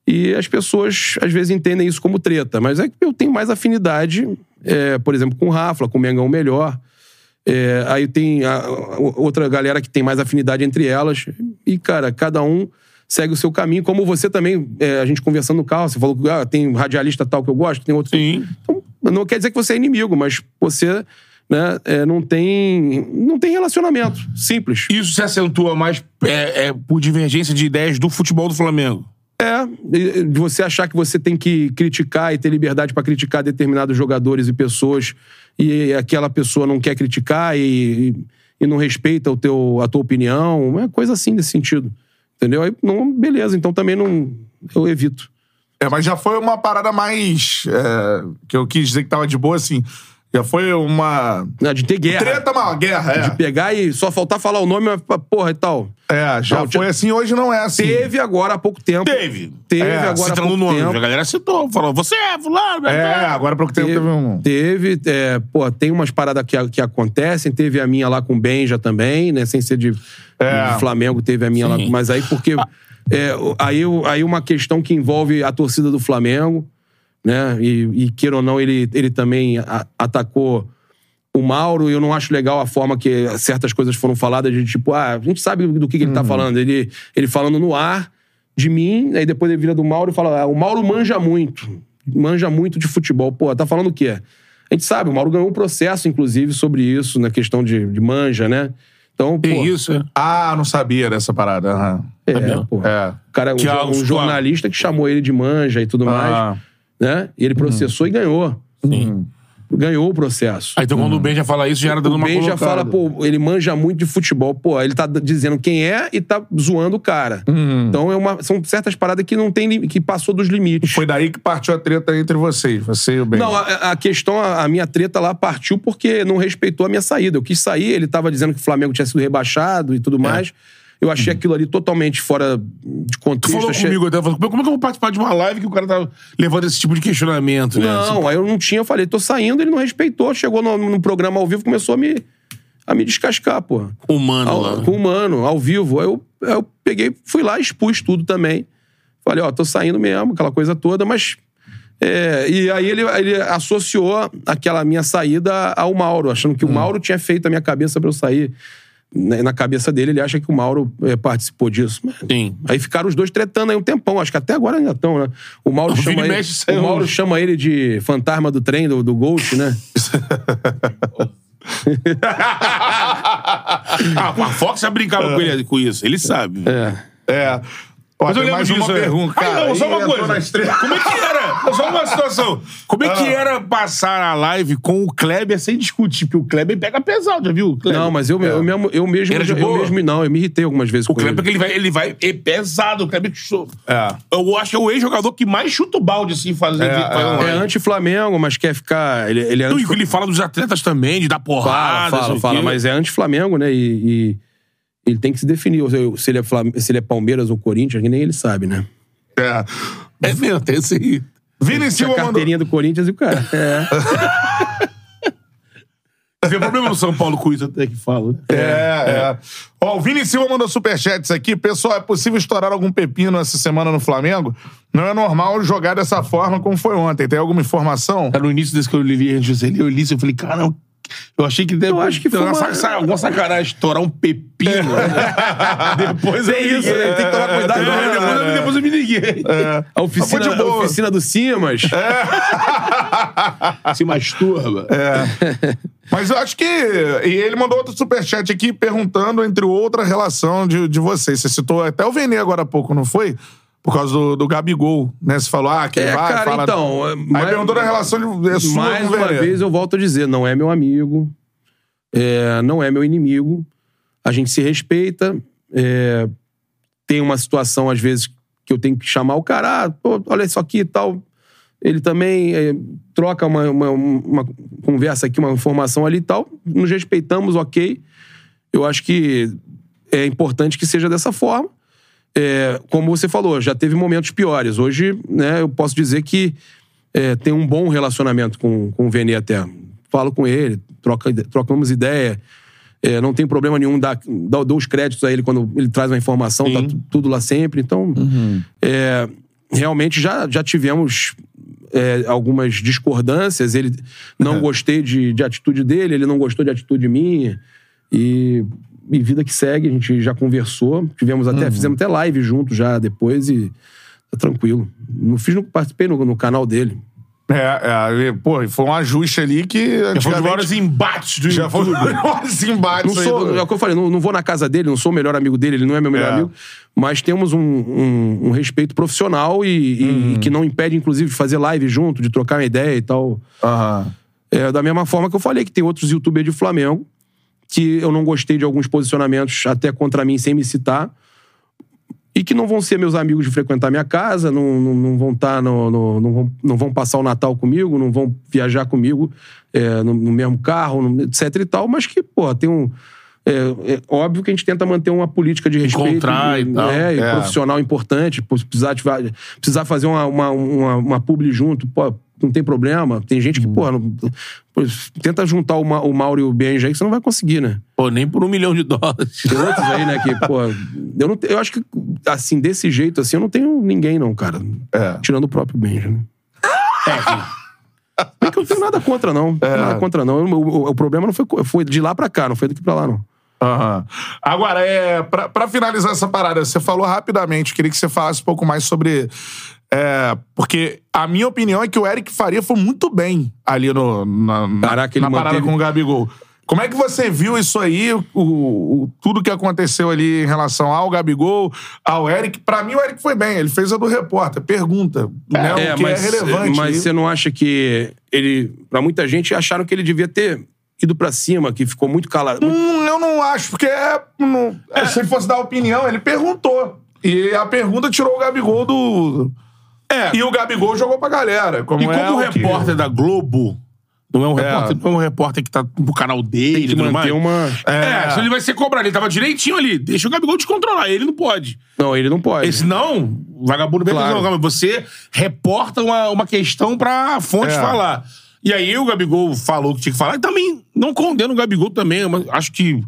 E as pessoas, às vezes, entendem isso como treta, mas é que eu tenho mais afinidade, é, por exemplo, com o Rafa, com o Mengão melhor. É, aí tem a- a- outra galera que tem mais afinidade entre elas. E, cara, cada um segue o seu caminho. Como você também, é, a gente conversando no carro, você falou que ah, tem radialista tal que eu gosto, tem outro. Sim. Então, não quer dizer que você é inimigo, mas você né, é, não, tem, não tem relacionamento. Simples. Isso se acentua mais é, é, por divergência de ideias do futebol do Flamengo. É, de você achar que você tem que criticar e ter liberdade pra criticar determinados jogadores e pessoas e aquela pessoa não quer criticar e, e não respeita o teu, a tua opinião, é coisa assim nesse sentido. Entendeu? Aí, não, beleza, então também não. Eu evito. É, mas já foi uma parada mais. é, que eu quis dizer que tava de boa, assim. Já foi uma. Né, De ter guerra. Treta, uma guerra, é. De pegar e só faltar falar o nome, mas, porra e tal. É, já Não, foi assim, hoje não é assim. Teve agora há pouco tempo. Teve. Teve É, agora há Citando pouco o nome. tempo. A galera citou, falou, você é fulano. É, agora há pouco tempo teve um. Teve, é, pô, tem umas paradas que, que acontecem. Teve a minha lá com o Benja também, né? Sem ser de, É. de Flamengo, teve a minha lá. Sim. Mas aí porque. é, aí, aí uma questão que envolve a torcida do Flamengo, né? E, e queira ou não, ele, ele também a- atacou o Mauro. E eu não acho legal a forma que certas coisas foram faladas, de tipo, ah, a gente sabe do que, que ele tá falando. Ele, ele falando no ar de mim, aí depois ele vira do Mauro e fala: ah, o Mauro manja muito. Manja muito de futebol. Pô, tá falando o quê? A gente sabe, o Mauro ganhou um processo, inclusive, sobre isso, na questão de, de manja, né? Então, Que pô. isso, é. Ah, não sabia dessa parada. aham. É, Sabia. pô. É. O cara, um, é um jornalista que chamou ele de manja e tudo Ah. mais, né? E ele processou e ganhou. Sim. Ganhou o processo. Aí então quando o Ben já fala isso, já era dando O uma Ben já colocada. fala, pô, ele manja muito de futebol. Pô, ele tá dizendo quem é e tá zoando o cara. Então é uma, são certas paradas que não tem que passou dos limites. Foi daí que partiu a treta entre vocês, você e o Ben. Não, a, a questão, a, a minha treta lá partiu porque não respeitou a minha saída. Eu quis sair, ele tava dizendo que o Flamengo tinha sido rebaixado e tudo mais. Eu achei aquilo ali totalmente fora de Tu contexto. falou achei- comigo até, falou, como é que eu vou participar de uma live que o cara tá levando esse tipo de questionamento, né? Não, aí eu não tinha, eu falei, tô saindo, ele não respeitou. Chegou no, no programa ao vivo, começou a me, a me descascar, pô. Humano Ao- lá. com o mano, ao vivo. Aí eu, aí eu peguei, fui lá, expus tudo também. Falei, ó, tô saindo mesmo, aquela coisa toda, mas. é, e aí ele, ele associou aquela minha saída ao Mauro, achando que o Mauro tinha feito a minha cabeça pra eu sair. Na na cabeça dele, ele acha que o Mauro é, participou disso. Sim. Aí ficaram os dois tretando aí um tempão. Acho que até agora ainda estão, né? O Mauro, e chama ele, o Mauro chama ele de fantasma do trem, do, do Ghost, né? ah, a Fox já brincava com ele com isso, ele sabe. É. É. Ó, Mas eu mais uma pergunta, Ah, cara. não, só uma coisa. Como é que era? Só uma situação. Como é que Ah. era passar a live com o Kleber sem discutir? Porque o Kleber pega pesado, já viu? Não, mas eu, eu mesmo, eu mesmo, Era de eu boa? mesmo não, eu me irritei algumas vezes O com Kleber, ele. ele vai, ele vai é pesado. O Kleber. É. Eu acho que é o ex-jogador que mais chuta o balde, assim, fazendo. É, fazendo é. É anti-Flamengo, mas quer ficar. Ele, ele é anti ele fala dos atletas também, de dar porrada. Fala, fala, fala, mas é anti-Flamengo, né? E, e ele tem que se definir se- se ele, é Flam- se ele é Palmeiras ou Corinthians, que nem ele sabe, né? É. É mesmo, tem esse aí. Vini Silva a mandou... carteirinha do Corinthians e o cara. É. Tem problema no São Paulo com isso até que fala. né? É, é. Ó, o Vini Silva mandou superchats aqui. Pessoal, é possível estourar algum pepino essa semana no Flamengo? Não é normal jogar dessa forma como foi ontem. Tem alguma informação? Cara, no início desse que eu li a gente eu li eu falei, cara, eu achei que deve Eu acho que foi uma, uma- saca- alguma sacanagem estourar um pepino. né? depois me isso, liguei. né? Tem que tomar cuidado, É, depois, eu, depois eu me liguei. A oficina, boa. a oficina do Simas. Se masturba. Mas eu acho que. E ele mandou outro superchat aqui perguntando, entre outra, a relação de, de vocês. Você citou até o Vene agora há pouco, não foi? Por causa do, do Gabigol, né? Você falou, ah, quem É, vai, cara, fala... então, é, Aí mas- perguntou da relação de é sua Mais uma vez eu volto a dizer, não é meu amigo, é, não é meu inimigo. A gente se respeita. é, tem uma situação, às vezes, que eu tenho que chamar o cara, ah, pô, olha isso aqui e tal. Ele também é, troca uma, uma, uma conversa aqui, uma informação ali e tal. Nos respeitamos, ok. Eu acho que é importante que seja dessa forma. É, como você falou, já teve momentos piores. Hoje, né, eu posso dizer que é, tem um bom relacionamento com, com o Vene até. Falo com ele, troca, trocamos ideia. É, não tem problema nenhum dar, dar, dou os créditos a ele quando ele traz uma informação, tá tu- tudo lá sempre. Então, é, realmente já, já tivemos é, algumas discordâncias. Ele não gostei de, de atitude dele, ele não gostou de atitude minha. E, e vida que segue, a gente já conversou. Tivemos até, fizemos até live junto já depois e tá tranquilo. Não fiz, não participei no, no canal dele. É, é, pô, foi um ajuste ali que Já foi um maiores embates do Já foi os maiores embates Não aí sou, do- é o que eu falei, não, não vou na casa dele, não sou o melhor amigo dele, ele não é meu melhor É. amigo, mas temos um, um- um respeito profissional e, e- e que não impede, inclusive, de fazer live junto, de trocar uma ideia e tal. Aham. É, da mesma forma que eu falei que tem outros youtubers de Flamengo que eu não gostei de alguns posicionamentos até contra mim sem me citar e que não vão ser meus amigos de frequentar minha casa, não, não, não vão estar no, no- não, vão, não vão passar o Natal comigo, não vão viajar comigo é, no, no mesmo carro, no- etc e tal, mas que, pô, tem um. É, é óbvio que a gente tenta manter uma política de respeito Encontrar e tal. né, e É. profissional importante. precisar, ativar- precisar fazer uma, uma, uma, uma publi junto, pô, não tem problema. Tem gente que, Uhum. pô, não- pô, tenta juntar o, Ma- o Mauro e o Benji aí que você não vai conseguir, né? Pô, nem por um milhão de dólares. Tem outros aí, né, que, pô, eu, não, eu acho que, assim, desse jeito, assim, eu não tenho ninguém, não, cara. É. Tirando o próprio Benji, né? É que eu não tenho nada contra, não. Não tenho É. Nada contra, não. O, o- o problema não foi, foi de lá pra cá, não foi daqui pra lá, não. Aham. Agora, é, pra, pra finalizar essa parada, você falou rapidamente, queria que você falasse um pouco mais sobre. É, porque a minha opinião é que o Eric Faria foi muito bem ali no, na, Caraca, ele na parada manteve- com o Gabigol. Como é que você viu isso aí, o, o- tudo que aconteceu ali em relação ao Gabigol, ao Eric? Pra mim, o Eric foi bem. Ele fez a do repórter, pergunta, né, o que é relevante. Mas você não acha que ele. Pra muita gente, acharam que ele devia ter ido pra cima, que ficou muito calado. muito- Hum, eu não acho, porque é, não- é, se ele fosse dar opinião, ele perguntou. E a pergunta tirou o Gabigol do. É. E o Gabigol jogou pra galera. Como E como é o o que- repórter da Globo não é um repórter, não é um repórter que tá no canal dele Tem que manter mais. uma. É, se ele vai ser cobrado, ele tava direitinho ali. Deixa o Gabigol te controlar, ele não pode. Não, ele não pode. Esse não, vagabundo vem Claro. não, você reporta uma, uma questão pra fonte É. falar. E aí o Gabigol falou o que tinha que falar. E também não condeno o Gabigol também, mas acho que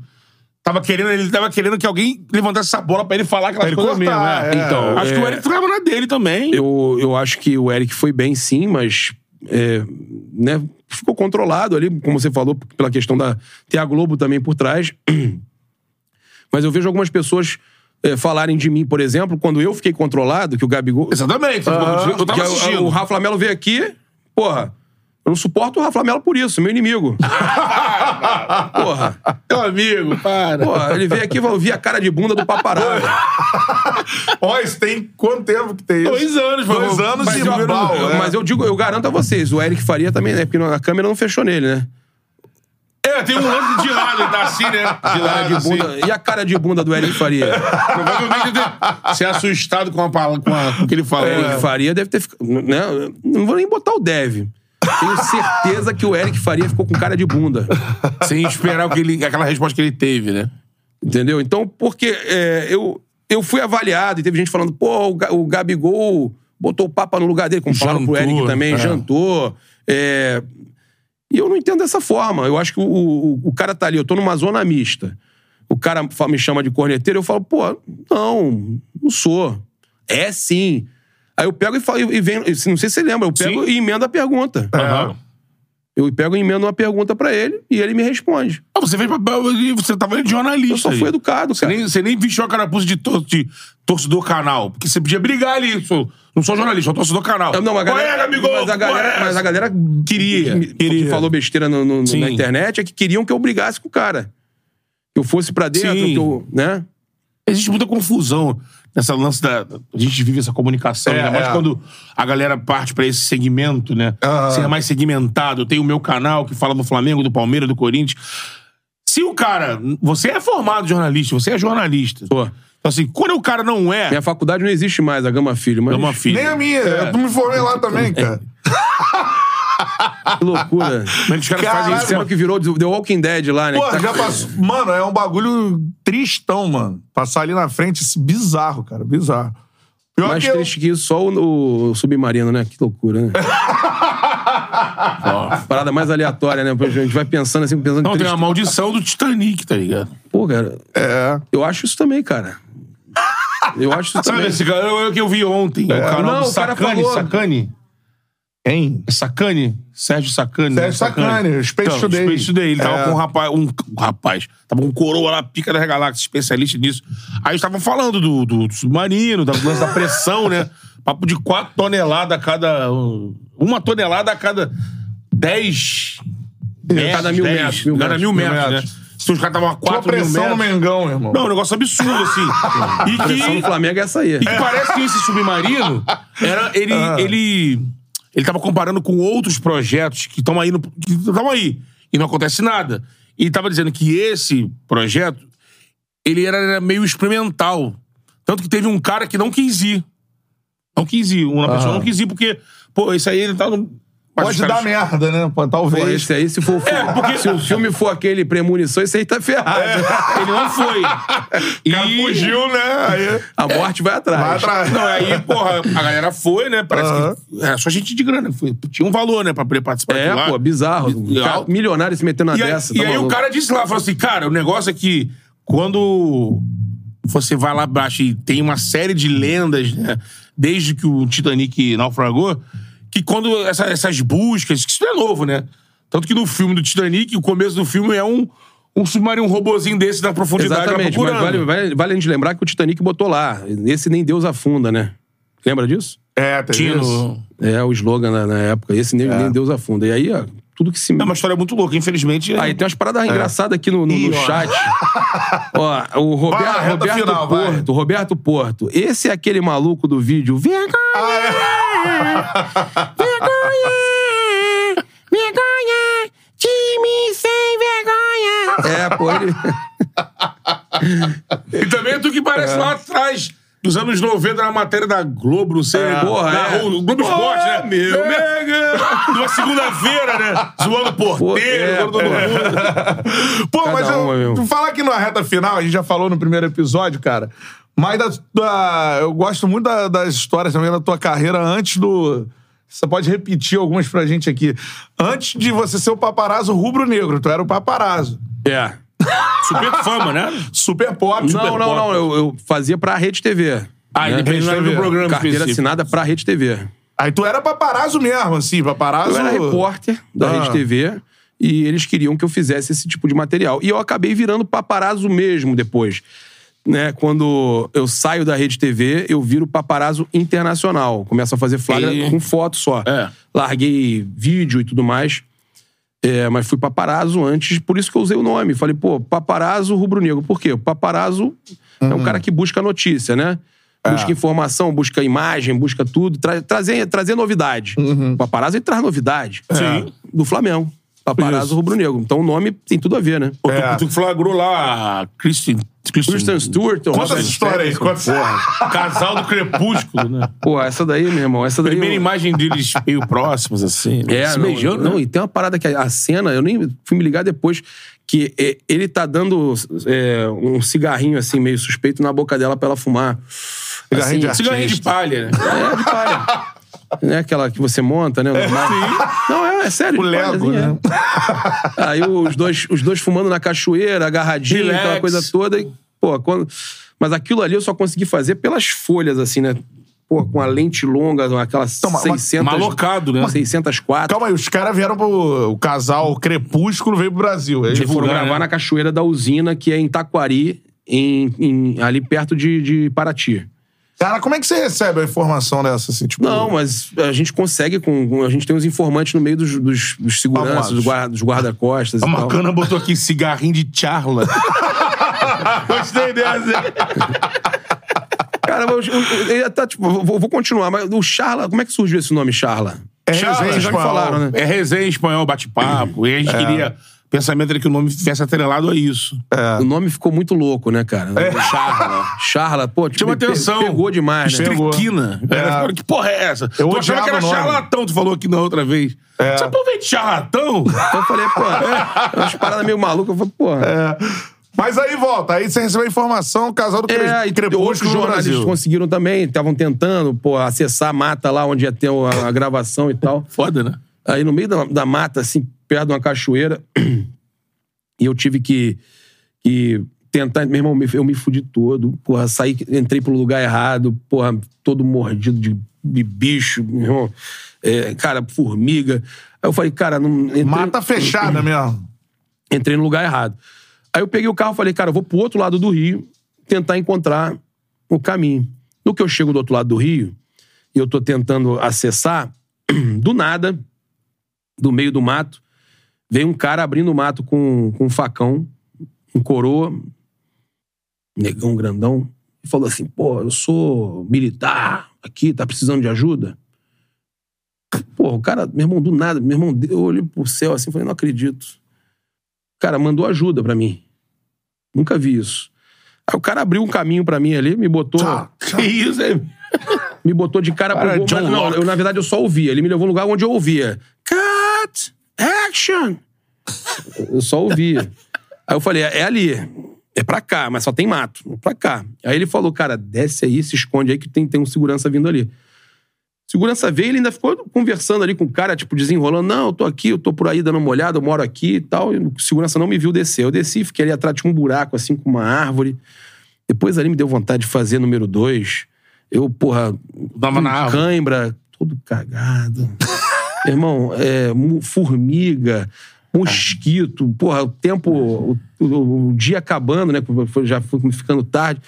tava querendo, ele tava querendo que alguém levantasse essa bola pra ele falar aquelas Pra ele coisas cortar, mesmo. é. Então, acho é- que o Eric tava na dele também. Eu, eu acho que o Eric foi bem, sim, mas. é, né, ficou controlado ali, como você falou, pela questão da. Ter a Globo também por trás. Mas eu vejo algumas pessoas é, falarem de mim, por exemplo, quando eu fiquei controlado, que o Gabigol. Exatamente. eu tava assistindo. o Rafa Melo veio aqui, porra. Eu não suporto o Rafa Melo por isso, meu inimigo. porra. Meu amigo, para. Porra, ele veio aqui e vi a cara de bunda do paparazzo. Ó, isso tem quanto tempo que tem isso? Dois anos, Dois anos Mas, de eu, bal, eu- é. mas eu digo, eu garanto a vocês, o Eric Faria também, né? Porque a câmera não fechou nele, né? É, tem um lance de lado, ele tá assim, né? De Cara lado, de assim. bunda. E a cara de bunda do Eric Faria? Provavelmente ele deve ser assustado com, a, com, a- com o que ele falou. O Eric Faria deve ter ficado. Né? Não vou nem botar o deve. Tenho certeza que o Eric Faria ficou com cara de bunda. Sem esperar o que ele, aquela resposta que ele teve, né? Entendeu? Então, porque é, eu, eu fui avaliado e teve gente falando, pô, o, Ga- o Gabigol botou o Papa no lugar dele, como falaram pro Jantou, Eric também, é. jantou. é. E eu não entendo dessa forma. Eu acho que o, o, o cara tá ali, eu tô numa zona mista. O cara me chama de corneteiro, eu falo, pô, não, não sou. É sim. Aí eu pego e falo, e venho, não sei se você lembra, eu pego Sim. e emendo a pergunta. Aham. Eu pego e emendo uma pergunta pra ele e ele me responde. Ah, você fez papel e você tava de jornalista. Eu só aí. fui educado, Você cara. nem, você nem vestiu a carapuça de, tor de torcedor canal. Porque você podia brigar ali. Sou, não sou jornalista, sou torcedor canal. Não, mas a galera, Gabigol? mas a galera, mas a galera Queria, que, queria. que falou besteira no- no- na internet é que queriam que eu brigasse com o cara. Que eu fosse pra dentro, Sim. que eu, né? Existe muita confusão nessa lance da. A gente vive essa comunicação, É, ainda mais é. quando a galera parte pra esse segmento, né? Aham. Ser mais segmentado. Eu tenho o meu canal que fala do Flamengo, do Palmeiras, do Corinthians. Se o cara. Você é formado jornalista, você é jornalista. Pô. Então, assim, quando o cara não é. Minha faculdade não existe mais, a Gama Filho, mas. É uma filha. Nem a minha. Eu me formei lá também, cara. Que loucura. Como é que os caras Caralho, fazem isso? Que virou The Walking Dead lá, né? Pô, tá- já passou. Mano, é um bagulho tristão, mano. Passar ali na frente, esse bizarro, cara. Bizarro. Pior Mais que eu- triste que isso, só o, o submarino, né? Que loucura, né? Ó, Parada mais aleatória, né? A gente vai pensando assim, pensando Não, que tem triste. a maldição do Titanic, tá ligado? Pô, cara, É. eu acho isso também, cara. Eu acho isso Sabe também. esse cara? Eu, eu que eu vi ontem. o canal Não, do o cara Sacani. falou- Sacani. Quem? Sacani? Sérgio Sacani. né? Sérgio Sacani, Space então, Today. Space Today. Ele tava É. com um rapaz, um, um rapaz, tava com um coroa lá, pica da galáxia, especialista nisso. Aí eles estavam falando do, do, do submarino, da lance da pressão, né? Papo de 4 toneladas a cada. Uma tonelada a cada 10. Cada mil metros, mil Cada mil metros, metros, né? metros. Se os caras estavam a Tua 4 mil pressão no metros. Mengão, irmão. Não, um negócio absurdo, assim. E A pressão que do Flamengo é essa aí. e que parece que esse submarino era ele Ah. ele ele tava comparando com outros projetos que estão aí no que estão aí e não acontece nada. E tava dizendo que esse projeto ele era, meio experimental. Tanto que teve um cara que não quis ir. Não quis ir. Uma pessoa não quis ir porque, pô, isso aí ele tá no. Pode caras- dar merda, né? Pô, Pô, Talvez. esse aí, se for o filme, É, porque- se o filme for aquele premonição, esse aí tá ferrado. Ele não foi. O cara fugiu, né? Aí. A morte vai atrás. Vai atrás. Não, aí, porra, a galera foi, né? Parece Aham. que. Era só gente de grana. Foi, tinha um valor, né? Pra poder participar É, pô, bizarro. E- cara milionário se metendo na E aí, dessa. e tá aí o cara disse lá, falou assim, cara, o negócio é que quando você vai lá abaixo e tem uma série de lendas, né, desde que o Titanic naufragou, que quando essa- essas buscas, que isso não é novo, né? Tanto que no filme do Titanic, o começo do filme é um, um submarino, um robozinho desse na profundidade Exatamente, mas vale, vale, vale a gente lembrar que o Titanic botou lá. Esse nem Deus afunda, né? Lembra disso? É, tem Tinha isso. É o slogan na, na época. Esse nem, nem Deus afunda. E aí, ó, tudo que se. É uma história muito louca, infelizmente. Aí tem umas paradas engraçadas aqui no, no, Ih, no chat. ó, o Roberto, Vai, Roberto final, vai. Porto, Roberto Porto. Esse é aquele maluco do vídeo. Vergonha! Ah, é. Vergonha! Vergonha! Time sem vergonha! É, pô, ele. E também é tu que parece lá atrás, dos anos 90, na matéria da Globo, não sei. porra, da, é. o Globo Porra, Esporte, né? meu. Mega! Numa segunda-feira, né? Zoando Pô, porteiro, é, zoando todo é. mundo. Pô, Cada mas eu, meu. tu fala aqui na reta final, a gente já falou no primeiro episódio, cara. Mas da, da- eu gosto muito da- das histórias também da tua carreira antes do. Você pode repetir algumas pra gente aqui. Antes de você ser o paparazzo rubro-negro, tu era o paparazzo. É. Super fama, né? Super pop. super Não, não, pop. não. Eu, eu fazia pra Rede TV. Ah, né? independente do programa Carteira específico. assinada pra Rede TV. Aí tu era paparazzo mesmo, assim, paparazzo. Eu era repórter da Ah. Rede TV e eles queriam que eu fizesse esse tipo de material. E eu acabei virando paparazzo mesmo depois. Né, quando eu saio da Rede TV, eu viro paparazzo internacional. Começo a fazer flagra E- com foto só. É. Larguei vídeo e tudo mais. É, mas fui paparazzo antes, por isso que eu usei o nome. Falei, pô, paparazzo rubro-negro. Por quê? O paparazzo é Uhum. um cara que busca notícia, né? É. Busca informação, busca imagem, busca tudo, tra trazer, trazer novidade. Uhum. O paparazzo ele traz novidade. Sim. Do Flamengo. Paparazzo rubro-negro. Então o nome tem tudo a ver, né? Pô, É. tu, tu flagrou lá Kristen... Kristen, Kristen Stewart. Conta essa história aí. Conta essa... Casal do Crepúsculo, né? Pô, essa daí, meu irmão, essa daí... Primeira eu- imagem deles meio próximos, assim. É, se não, beijando, não, né? e tem uma parada que a a cena, eu nem fui me ligar depois, que é, ele tá dando é, um cigarrinho assim, meio suspeito na boca dela pra ela fumar. Cigarrinho de Assim, Cigarrinho de palha, né? É, de palha. Não é aquela que você monta, né? Normal. Não, é, é sério. O Lego, palhazinha, né? é. Aí os dois, os dois fumando na cachoeira, agarradinho, Relax. aquela coisa toda. E, pô, quando... Mas aquilo ali eu só consegui fazer pelas folhas, assim, né? Pô, com a lente longa, aquelas Então, mas- 600... malocado, né? 604. Calma aí, os caras vieram pro. O casal Crepúsculo veio pro Brasil. Aí, Eles foram gravar né? na cachoeira da usina, que é em Taquari, em, em- ali perto de, de Paraty. Cara, como é que você recebe a informação dessa? Assim, tipo, Não, mas a gente consegue com. A gente tem uns informantes no meio dos, dos, dos seguranças, dos guarda- guarda-costas A e tal. Macana botou aqui cigarrinho de charla. Gostei dessa. Cara, eu, eu, eu, tá, tipo, vou, vou continuar, mas o Charla, como é que surgiu esse nome Charla? É Charla, resenha já me espanhol. falaram, né? É resenha em espanhol, bate-papo. E a gente queria. O pensamento era que o nome tivesse atrelado a isso. O nome ficou muito louco, né, cara? Charla. Charla, pô, tipo, Chama pe- atenção. Pegou demais, né? Estriquina. É. Ficou, que porra é essa? Eu tu achava que era charlatão, tu falou aqui na outra vez. É. Essa porra vem de charlatão? Então eu falei, pô, é umas paradas meio malucas. Eu falei, porra. É. Mas aí volta, aí você recebeu a informação, o casal do. É, e Crepúsculo no jornalistas Brasil. conseguiram também, estavam tentando, pô, acessar a mata lá onde ia ter a, a gravação e tal. Foda, né? Aí no meio da, da mata, assim, perto de uma cachoeira, e eu tive que, que tentar. Meu irmão, eu me fudi todo, porra, saí, entrei pro lugar errado, porra, todo mordido de, de bicho, meu irmão. É, cara, formiga. Aí eu falei, cara, não. Entrei, Mata fechada mesmo. entrei no lugar errado. Aí eu peguei o carro e falei, cara, eu vou pro outro lado do rio tentar encontrar o caminho. No que eu chego do outro lado do rio e eu tô tentando acessar, do nada, do meio do mato, veio um cara abrindo o mato com, com um facão, um coroa, negão grandão, e falou assim: pô, eu sou militar aqui, tá precisando de ajuda? Pô, o cara, meu irmão, do nada, meu irmão, eu olhei pro céu assim e falei: não acredito. O cara mandou ajuda pra mim. Nunca vi isso. Aí o cara abriu um caminho pra mim ali, me botou. Tchau, tchau. Que isso, hein? Me botou de cara, Cara, pro gol. Não, eu, na verdade, eu só ouvia. Ele me levou num lugar onde eu ouvia. Cut! Action! Eu só ouvia. Aí eu falei, é ali. É pra cá, mas só tem mato. É pra cá. Aí ele falou, cara, desce aí, se esconde aí que tem, tem um segurança vindo ali. Segurança veio, ele ainda ficou conversando ali com o cara, tipo, desenrolando. Não, eu tô aqui, eu tô por aí dando uma olhada, eu moro aqui e tal. E o segurança não me viu descer. Eu desci, fiquei ali atrás de um buraco, assim, com uma árvore. Depois ali me deu vontade de fazer número dois. Eu, porra, Dava na cãibra, todo cagado. Irmão, é, formiga, mosquito, porra, o tempo, o, o- o dia acabando, né? Já foi ficando tarde.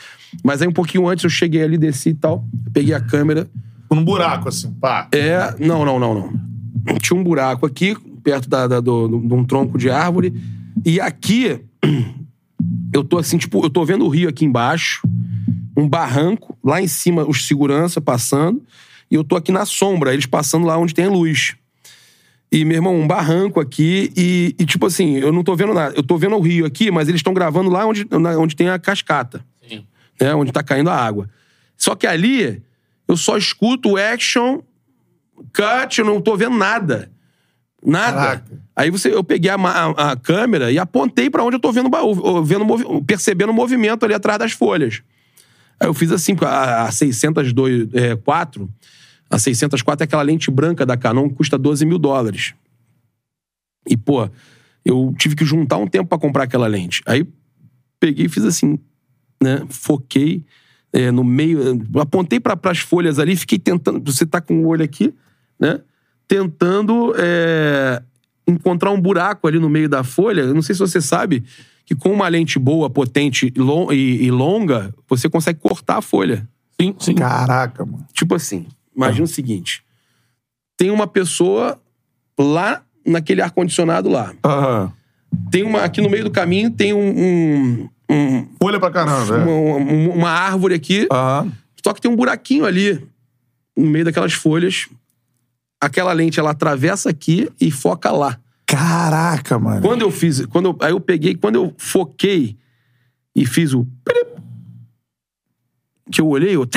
Mas aí um pouquinho antes eu cheguei ali, desci e tal, peguei a câmera. Num buraco, assim, pá. É. Não, não, não, não. Tinha um buraco aqui, perto da, da- do, do- de um tronco de árvore. E aqui, eu tô assim, tipo, eu tô vendo o rio aqui embaixo, um barranco, lá em cima os segurança passando, e eu tô aqui na sombra, eles passando lá onde tem luz. E, meu irmão, um barranco aqui, e, e, tipo assim, eu não tô vendo nada. Eu tô vendo o rio aqui, mas eles estão gravando lá onde, na- onde tem a cascata Sim. né, onde tá caindo a água. Só que ali, eu só escuto o action, cut, eu não tô vendo nada. Nada. Caraca. Aí você, eu peguei a, a- a câmera e apontei pra onde eu tô vendo, o- vendo movi- percebendo o movimento ali atrás das folhas. Aí eu fiz assim, a, a 602, é, 4, a 604 é aquela lente branca da Canon que custa 12 mil dólares. E, pô, eu tive que juntar um tempo pra comprar aquela lente. Aí peguei e fiz assim, né? Foquei é, no meio, apontei para as folhas ali, fiquei tentando. Você tá com o olho aqui, né? Tentando é, encontrar um buraco ali no meio da folha. Eu não sei se você sabe que com uma lente boa, potente e longa, você consegue cortar a folha. Sim, sim. Caraca, mano. Tipo assim, imagina o seguinte: tem uma pessoa lá naquele ar-condicionado lá. Aham. Tem uma. Aqui no meio do caminho tem um- um- um Folha pra caramba, é. uma, uma- uma árvore aqui, Aham. só que tem um buraquinho ali, no meio daquelas folhas. Aquela lente, ela atravessa aqui e foca lá. Caraca, mano. Quando eu fiz, quando eu, aí eu peguei, quando eu foquei e fiz o pirip, que eu olhei, eu,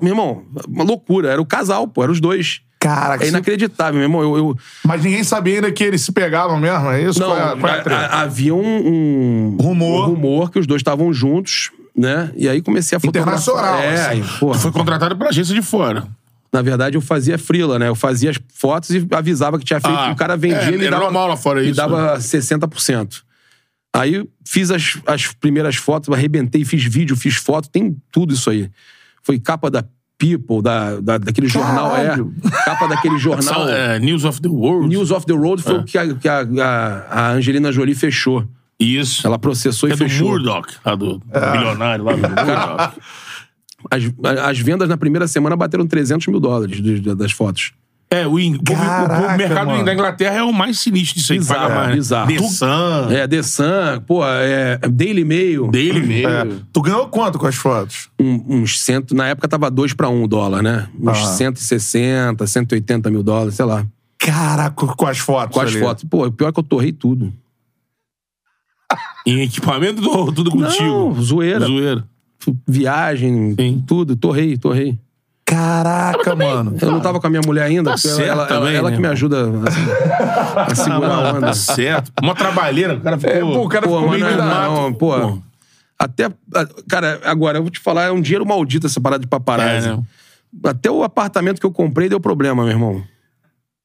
meu irmão, uma loucura, era o casal, pô, eram os dois. Caraca. É inacreditável, meu irmão. Eu, eu- Mas ninguém sabia ainda que eles se pegavam mesmo, é isso? não, Qual é a- qual é a a- havia um, um Rumor. um rumor que os dois estavam juntos, né? E aí comecei a fotografar. Internacional, É, assim. aí, porra. Foi contratado pela agência de fora. Na verdade, eu fazia frila, né? Eu fazia as fotos e avisava que tinha feito. Ah, o cara vendia é, e me dava, normal lá fora me isso, né? dava 60%. Aí fiz as, as primeiras fotos, arrebentei, fiz vídeo, fiz foto, tem tudo isso aí. Foi capa da People, da, da- daquele jornal. Caralho. É, capa daquele jornal. É, News of the World. News of the É. foi o que, a, que a, a- a Angelina Jolie fechou. Isso. Ela processou é e do fechou. Murdoch, lá do bilionário lá do Murdoch. As, as vendas na primeira semana bateram 300 mil dólares das fotos. É, o, in- o- o- Caraca, o mercado mano. da Inglaterra é o mais sinistro disso aí. que Bizarro, paga mais, né? bizarro. The Sun, É, The Sun, pô, é Daily Mail. Daily Mail. É. Tu ganhou quanto com as fotos? Um- uns cento, na época tava dois pra um dólar, né? Uns Ah. 160, 180 mil dólares, sei lá. Caraca, com as fotos. Com as ali. fotos. Pô, o pior é que eu torrei tudo. Em equipamento do, tudo contigo. Não, zoeira. Zoeira. Viagem, Sim. tudo. Torrei, torrei. Caraca, mano. Eu não tava com a minha mulher ainda, Tá porque ela, certo ela, também, ela né, que me ajuda a, a segurar a onda. Tá certo. Uma trabalheira, o cara ficou... É, pô, o cara Pô, ficou meio não, do é mato. não, pô. Pô. Até. Cara, agora, eu vou te falar, é um dinheiro maldito essa parada de paparazzi. É, né? Até o apartamento que eu comprei deu problema, meu irmão.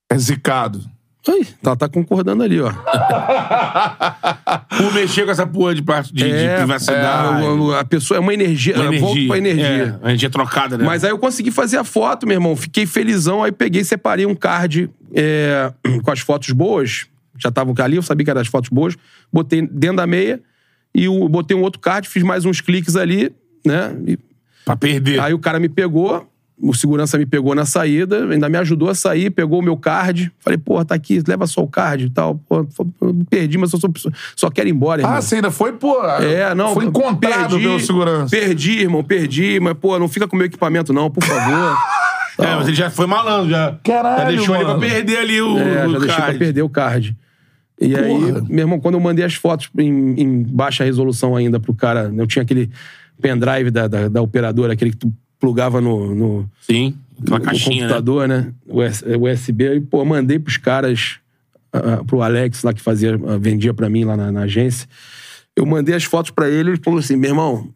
É zicado. Ai, ela tá concordando ali, ó. Por mexer com essa porra de, parte de, de É, privacidade. é, a pessoa é uma energia, Uma ela volta pra energia. É, energia trocada, né? Mas aí eu consegui fazer a foto, meu irmão. Fiquei felizão. Aí peguei separei um card é, com as fotos boas. Já estavam ali, eu sabia que eram as fotos boas. Botei dentro da meia e o, botei um outro card, fiz mais uns cliques ali, né? E Pra perder. Aí o cara me pegou, o segurança me pegou na saída, ainda me ajudou a sair, pegou o meu card. Falei, porra, tá aqui, leva só o card e tal. Pô, eu perdi, mas eu só, só quero ir embora, irmão. Ah, você ainda foi, pô. É, não. Foi encontrado perdi, pelo segurança. Perdi, irmão, perdi. Mas, pô, não fica com o meu equipamento, não, por favor. É, mas ele já foi malandro, já. Caralho, Já deixou ele pra mano. perder ali o, É, o já deixei pra card. perder o card. E aí, meu irmão, quando eu mandei as fotos em, em baixa resolução ainda pro cara, eu tinha aquele pendrive da, da, da operadora, aquele que tu plugava no, no, Sim, aquela no caixinha, né? computador, né? US- USB. E, pô, mandei pros caras, ah, pro Alex lá que fazia, ah, vendia pra mim lá na, na agência. Eu mandei as fotos pra ele e ele falou assim: meu irmão,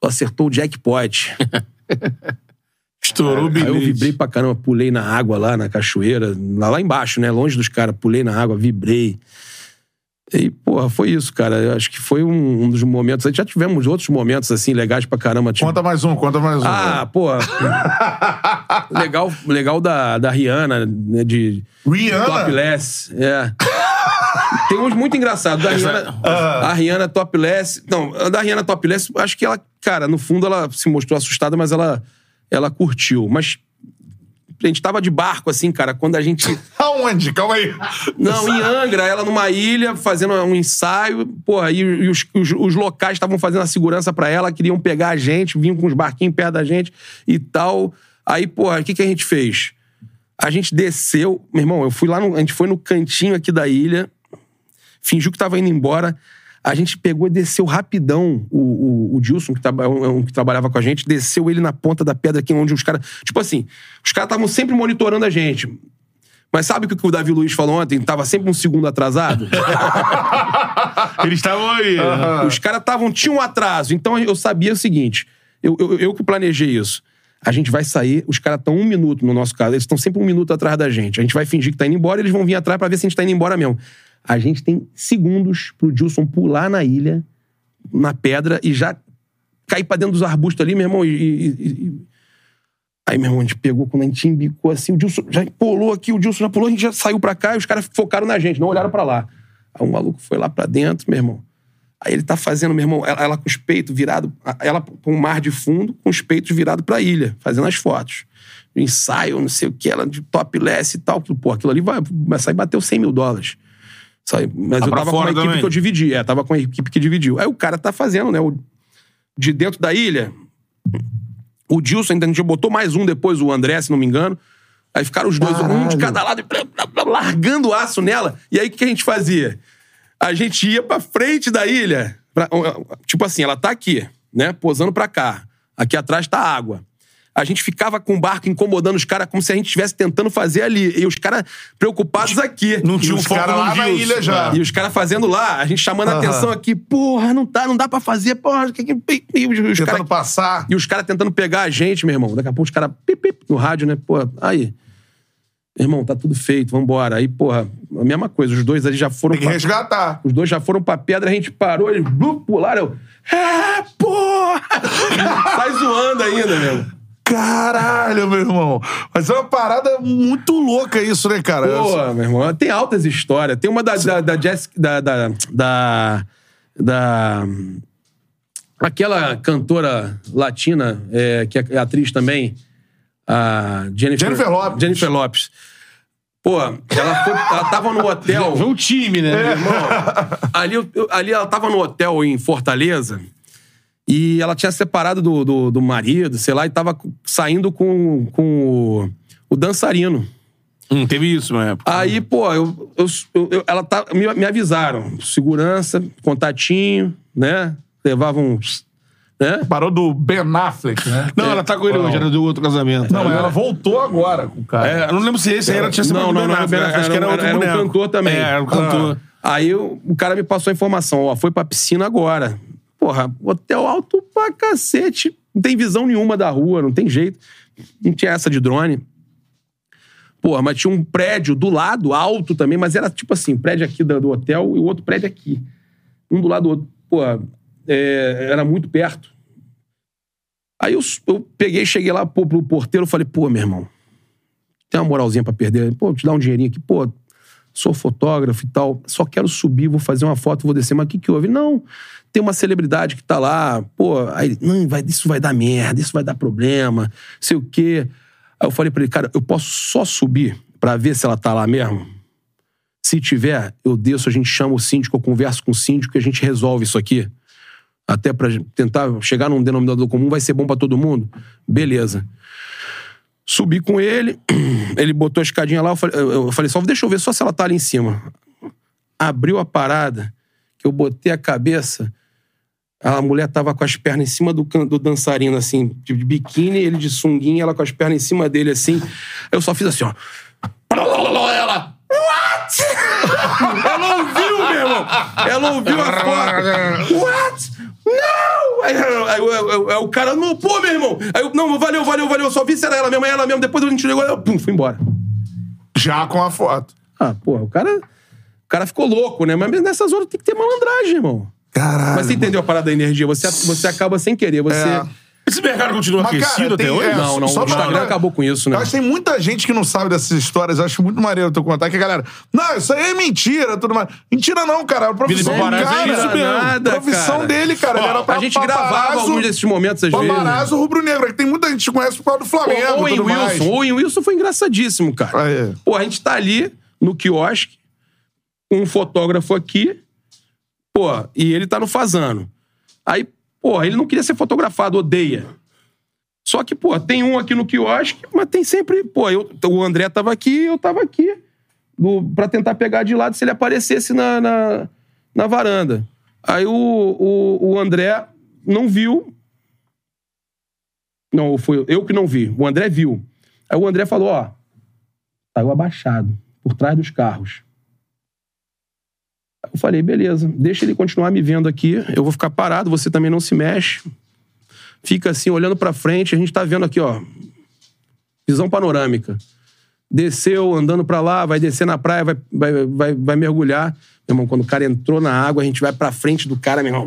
tu acertou o jackpot. Estourou o Aí bilhete. eu vibrei pra caramba, pulei na água lá na cachoeira, lá, lá embaixo, né? Longe dos caras, pulei na água, vibrei. E, porra, foi isso, cara. Eu acho que foi um, um dos momentos. Já tivemos outros momentos, assim, legais pra caramba. Tipo, Conta mais um, conta mais um. ah, pô. legal, legal da, da Rihanna, né? De Rihanna? topless. É. Tem uns muito engraçados. Da Rihanna, a Rihanna topless. Não, a da Rihanna topless, acho que ela, cara, no fundo ela se mostrou assustada, mas ela, ela curtiu. Mas a gente tava de barco, assim, cara, quando a gente. Aonde? Calma aí. Não, em Angra, ela numa ilha, fazendo um ensaio. Porra, e, e os, os, os locais estavam fazendo a segurança pra ela, queriam pegar a gente, vinham com os barquinhos perto da gente e tal. Aí, porra, o que, que a gente fez? A gente desceu. Meu irmão, eu fui lá, no- a gente foi no cantinho aqui da ilha, fingiu que tava indo embora. A gente pegou e desceu rapidão o, o, o Dilson, que, traba- um- um que trabalhava com a gente, desceu ele na ponta da pedra aqui, onde os caras. Tipo assim, os caras estavam sempre monitorando a gente. Mas sabe o que o Davi Luiz falou ontem? Tava sempre um segundo atrasado? Eles estavam aí. né? Os caras estavam, tinham um atraso. Então eu sabia o seguinte: eu, eu, eu que planejei isso. A gente vai sair, os caras estão um minuto, no nosso caso, eles estão sempre um minuto atrás da gente. A gente vai fingir que tá indo embora, eles vão vir atrás pra ver se a gente tá indo embora mesmo. A gente tem segundos pro Dilson pular na ilha, na pedra, e já cair pra dentro dos arbustos ali, meu irmão, e. e- e- Aí, meu irmão, a gente pegou, quando a gente embicou assim, o Dilson já pulou aqui, o Dilson já pulou, a gente já saiu pra cá e os caras focaram na gente, não olharam pra lá. Aí o maluco foi lá pra dentro, meu irmão. Aí ele tá fazendo, meu irmão, ela, ela com os peitos virados, ela com o mar de fundo, com os peitos virados pra ilha, fazendo as fotos. Ensaio, não sei o que, ela de topless e tal. Pô, aquilo ali vai, vai sair bateu 100 mil dólares. Sabe? Mas Tá eu tava com uma equipe também. que eu dividi. É, tava com a equipe que dividiu. Aí o cara tá fazendo, né? O, de dentro da ilha, o Dilson ainda a gente botou mais um depois, o André, se não me engano. Aí ficaram os dois, um de Caralho. cada lado, largando o aço nela. E aí o que a gente fazia? A gente ia pra frente da ilha. pra- tipo assim, ela tá aqui, né? Posando pra cá. Aqui atrás tá a água. A gente ficava com o barco incomodando os caras como se a gente estivesse tentando fazer ali. E os caras preocupados aqui. Não tinha um caras no lá na ilha já. E os caras fazendo lá, a gente chamando a atenção aqui, porra, não tá, não dá pra fazer, porra. E os, os Tentando caras passar. e os caras tentando pegar a gente, meu irmão. Daqui a pouco os caras no rádio, né? Pô, aí. Irmão, tá tudo feito, vambora. Aí, porra, a mesma coisa. Os dois ali já foram. Tem que pra- resgatar. Os dois já foram pra pedra, a gente parou, eles blu, pularam. Eu. É, porra! Sai zoando ainda, meu. Caralho, meu irmão. Mas é uma parada muito louca isso, né, cara? Pô, meu irmão, tem altas histórias. Tem uma da, da, da Jessica. Da, da, da. da- Aquela cantora latina, é, que é atriz também, a Jennifer, Jennifer Lopez. Jennifer Lopes. Pô, ela, foi, ela tava no hotel. Vê o time, né? Irmão, ali, eu- eu- ali ela tava no hotel em Fortaleza e ela tinha separado do, do, do marido, sei lá, e tava saindo com, com o, o dançarino. Hum, teve isso na época. Aí, pô, eu, eu- eu- ela tá, me, me avisaram. Segurança, contatinho, né? Levavam. Né? Parou do Ben Affleck, né? Não, ela tá com ele hoje, era do outro casamento. Não, mas ela voltou agora com o cara. É, eu não lembro se esse aí era, tinha sido Não, do não, Ben não, Affleck, era, Acho que era outro era um boneco. cantor também. É, era um cantor. Aí o, o cara me passou a informação, ó, foi pra piscina agora. Porra, hotel alto pra cacete. Não tem visão nenhuma da rua, não tem jeito. Não tinha essa de drone. Porra, mas tinha um prédio do lado, alto também, mas era tipo assim, prédio aqui do, hotel e o outro prédio aqui. Um do lado do outro. Porra, é, era muito perto. Aí eu, eu peguei, cheguei lá pro porteiro, falei, pô, meu irmão, tem uma moralzinha pra perder? Pô, te dar um dinheirinho aqui, pô, sou fotógrafo e tal, só quero subir, vou fazer uma foto, vou descer. Mas o que que houve? Não, tem uma celebridade que tá lá, pô, aí, não, vai, isso vai dar merda, isso vai dar problema, sei o quê. Aí eu falei pra ele, cara, eu posso só subir pra ver se ela tá lá mesmo? Se tiver, eu desço, a gente chama o síndico, eu converso com o síndico e a gente resolve isso aqui. Até pra tentar chegar num denominador comum, vai ser bom pra todo mundo? Beleza. Subi com ele, ele botou a escadinha lá, eu falei, eu- falei só deixa eu ver só se ela tá ali em cima. Abriu a parada, que eu botei a cabeça, a mulher tava com as pernas em cima do, do dançarino, assim, de biquíni, ele de sunguinha, ela com as pernas em cima dele, assim. Eu só fiz assim, ó. Ela. What? Ela ouviu, meu irmão. Ela ouviu a foto. What? Não! Aí, aí- aí- o cara, não, pô, meu irmão. Aí eu, não, valeu, valeu, valeu. Eu só vi se era ela mesmo, é ela mesmo. Depois a gente ligou, eu, pum, fui embora. Já com a foto. Ah, porra, o cara, o cara ficou louco, né? Mas nessas horas tem que ter malandragem, irmão. Caralho. Mas você entendeu a parada da energia? Você, você acaba sem querer, você... É. Esse mercado continua Mas, cara, aquecido até tem- hoje? é, Não, não, só o Instagram pra- acabou com isso, né? Que tem muita gente que não sabe dessas histórias. Eu acho muito maneiro tu contar que a galera. Não, isso aí é mentira, tudo mais. Mentira não, cara. A profissão Vida de do paparazzi cara. é isso mesmo. Nada, a profissão cara. dele, cara. ele era A gente gravava alguns desses momentos, às vezes. Paparazzo rubro-negro. é que Tem muita gente que conhece por causa do Flamengo. O Owen tudo mais. Wilson. O Owen Wilson foi engraçadíssimo, cara. Ah, é. Pô, a gente tá ali no quiosque, com um fotógrafo aqui, pô, e ele tá no fazano. Aí, pô, ele não queria ser fotografado, odeia. Só que, pô, tem um aqui no quiosque, mas tem sempre. Pô, eu, o André tava aqui, eu tava aqui. Do, pra tentar pegar de lado se ele aparecesse na, na, na varanda. Aí o, o, o André não viu. Não, foi eu que não vi. O André viu. Aí o André falou: ó, saiu abaixado, por trás dos carros. Eu falei, beleza, deixa ele continuar me vendo aqui, eu vou ficar parado, você também não se mexe. Fica assim, olhando pra frente, a gente tá vendo aqui, ó, visão panorâmica. Desceu, andando pra lá, vai descer na praia, vai, vai, vai, vai mergulhar. Meu irmão, quando o cara entrou na água, a gente vai pra frente do cara, meu irmão.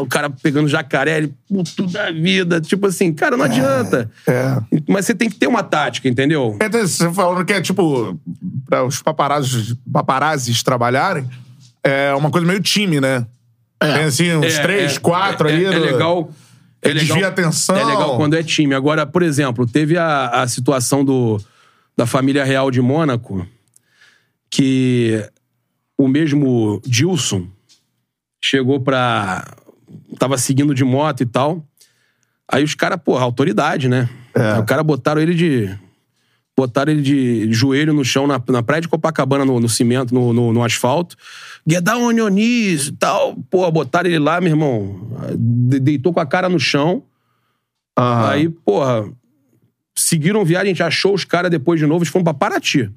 O cara pegando jacaré, ele, puto da vida. Tipo assim, cara, não adianta. É. Mas você tem que ter uma tática, entendeu? É, Você falando que é tipo, pra os paparazzis, paparazzis trabalharem, é uma coisa meio time, né? Tem assim, uns É, três, é, quatro é, aí. É, no- legal. É legal, desvia a atenção. É legal quando é time. Agora, por exemplo, teve a, a situação do, da família real de Mônaco, que o mesmo Dilson chegou pra. tava seguindo de moto e tal. Aí os caras, porra, autoridade, né? Aí O cara botaram ele de. Botaram ele de joelho no chão, na, na praia de Copacabana, no, no cimento, no, no, no asfalto. Get down e tal. Pô, botaram ele lá, meu irmão. de- Deitou com a cara no chão. Aham. Aí, porra, seguiram viagem, a gente achou os caras depois de novo, eles foram pra Paraty.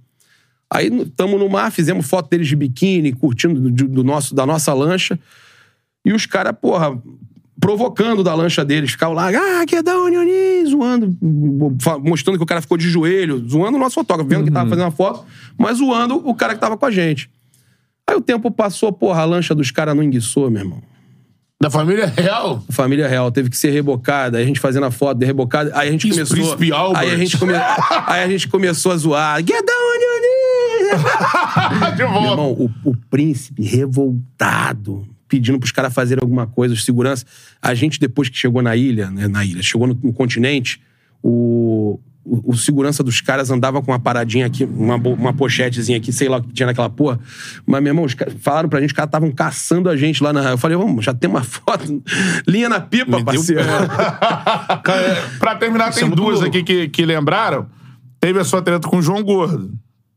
Aí tamo no mar, fizemos foto deles de biquíni, curtindo do, do nosso, da nossa lancha. E os caras, porra, provocando da lancha deles. Ficavam lá, ah, que dá Unioni, zoando, mostrando que o cara ficou de joelho, zoando o nosso fotógrafo, vendo que tava fazendo uma foto, mas zoando o cara que tava com a gente. Aí o tempo passou, porra, a lancha dos caras não enguiçou, meu irmão. Da família real? A família real teve que ser rebocada, aí a gente fazendo a foto de rebocada, aí a gente Isso, começou. Príncipe Albert. Aí a, gente come... aí a gente começou a zoar. Get down! De volta. Meu irmão, o, o príncipe revoltado, pedindo pros caras fazerem alguma coisa, os segurança. A gente, depois que chegou na ilha, né, na ilha, chegou no, no continente, o, o, o segurança dos caras andava com uma paradinha aqui, uma, uma pochetezinha aqui, sei lá o que tinha naquela porra. Mas, meu irmão, os caras falaram pra gente que os caras estavam caçando a gente lá na. Eu falei, vamos, já tem uma foto. Linha na pipa, Me parceiro. Cara, pra terminar, Isso tem é duas aqui que, que lembraram. Teve a sua treta com o João Gordo,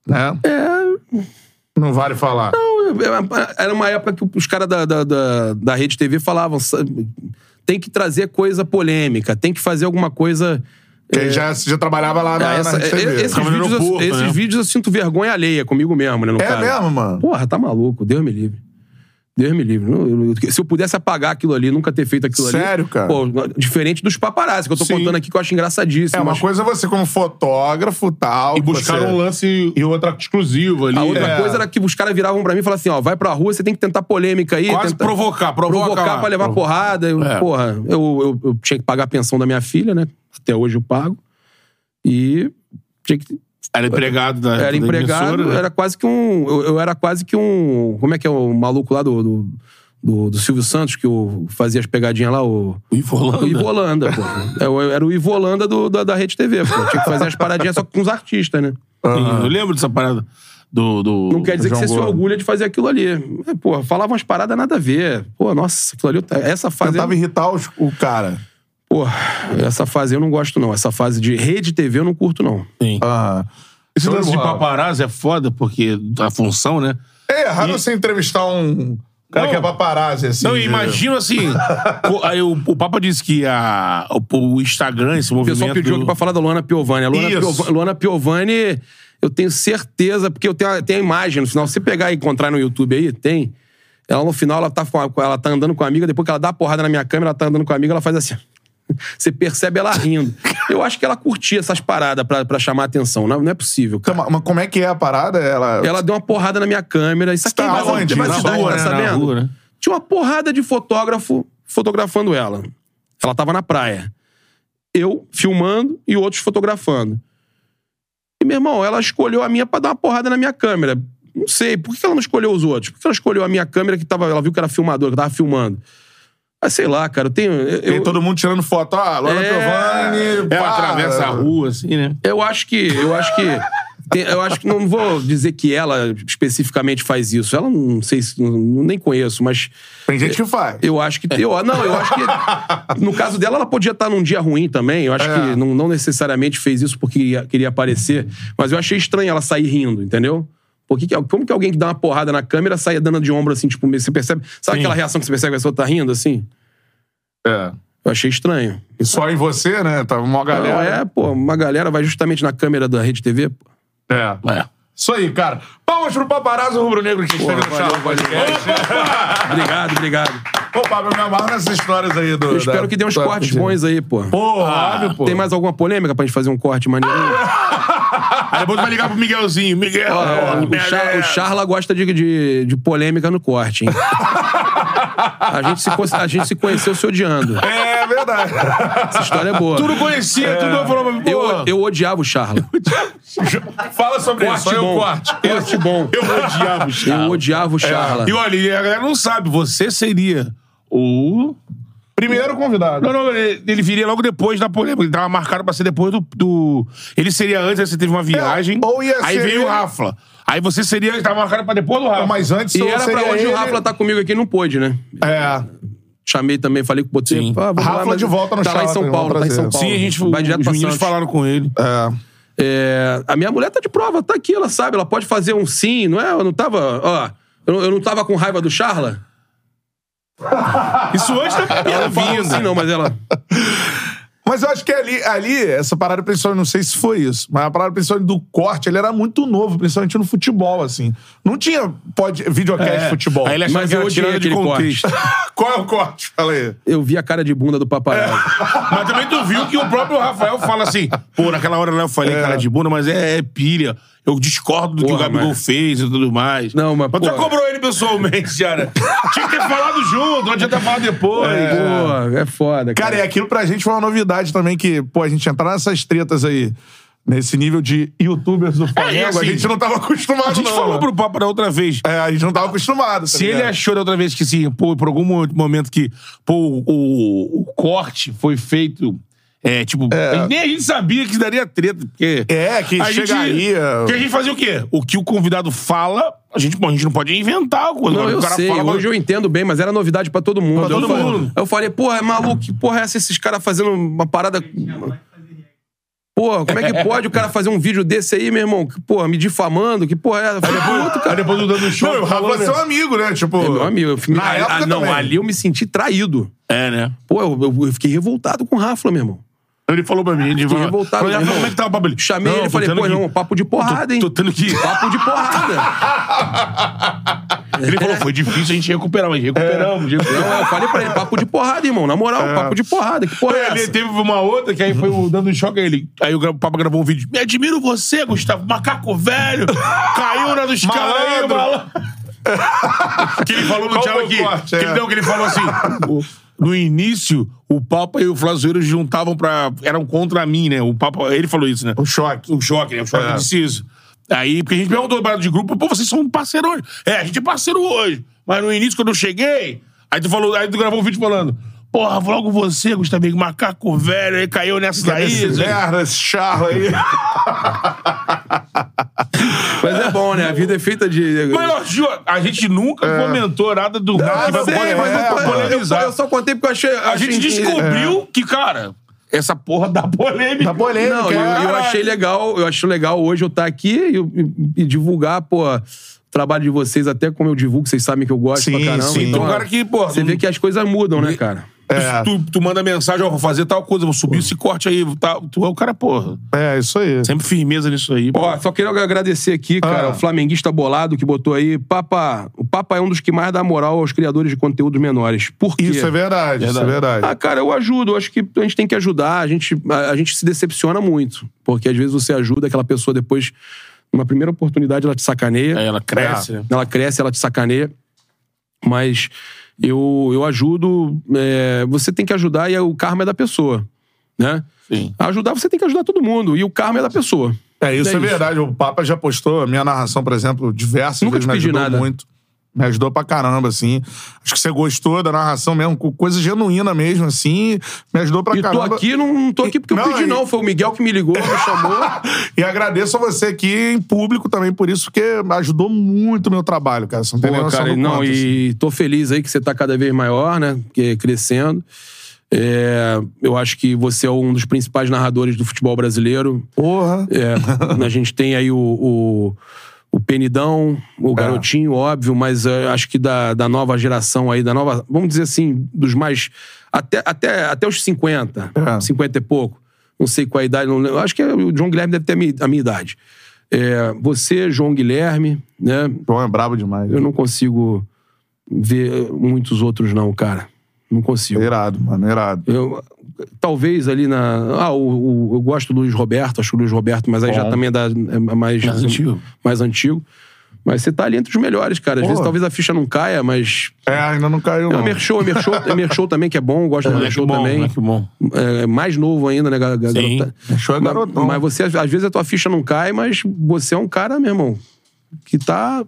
né? É. Não vale falar. Era uma época que os caras da, da, da, da Rede TV falavam: "Sabe, tem que trazer coisa polêmica, tem que fazer alguma coisa. Porque já, já trabalhava lá na, Ah, essa- na TV. esses Ficava no vídeos, aeroporto, esses né? vídeos eu sinto vergonha alheia comigo mesmo, né? No É caso. mesmo, mano? Porra, tá maluco, Deus me livre. Deus me livre. Se eu pudesse apagar aquilo ali, nunca ter feito aquilo ali. Sério, cara? Pô, diferente dos paparazzi, que eu tô Sim. contando aqui que eu acho engraçadíssimo. É uma mas coisa você como fotógrafo tal. E buscaram você... um lance E outra exclusivo ali. A outra É. coisa era que os caras viravam pra mim e falavam assim: ó, vai pra rua, você tem que tentar polêmica aí. Quase tenta- provocar, provoca provocar lá. pra levar porrada. Eu, É. Porra, eu, eu, eu tinha que pagar a pensão da minha filha, né? Até hoje eu pago. E tinha que. Era empregado da Era da empregado, emissora, né? era quase que um. Eu, eu era quase que um. Como é que é o maluco lá do. do, do- do Silvio Santos, que o, fazia as pegadinhas lá, o. O Ivo Holanda. O Ivo Holanda, pô. Eu era o Ivo Holanda do, da, da Rede TV, pô. Tinha que fazer as paradinhas só com os artistas, né? Sim, Eu lembro dessa parada do... do... Não quer dizer João que você se Gordo. orgulha de fazer aquilo ali. É, pô, falava umas paradas nada a ver. Pô, nossa, aquilo ali. Essa fase. Tentava irritar os- o cara. Pô, essa fase eu não gosto, não. Essa fase de rede TV eu não curto, não. Sim. Ah. Esse lance de paparazzi é foda, porque a função, né? É errado você entrevistar um cara Não. que é paparazzi, assim. Não, de- imagina assim. co- aí o, o Papa disse que a, o, o Instagram, esse O movimento. pessoal pediu aqui pra falar da Luana Piovani. A Luana, Isso. Piova- Luana Piovani, eu tenho certeza, porque eu tenho, a- tem a imagem no final. Se você pegar e encontrar no YouTube aí, tem. Ela no final, ela tá, ela tá andando com a amiga, depois que ela dá a porrada na minha câmera, ela tá andando com a amiga, ela faz assim. Você percebe ela rindo. Eu acho que ela curtia essas paradas pra, pra chamar atenção. Não, não é possível, cara. Então, mas como é que é a parada? Ela. Ela deu uma porrada na minha câmera. Isso aqui Tá é mais onde? Na rua, tá né? Na sabendo? rua, né? Tinha uma porrada de fotógrafo fotografando ela. Ela tava na praia. Eu filmando e outros fotografando. E, meu irmão, ela escolheu a minha pra dar uma porrada na minha câmera. Não sei, por que ela não escolheu os outros? Por que ela escolheu a minha câmera que tava. Ela viu que era filmadora, que eu tava filmando. Ah, sei lá, cara, eu tenho. Eu, Tem todo mundo tirando foto. Ah, Laura É. Piovani. Pá. atravessa a rua, assim, né? Eu acho que. Eu acho que. tem- eu acho que não vou dizer que ela especificamente faz isso. Ela não sei se. não- nem conheço, mas Tem gente que faz. eu acho que. Eu, não, eu acho que. No caso dela, ela podia estar num dia ruim também. Eu acho É. que não, não necessariamente fez isso porque queria, queria aparecer. Mas eu achei estranho ela sair rindo, entendeu? Porque que, como que alguém que dá uma porrada na câmera saia dando de ombro assim, tipo, você percebe. Sabe Sim. aquela reação que você percebe que a pessoa tá rindo assim? É. Eu achei estranho. E só em você, né? Tava uma Não, galera. é, pô, uma galera vai justamente na câmera da Rede TV. pô. É. É. Isso aí, cara. Palmas pro paparazzo rubro-negro que esteve no Charla Podcast. Obrigado, obrigado. Pô, Pablo, eu me amarro nessas histórias aí do. Eu espero que dê uns cortes bons aí, pô. Pô, óbvio, pô. Tem mais alguma polêmica pra gente fazer um corte maneirinho? Aí depois vai ligar pro Miguelzinho. Miguel, Ó, o, merda Char- é o? Charla gosta de, de, de polêmica no corte, hein? a, gente se, a gente se conheceu se odiando. É verdade. Essa história é boa. Tudo conhecia, tudo eu falava, pô. Eu, eu odiava o Charla. Fala sobre isso. Corte Aí o bom. corte. Corte bom. Eu odiava o Eu Charla. odiava o Charla. E olha, e a galera não sabe, você seria o. Primeiro convidado. Não, não, ele, ele viria logo depois da polêmica. Ele tava marcado pra ser depois do. do- Ele seria antes, aí você teve uma viagem. ou ia aí ser veio o Rafla. Aí você seria. Ele tava marcado pra depois do Rafla. Mas antes E eu era seria pra hoje ele... o Rafla tá comigo aqui, não pôde, né? É. Chamei também, falei que botei. Sim. Ah, Rafla mas de volta no Tá lá em São Paulo, vamos tá em São trazer. Paulo. Sim, a gente. Vai direto os pra meninos falaram com ele. É. É, a minha mulher tá de prova, tá aqui, ela sabe, ela pode fazer um sim, não é? Eu não tava, ó, eu, eu não tava com raiva do Charla? Isso antes da Ela vinda. assim não, mas ela... Mas eu acho que ali, ali essa parada, principalmente, não sei se foi isso, mas a parada principalmente do corte, ele era muito novo, principalmente no futebol, assim. Não tinha pod, videocast de futebol. Aí ele achava Mas que eu era tirado de contexto. Qual é o corte? Fala aí. Eu vi a cara de bunda do paparazzo. Mas também tu viu que o próprio Rafael fala assim, pô, naquela hora lá eu falei cara de bunda, mas é, é pilha. Eu discordo do que o Porra, Gabigol mas- fez e tudo mais. Não, mas, Mas tu porra. cobrou ele pessoalmente, cara. Tinha que ter falado junto, não adianta falar depois. Pô, é foda, cara. Cara, e aquilo pra gente foi uma novidade também, que, pô, a gente entrar nessas tretas aí, nesse nível de youtubers do Flamengo, assim, a gente não tava acostumado, A gente não, falou né? pro Papo da outra vez. É, a gente não tava acostumado. tá Se ele ligado? achou da outra vez que, sim, pô, por algum mo- momento que, pô, o, o corte foi feito É, tipo, nem a gente sabia que daria treta, porque... É, que a gente- chegaria- Porque a gente fazia o quê? O que o convidado fala, a gente, bom, a gente não pode inventar. Quando Não, o eu cara sei. fala, Hoje eu entendo bem, mas era novidade pra todo mundo. Pra todo eu falei- mundo. Eu falei, porra, é maluco, que porra é essa? Esses caras fazendo uma parada. Porra, como é que pode o cara fazer um vídeo desse aí, meu irmão? Que, Porra, me difamando? Que porra é essa? Eu falei, puto, Aí cara. depois do dando Não, show. o Rafa é seu amigo, né? Tipo. É meu amigo. Eu, Na ah, época ah, não, também. ali eu me senti traído. É, né? Pô, eu, eu- eu fiquei revoltado com o Rafa, meu irmão. Ele falou pra mim, ele falou, revoltado. falou, meu "Rafa, irmão. como é que tá o papo ali? Chamei Não, ele e falei, pô, que- irmão, papo de porrada, hein? Tô tendo que... Papo de porrada. Ele falou, foi difícil a gente recuperar, mas recuperamos. Não, recuperamos. eu falei pra ele, papo de porrada, irmão. Na moral, papo de porrada. Que porra é Ele essa? teve uma outra que aí foi o dando choque a ele. Aí o Papa gravou um vídeo. Me admiro você, Gustavo. Macaco velho. Caiu na dos caras aí, Malandro. malandro. que ele falou no Qual tchau aqui. corte? Que ele, É. não, que ele falou assim. No início, o Papa e o Flazoeiro juntavam pra. eram contra mim, né? O Papa. Ele falou isso, né? O choque. O choque, né? O choque É. disse isso. Aí, porque a gente perguntou no de grupo, pô, vocês são parceiro hoje. É, a gente é parceiro hoje. Mas no início, quando eu cheguei, aí tu falou, aí tu gravou um vídeo falando. Porra, logo você, Gustavinho, macaco velho, aí caiu nessa daí. Esse merda, esse charro aí. Mas é bom, né? A vida é feita de. Mas, ó, Gil, a gente nunca comentou nada do Ah, que sei, mas é, eu, eu- polemizar. eu só contei porque eu achei. A gente descobriu que, cara, essa porra da polêmica. Da polêmica. Não, eu, eu achei legal, eu acho legal hoje eu estar aqui e, e- e divulgar, pô, o trabalho de vocês, até como eu divulgo, vocês sabem que eu gosto Sim, pra caramba. sim. Então, Então, cara que, porra, você não- vê que as coisas mudam, né, cara? É. Tu, tu manda mensagem, ó, vou fazer tal coisa, vou subir esse corte aí. Tá, tu é o cara, porra. É, isso aí. Sempre firmeza nisso aí. Ó, só queria agradecer aqui, cara, Ah. o flamenguista bolado que botou aí. Papa, o Papa é um dos que mais dá moral aos criadores de conteúdos menores. Por quê? Isso é verdade, isso é verdade. Ah, cara, eu ajudo. Eu acho que a gente tem que ajudar. A gente, a, a gente se decepciona muito. Porque às vezes você ajuda aquela pessoa depois, numa primeira oportunidade, ela te sacaneia. Aí ela cresce, né? Ela cresce, ela te sacaneia. Mas eu, eu ajudo. é, você tem que ajudar e o karma é da pessoa. Né? Sim. Ajudar, você tem que ajudar todo mundo. E o karma é da pessoa. É, isso é, É isso. verdade. O Papa já postou a minha narração, por exemplo, diversas Nunca vezes te me pedi ajudou nada. muito. Me ajudou pra caramba, assim. Acho que você gostou da narração mesmo, coisa genuína mesmo, assim. Me ajudou pra E tô caramba. aqui, não, não tô aqui porque eu Não, pedi, e- não. Foi o Miguel que me ligou, me chamou. E agradeço a você aqui em público também por isso, porque ajudou muito o meu trabalho, cara. Você não tem Pô, noção cara, não, quanto, assim. e tô feliz aí que você tá cada vez maior, né? Que crescendo. É, eu acho que você é um dos principais narradores do futebol brasileiro. Porra. É, a gente tem aí o, o, o Penidão, o Garotinho, óbvio, mas é, acho que da, da nova geração aí, da nova, vamos dizer assim, dos mais. Até, até, até os 50, É. 50 e pouco. Não sei qual a idade, não lembro. Acho que o João Guilherme deve ter a minha, a minha idade. É, você, João Guilherme, né? João é brabo demais. Eu não consigo ver muitos outros, não, cara. Não consigo. Irado, mano, irado. Eu, talvez ali na. Ah, o, o- eu gosto do Luiz Roberto, acho que o Luiz Roberto, mas aí já Bom. também é, da, é mais, Mais antigo. mais antigo. Mas você tá ali entre os melhores, cara. Às Pô. vezes talvez a ficha não caia, mas. É, ainda não caiu, É não. o Emershow, Emershow, Emershow também, que é bom, eu gosto do Moleque Emershow bom, também. moleque bom. É, mais novo ainda, né, gar- gar- Sim. garota? Emershow é Mas- garotão. Mas você, às vezes, a tua ficha não cai, mas você é um cara, meu irmão, que tá.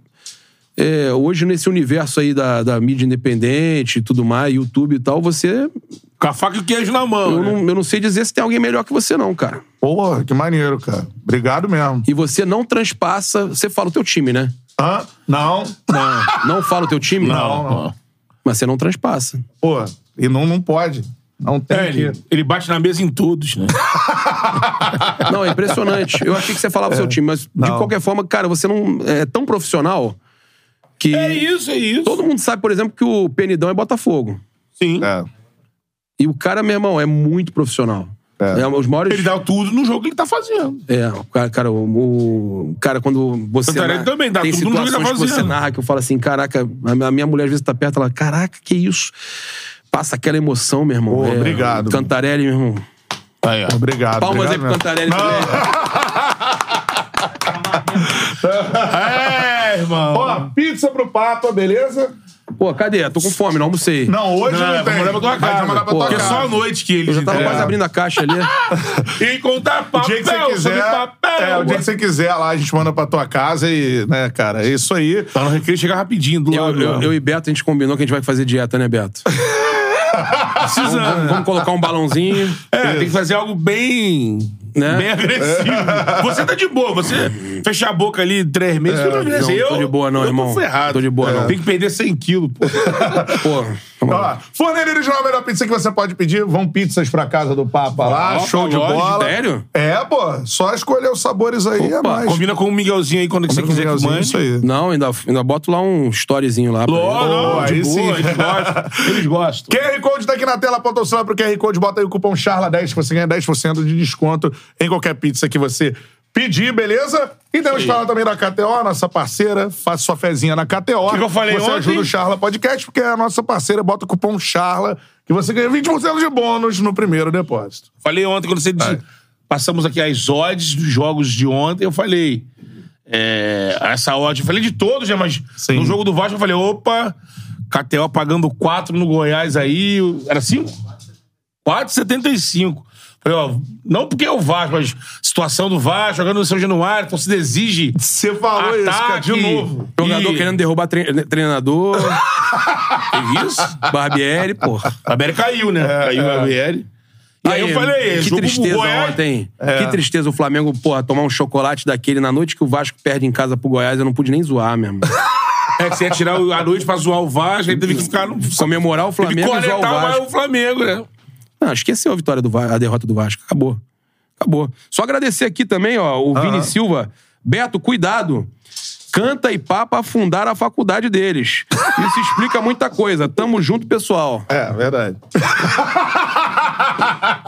é, hoje, nesse universo aí da, da mídia independente e tudo mais, YouTube e tal, você. Com a faca e o queijo na mão. Eu né? não, eu não sei dizer se tem alguém melhor que você, não, cara. Porra, que maneiro, cara. Obrigado mesmo. E você não transpassa. Você fala o teu time, né? Hã? Não. Não, não fala o teu time? Não, não. Mas você não transpassa. Pô, e não, não pode. Não tem É, ele, que... ele bate na mesa em todos, né? Não, é impressionante. Eu achei que você falava o seu time, mas de Não. qualquer forma, cara, você não é tão profissional que. É isso, é isso. Todo mundo sabe, por exemplo, que o Penidão é Botafogo. Sim. É. E o cara, meu irmão, é muito profissional. É. É, os maiores. Ele dá tudo no jogo que ele tá fazendo. É, o cara, cara, o, o- cara, quando você. Narra- também dá tem tudo no que ele tá situações que você fazendo. narra que eu falo assim, caraca, a minha mulher às vezes tá perto, ela, caraca, que isso? Passa aquela emoção, meu irmão. Pô, É, obrigado. Cantarelli, meu irmão. Aí, ó. Obrigado. Palmas aí obrigado pro mesmo. Cantarelli também. É, irmão. Ó, pizza pro Papa, beleza? Pô, cadê? Tô com fome, não almocei. Não, hoje não, Não, tem. vou mandar pra tua Vai casa. mandar pra Pô, tua Porque é casa. só à noite que eles Eu já tava quase abrindo a caixa ali. E contar O papel dia que você quiser, papel. é, o dia que você quiser lá, a gente manda pra tua casa e, né, cara, é isso aí. Tá no recreio, chega rapidinho do Eu, lado. eu, lá. eu e Beto, a gente combinou que a gente vai fazer dieta, né, Beto? Precisando. Vamos, vamos colocar um balãozinho. É, tem que fazer algo bem. Né? Bem agressivo. Você tá de boa, você fechar a boca ali três meses, tudo agressivo. não tô de boa não, eu irmão. Tô ferrado. Tô de boa não. Tem que perder 100 quilos, pô. Pô, Ó, Forneira Original é a melhor pizza que você pode pedir. Vão pizzas pra casa do Papa lá, show de bola. sério? É, pô. Só escolher os sabores aí é Opa, mais. Combina com o Miguelzinho aí quando você Combina com quiser o que mande. Isso aí. Não, ainda, ainda boto lá um storyzinho lá. não, Boa, de aí boa, sim. eles gostam. Eles gostam. QR Code tá aqui na tela, aponta o celular pro QR Code, bota aí o cupom CHARLA10 que você ganha 10% de desconto em qualquer pizza que você pedir, beleza? E temos que falar também da KTO, nossa parceira. Faça sua fezinha na KTO. que eu falei Você ontem? ajuda o Charla Podcast, porque é a nossa parceira. Bota o cupom CHARLA que você ganha 20% de bônus no primeiro depósito. Falei ontem, quando você disse. Passamos aqui as odds dos jogos de ontem, eu falei. É, essa odd, eu falei de todos, né? Mas Sim. no jogo do Vasco eu falei, opa, KTO pagando 4 no Goiás aí. Era 5? 4,75. Falei, ó, não porque é o Vasco, mas situação do Vasco, jogando no São Januário, então se exige. Você falou isso, cara, de Ataque. novo. Jogador E- querendo derrubar tre- treinador. Que isso? Barbieri, porra. Barbieri caiu, né? caiu o Barbieri. E aí, eu falei, que tristeza Goiás- ontem. Que tristeza o Flamengo, porra, tomar um chocolate daquele na noite que o Vasco perde em casa pro Goiás. Eu não pude nem zoar mesmo. É que você ia tirar a noite pra zoar o Vasco, aí teve que ficar no. Comemorar o Teve que Flamengo e zoar o o Flamengo, né? Não, esqueceu a vitória do a derrota do Vasco. Acabou. Acabou. Só agradecer aqui também, ó, o Vini Silva. Beto, cuidado. Canta e papa afundaram a faculdade deles. Isso explica muita coisa. Tamo junto, pessoal. É, verdade.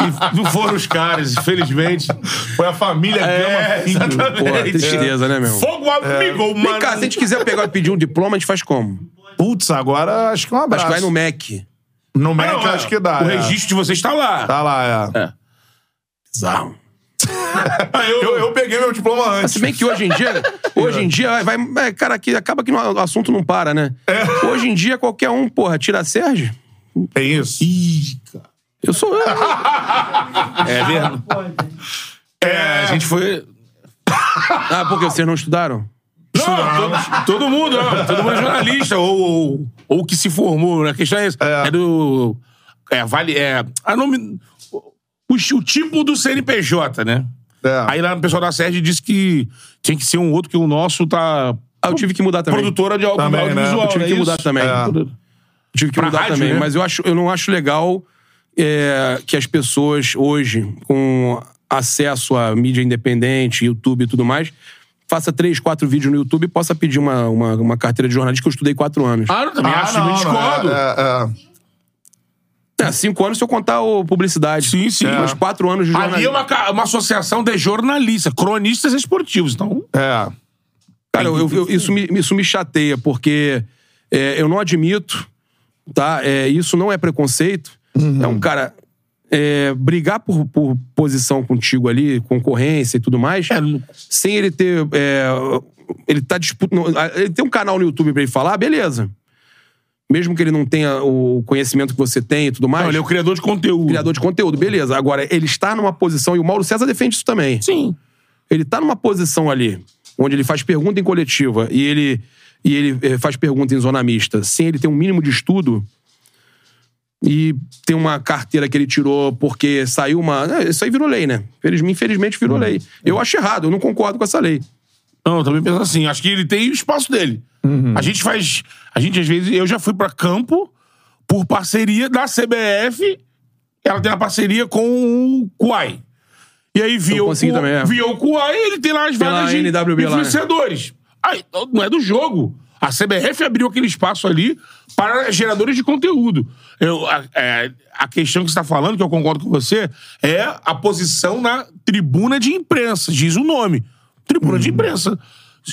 E não foram os caras, infelizmente. Foi a família É, Gama Filho. tristeza, né, meu? Fogo amigo, Vem mano. cá, se a gente quiser pegar e pedir um diploma, a gente faz como? Putz, agora acho que um abraço. Acho que vai no MEC. No Ah, Mac não, é. acho que dá. O é. registro de vocês tá lá. Tá lá, é. É. Bizarro. Eu, Eu, eu peguei meu diploma Mas antes. se bem que hoje em dia, hoje em dia, vai, vai- cara, aqui, acaba que o assunto não para, né? Hoje em dia, qualquer um, porra, tira Sérgio. Tem isso. Ih, cara. Eu sou eu. É verdade. É, a gente foi. Ah, porque vocês não estudaram? Não, todo, todo mundo, não. Todo mundo é jornalista, ou, ou, ou que se formou. né? A questão é essa. É. É, do. É, vale. É, a nome, o, o tipo do CNPJ, né? É. Aí lá no pessoal da Sérgio disse que tinha que ser um outro, que o nosso tá. Ah, eu tive que mudar também. Produtora de audio, Também, né? audiovisual. Eu tive não que é mudar isso? também. É. Tive que Pra mudar rádio, também. né? Mas eu, acho, eu não acho legal é, que as pessoas hoje, com acesso à mídia independente, YouTube e tudo mais, faça três, quatro vídeos no YouTube e possa pedir uma, uma, uma carteira de jornalista que eu estudei quatro anos. Ah, eu também Ah, acho, não, não, não, discordo. é, é, É, cinco anos se eu contar o publicidade. Sim, sim. Mas quatro anos de jornalismo. Ali é uma, uma associação de jornalistas, cronistas esportivos. Então, é. É. Cara, eu- eu- isso, me, isso me chateia, porque é, eu não admito, tá? É, isso não é preconceito. É um cara. É, brigar por, por posição contigo ali, concorrência e tudo mais, é, sem ele ter. é, ele tá disputando. Ele tem um canal no YouTube pra ele falar, beleza. Mesmo que ele não tenha o conhecimento que você tem e tudo mais. não, ele é o criador de conteúdo. criador de conteúdo, beleza. Agora, ele está numa posição, e o Mauro César defende isso também. Sim. Ele tá numa posição ali, onde ele faz pergunta em coletiva e ele, e ele eh, faz pergunta em zona mista, sem ele ter um mínimo de estudo. E tem uma carteira que ele tirou porque saiu uma. É, Isso aí virou lei, né? Infelizmente, infelizmente virou lei. Eu acho errado, eu não concordo com essa lei. Não, eu também penso assim. Acho que ele tem o espaço dele. A gente faz. A gente, às vezes, eu já fui pra campo por parceria da CBF. Ela tem uma parceria com o Kuai. E aí via Eu o, também, é. via o Kuai e ele tem lá as Tem lá vagas a de NWB lá, né? influenciadores. Aí, não é do jogo. A CBF abriu aquele espaço ali para geradores de conteúdo. Eu, a, é, a questão que você está falando, que eu concordo com você, é a posição na tribuna de imprensa. Diz o nome. Tribuna Uhum. de imprensa.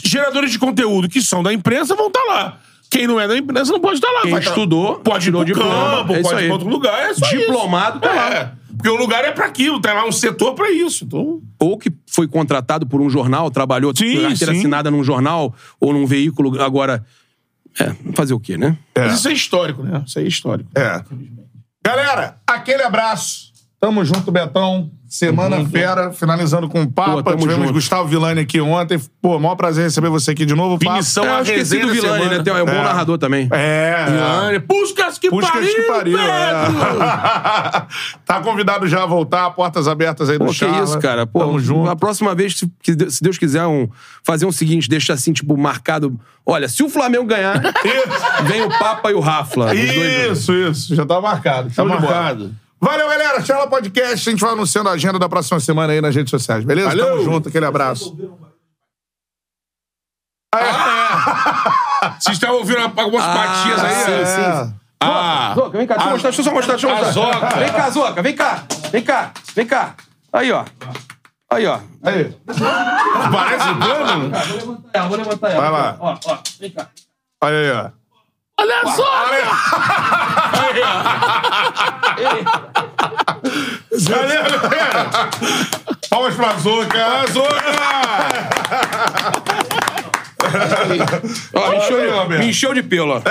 Geradores de conteúdo que são da imprensa vão estar lá. Quem não é da imprensa não pode estar lá. Quem Vai tá- estudou, pode ir tirou pro diploma, campo, é pode ir pra outro lugar. É Diplomado isso. tá lá. É. Porque o lugar é pra aquilo, tem lá um setor pra isso. Então. Ou que foi contratado por um jornal, trabalhou, Sim, carteira sim. assinada num jornal ou num veículo. Agora, é, fazer o quê, né? Mas isso é histórico, né? Isso é histórico. É. Galera, aquele abraço. Tamo junto, Betão. Semana fera, finalizando com o Papa. Pô, Tivemos junto. Gustavo Villani aqui ontem. Pô, maior prazer receber você aqui de novo. Papa. Finição É, a eu esqueci resenha do Villani, semana. né? É um bom É. narrador também. É. Villani. Puskas que Puskas pariu, que pariu. é. Pedro! tá convidado já a voltar, portas abertas aí do Pô, que Charla. isso, cara. Pô, Tamo junto. A próxima vez, se, que Deus- se Deus quiser, um, fazer um seguinte, deixar assim, tipo, marcado. Olha, se o Flamengo ganhar, vem o Papa e o dois Isso, isso. Já tá marcado. Tá bola. marcado. Valeu, galera. Charla Podcast. A gente vai anunciando a agenda da próxima semana aí nas redes sociais, beleza? Valeu. Tamo junto. Aquele abraço. Vocês estavam ouvindo algumas patias aí? sim, né? sim. Ah, Zoca, vem cá, deixa eu mostrar, deixa eu só mostrar, deixa eu mostrar. Zoca. Vem cá, Zoca, vem cá, vem cá, vem cá. Aí, ó. Aí, ó. Aí. parece plano? Vou levantar ela, vou levantar ela. Vai lá. Ó, ó, vem cá. Olha aí, ó. Olha só! Valeu, galera. Palmas pra Zuca. Ó, me encheu, de, me encheu de pelo, ó.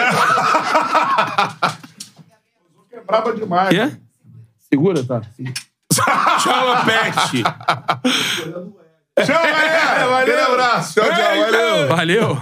É braba demais. Quê? Segura, tá? Tchau, Pet! Tchau, galera. Valeu. Abraço. Tchau, tchau. Valeu. Valeu.